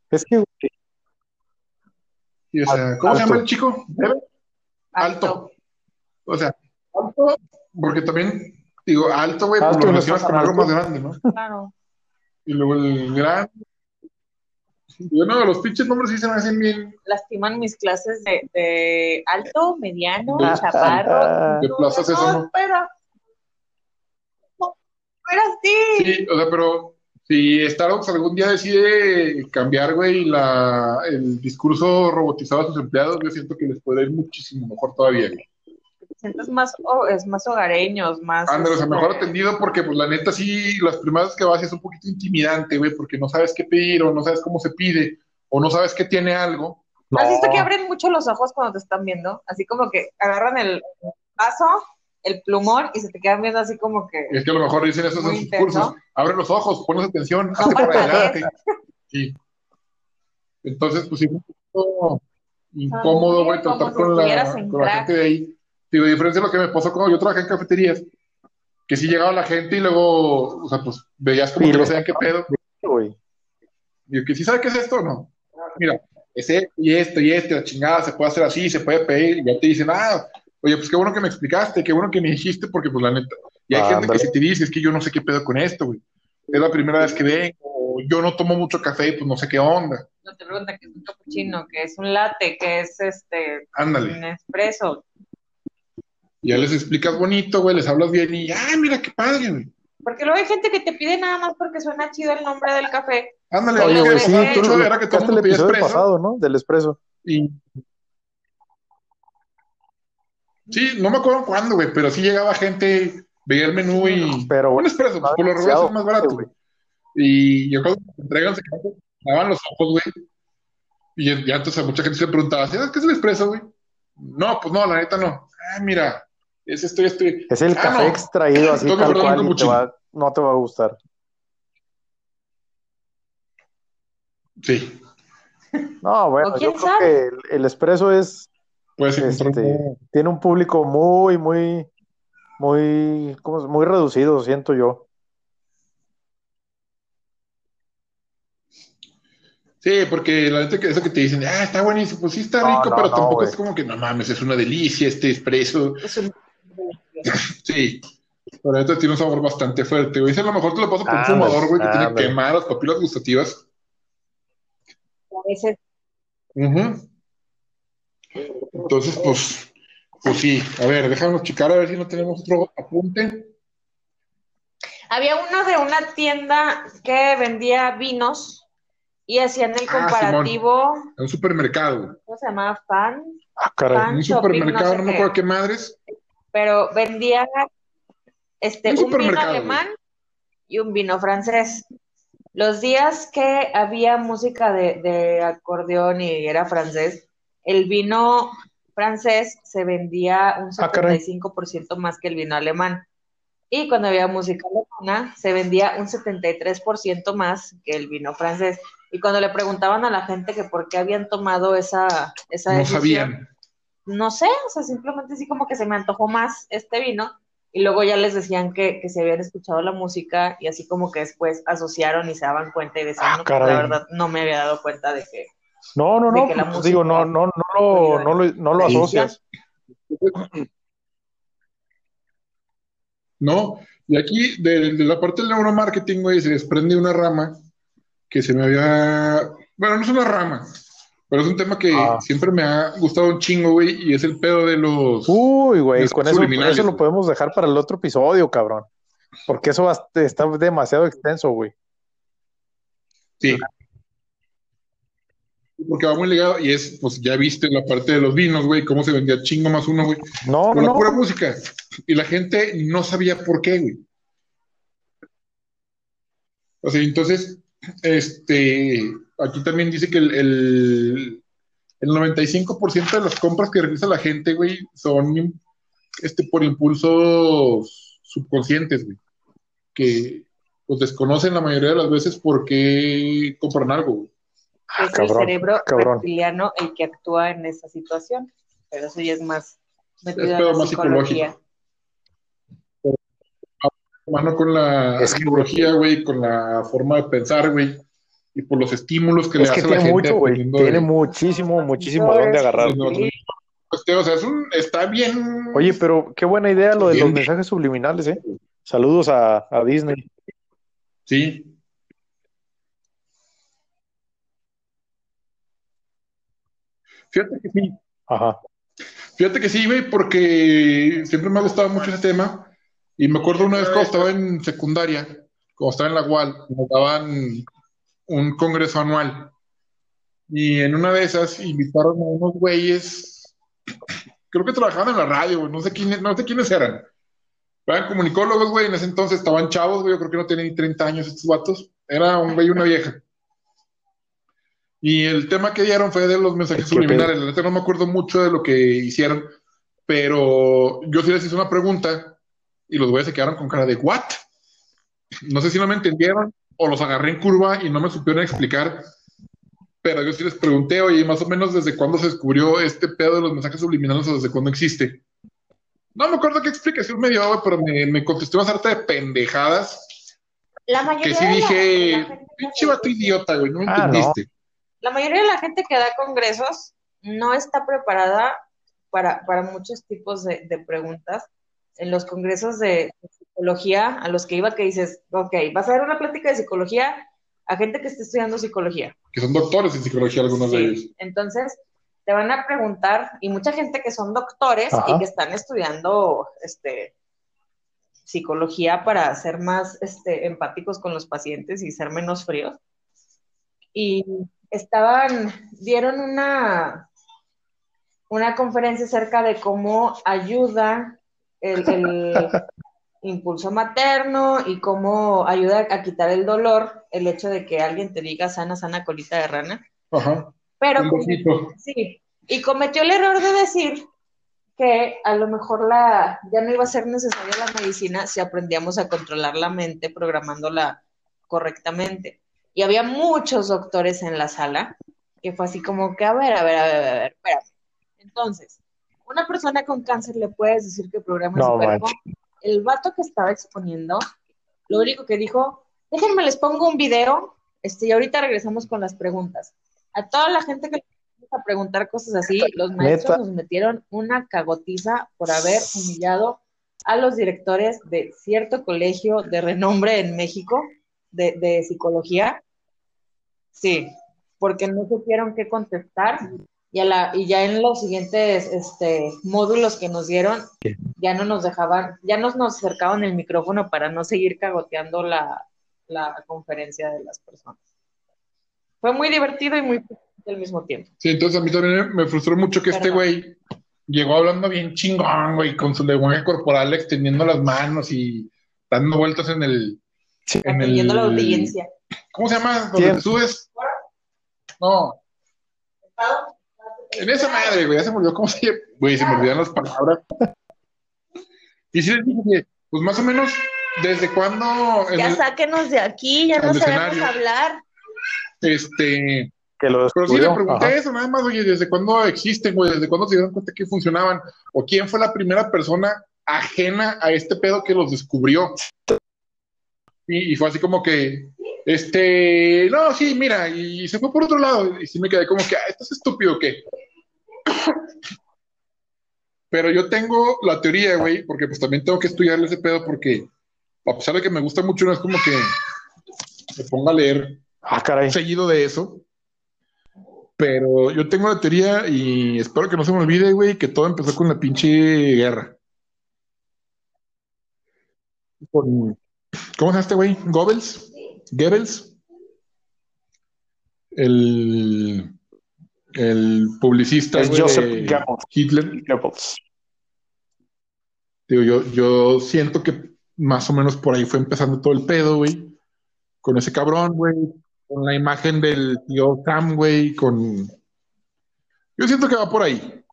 Es que, güey, Y, o sea, ¿cómo se llama el chico? Alto. O sea, alto, porque también, digo, alto, güey, pues Alto lo relacionas con algo más grande, ¿no? Claro. Y luego el gran. Bueno, los pinches nombres sí se me hacen bien Lastiman mis clases de, de alto, mediano, Ah, chaparro. de Plaza Sésamo. No, espera. No, espera, sí. Sí, o sea, pero si Starbucks algún día decide cambiar, güey, la, el discurso robotizado a sus empleados, yo siento que les puede ir muchísimo mejor todavía, güey. Te sientes más, oh, es más hogareños, más. Ándale, o sea, este, mejor atendido porque, pues, la neta, sí, las primeras que vas es un poquito intimidante, güey, porque no sabes qué pedir o no sabes cómo se pide o no sabes que tiene algo. ¿Has visto no. que abren mucho los ojos cuando te están viendo? Así como que agarran el vaso, el plumón y se te quedan viendo así como que. Es que a lo mejor dicen eso en sus intenso. cursos. Abre los ojos, pones atención, hazte para adelante. Sí. Entonces, pues sí, es un poco incómodo, güey, tratar si con la, con la gente de ahí. Digo, a diferencia de lo que me pasó cuando yo trabajé en cafeterías, que sí llegaba la gente y luego, o sea, pues veías como que no sabían qué pedo. güey. Digo, que sí sabe qué es esto o no. Mira, es esto y esto y esto, la chingada, se puede hacer así, se puede pedir, y ya te dicen, ah, oye, pues qué bueno que me explicaste, qué bueno que me dijiste, porque pues la neta, y hay Ah, gente que si te dice, es que yo no sé qué pedo con esto, güey. Es la primera vez que vengo, yo no tomo mucho café y pues no sé qué onda. No te pregunta que es un cappuccino, que es un latte, que es este Ándale. un espresso. Y ya les explicas bonito, güey, les hablas bien y, ay, mira qué padre, güey. Porque luego hay gente que te pide nada más porque suena chido el nombre del café. Ándale, Oye, lo que güey, sí, de hecho, era que todo el mundo pedía episodio expreso. pasado, ¿no? Del expreso. Y... Sí, no me acuerdo cuándo, güey, pero sí llegaba gente, veía el menú y... Pero, un expreso, pues, por lo regular es más barato, güey. Y yo cuando me entregan, se daban los ojos, güey. Y ya- entonces a mucha gente se le preguntaba, ¿sabes qué es el expreso, güey? No, pues no, la neta no. Ah, mira, es esto esto. Es el Ah, café no. extraído así tal cual y te va- no te va a gustar. Sí, No, bueno, ¿O quién yo creo sabe? que el, el expreso es, puedes este, un- tiene un público muy, muy, muy, ¿cómo muy reducido, siento yo. Sí, porque la neta que eso que te dicen, ah, está buenísimo, pues sí está rico, no, pero no, tampoco es como que no mames, es una delicia este expreso. Es un... Sí, pero neta tiene un sabor bastante fuerte, güey. Ese a lo mejor te lo pasa por un fumador, güey, que tiene quemadas papilas gustativas. A veces Ujú. Entonces, pues, pues sí. A ver, déjanos checar a ver si no tenemos otro apunte. Había uno de una tienda que vendía vinos y hacían el Ah, comparativo, En un supermercado, güey. ¿cómo se llamaba? Fan, Ah, caray. Fan un Shopping, supermercado, no sé no me acuerdo qué madres. Pero vendía este, Un un vino alemán y un vino francés. Los días que había música de, de acordeón y era francés, el vino francés se vendía un Ah, caray. 75% más que el vino alemán. Y cuando había música alemana, se vendía un 73% más que el vino francés. Y cuando le preguntaban a la gente que por qué habían tomado esa, esa No decisión, sabían. No sé, o sea, simplemente así como que se me antojó más este vino y luego ya les decían que, que se habían escuchado la música y así como que después asociaron y se daban cuenta y decían, Ah, no, pues, caray. la verdad no me había dado cuenta de que No, no, no, pues, digo, no, no, no lo, no lo, no lo Sí. asocias. ¿no? Y aquí, de, de la parte del neuromarketing, güey, se desprende una rama que se me había. Bueno, no es una rama, pero es un tema que Ah. siempre me ha gustado un chingo, güey, y es el pedo de los. Uy, güey, con eso, eso lo podemos dejar para el otro episodio, cabrón. Porque eso va- está demasiado extenso, güey. Sí. Porque va muy ligado, y es, pues ya viste la parte de los vinos, güey, cómo se vendía chingo más uno, güey, No, con la no, pura música. Y la gente no sabía por qué, güey. O sea, entonces, este, aquí también dice que el, el, el 95% de las compras que realiza la gente, güey, son este, por impulsos subconscientes, güey. Que pues desconocen la mayoría de las veces por qué compran algo, güey. es Ah, cabrón, el cerebro cabrron. reptiliano el que actúa en esa situación. Pero eso ya es más metido Es en pedo la más psicología. Mano con la Es que- psicología, güey, con la forma de pensar, güey, y por los estímulos que le que hace a la gente mucho, Tiene de- muchísimo, muchísimo de dónde agarrar. Pues, o sea, es un, está bien. Oye, pero qué buena idea lo de los mensajes subliminales, ¿eh? Saludos a, a Disney. Sí. Fíjate que sí, Ajá. fíjate que sí, güey, porque siempre me ha gustado mucho ese tema. Y me acuerdo una vez cuando estaba en secundaria, cuando estaba en la UAL, nos daban un congreso anual. Y en una de esas invitaron a unos güeyes, creo que trabajaban en la radio, no sé quiénes, no sé quiénes eran. Eran comunicólogos, güey, en ese entonces estaban chavos, güey, yo creo que no tenían ni 30 años estos vatos. Era un güey y una vieja. Y el tema que dieron fue de los mensajes ¿Qué subliminales. La neta no me acuerdo mucho de lo que hicieron, pero yo sí les hice una pregunta y los güeyes se quedaron con cara de ¿what? No sé si no me entendieron o los agarré en curva y no me supieron explicar, pero yo sí les pregunté, oye, más o menos desde cuándo se descubrió este pedo de los mensajes subliminales o desde cuándo existe. No me acuerdo qué explicación me dio, pero me, me contestó una sarta de pendejadas La mayoría que sí de dije, pinche vato idiota, güey, no me Ah, no. entendiste. La mayoría de la gente que da congresos no está preparada para, para muchos tipos de, de preguntas. En los congresos de psicología a los que iba, que dices, ok, vas a dar una plática de psicología, a gente que está estudiando psicología. Que son doctores en psicología algunos de ellos. Entonces te van a preguntar, y mucha gente que son doctores Ajá. y que están estudiando este, psicología para ser más este, empáticos con los pacientes y ser menos fríos. Y estaban, dieron una, una conferencia acerca de cómo ayuda el, el impulso materno y cómo ayuda a quitar el dolor el hecho de que alguien te diga sana, sana colita de rana. Ajá. Pero Un poquito. Sí, y cometió el error de decir que a lo mejor la, ya no iba a ser necesaria la medicina si aprendíamos a controlar la mente programándola correctamente. Y había muchos doctores en la sala que fue así como que, a ver, a ver, a ver, a ver, espérame. Entonces, una persona con cáncer le puedes decir que programa No su cuerpo. El vato que estaba exponiendo, lo único que dijo, déjenme les pongo un video, este, y ahorita regresamos con las preguntas. A toda la gente que a preguntar cosas así, los maestros Neta. nos metieron una cagotiza por haber humillado a los directores de cierto colegio de renombre en México de, de psicología. Sí, porque no supieron qué contestar y, a la, y ya en los siguientes este, módulos que nos dieron, ya no nos dejaban, ya nos, nos acercaban el micrófono para no seguir cagoteando la, la conferencia de las personas. Fue muy divertido y muy al mismo tiempo. Sí, entonces a mí también me frustró mucho que este güey llegó hablando bien chingón, güey, con su lenguaje corporal extendiendo las manos y dando vueltas en el... En a la el audiencia. ¿Cómo se llama? Te subes. No, en esa madre, güey, ya se me olvidó cómo se. Güey, se me olvidan las palabras. Y sí les dije que, pues más o menos, ¿desde cuándo Ya el- sáquenos de aquí, ya no sabemos hablar. este... Que lo Pero sí le pregunté Ajá. eso, nada más, oye, ¿desde cuándo existen, güey? ¿Desde cuándo se dieron cuenta que funcionaban? ¿O quién fue la primera persona ajena a este pedo que los descubrió? Y, y fue así como que, este, no, sí, mira, y, se fue por otro lado. Y sí me quedé como que, ah, ¿estás estúpido o qué? Pero yo tengo la teoría, güey, porque pues también tengo que estudiarle ese pedo porque, a pesar de que me gusta mucho, no es como que me ponga a leer Ah, caray. seguido de eso. Pero yo tengo la teoría y espero que no se me olvide, güey, que todo empezó con la pinche guerra. Con- ¿Cómo se llama este güey? ¿Goebbels? ¿Goebbels? El, el publicista Es güey, Joseph de Goebbels. Hitler. Goebbels. Digo, yo, yo siento que más o menos por ahí fue empezando todo el pedo, güey. Con ese cabrón, güey. Con la imagen del tío Sam, güey. Con. Yo siento que va por ahí.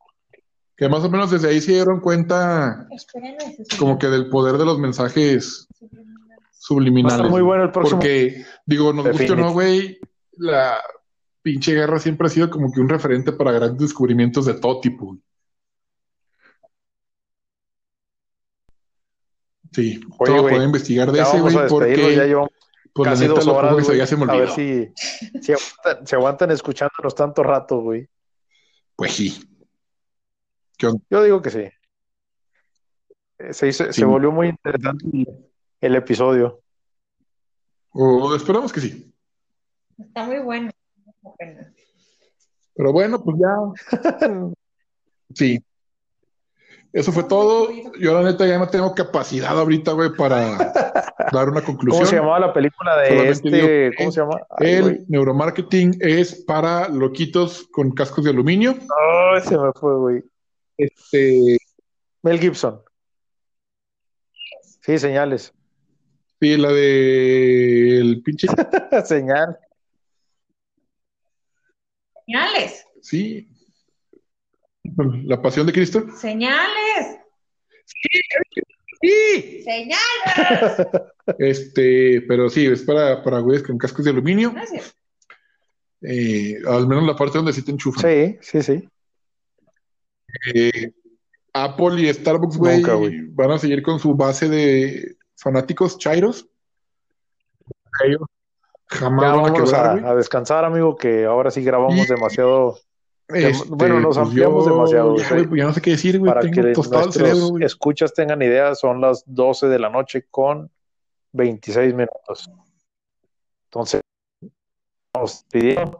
Que más o menos desde ahí se dieron cuenta, como que del poder de los mensajes Va a subliminales. estar muy bueno el próximo. Porque, digo, nos guste o no, güey, la pinche guerra siempre ha sido como que un referente para grandes descubrimientos de todo tipo. Sí, Oye, todo puedo investigar de Ya ese, güey, porque, ya llevamos pues, la casi neta, dos lo horas, güey. ya se me A ver si, si aguantan, si aguantan escuchándonos tanto rato, güey. Pues sí. Yo digo que sí. Eh, Se, hizo- Sí. se volvió muy interesante el, episodio. O esperamos que sí. Está muy bueno. Pero bueno, pues ya, sí. Eso fue todo. Yo, la neta, ya no tengo capacidad ahorita, güey, para dar una conclusión. ¿Cómo se llamaba la película de Solamente este? ¿Cómo se llama? Ay, El neuromarketing es para loquitos con cascos de aluminio. Ay, se me fue, güey. Este, Mel Gibson. Sí, señales. Sí, la de el pinche, Señal. Señales, sí, la pasión de Cristo. señales, Sí. señales. Este, pero sí, es para, para güeyes con cascos de aluminio. Gracias. Eh, al menos la parte donde sí te enchufan. Sí, sí, sí. Eh, Apple y Starbucks, güey, Nunca, güey. van a seguir con su base de fanáticos chairos. Ellos jamás Ya van a quebrar, a, a descansar, amigo, que ahora sí grabamos Y- demasiado Este, bueno, nos pues ampliamos yo, demasiado, ya, güey. pues ya no sé qué decir, güey. para Tengo que tostado el cerebro, güey. escuchas tengan idea. Son las 12 de la noche con 26 minutos. Entonces, nos pidieron.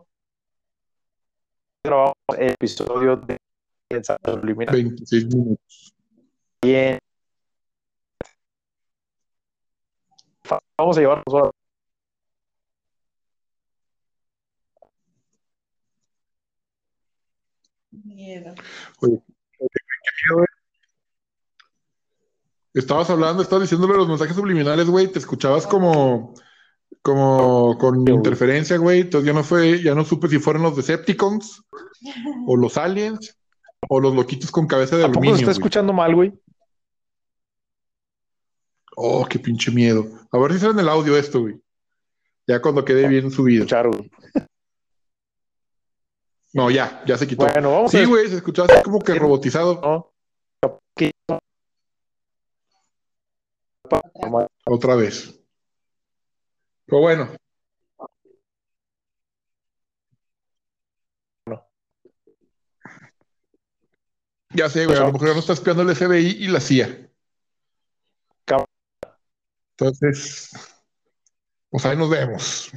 Grabamos el episodio de Pensando Subliminal. 26 minutos. Bien. Vamos a llevarnos ahora. Miedo. Estabas hablando, estabas diciéndole los mensajes subliminales, güey, te escuchabas como, como con interferencia, güey. Entonces ya no fue, ya no supe si fueron los Decepticons o los aliens o los loquitos con cabeza de ¿A poco se aluminio. está escuchando mal, güey? Oh, qué pinche miedo. A ver si sale en el audio esto, güey. Ya cuando quede bien subido. Escuchar, güey. No, ya, ya se quitó. Bueno, vamos Sí, a güey, se escuchaba así como que robotizado. Otra vez. Pero bueno. Ya sé, güey, a lo mejor ya no está espiando el FBI y la CIA. Entonces, pues ahí nos vemos.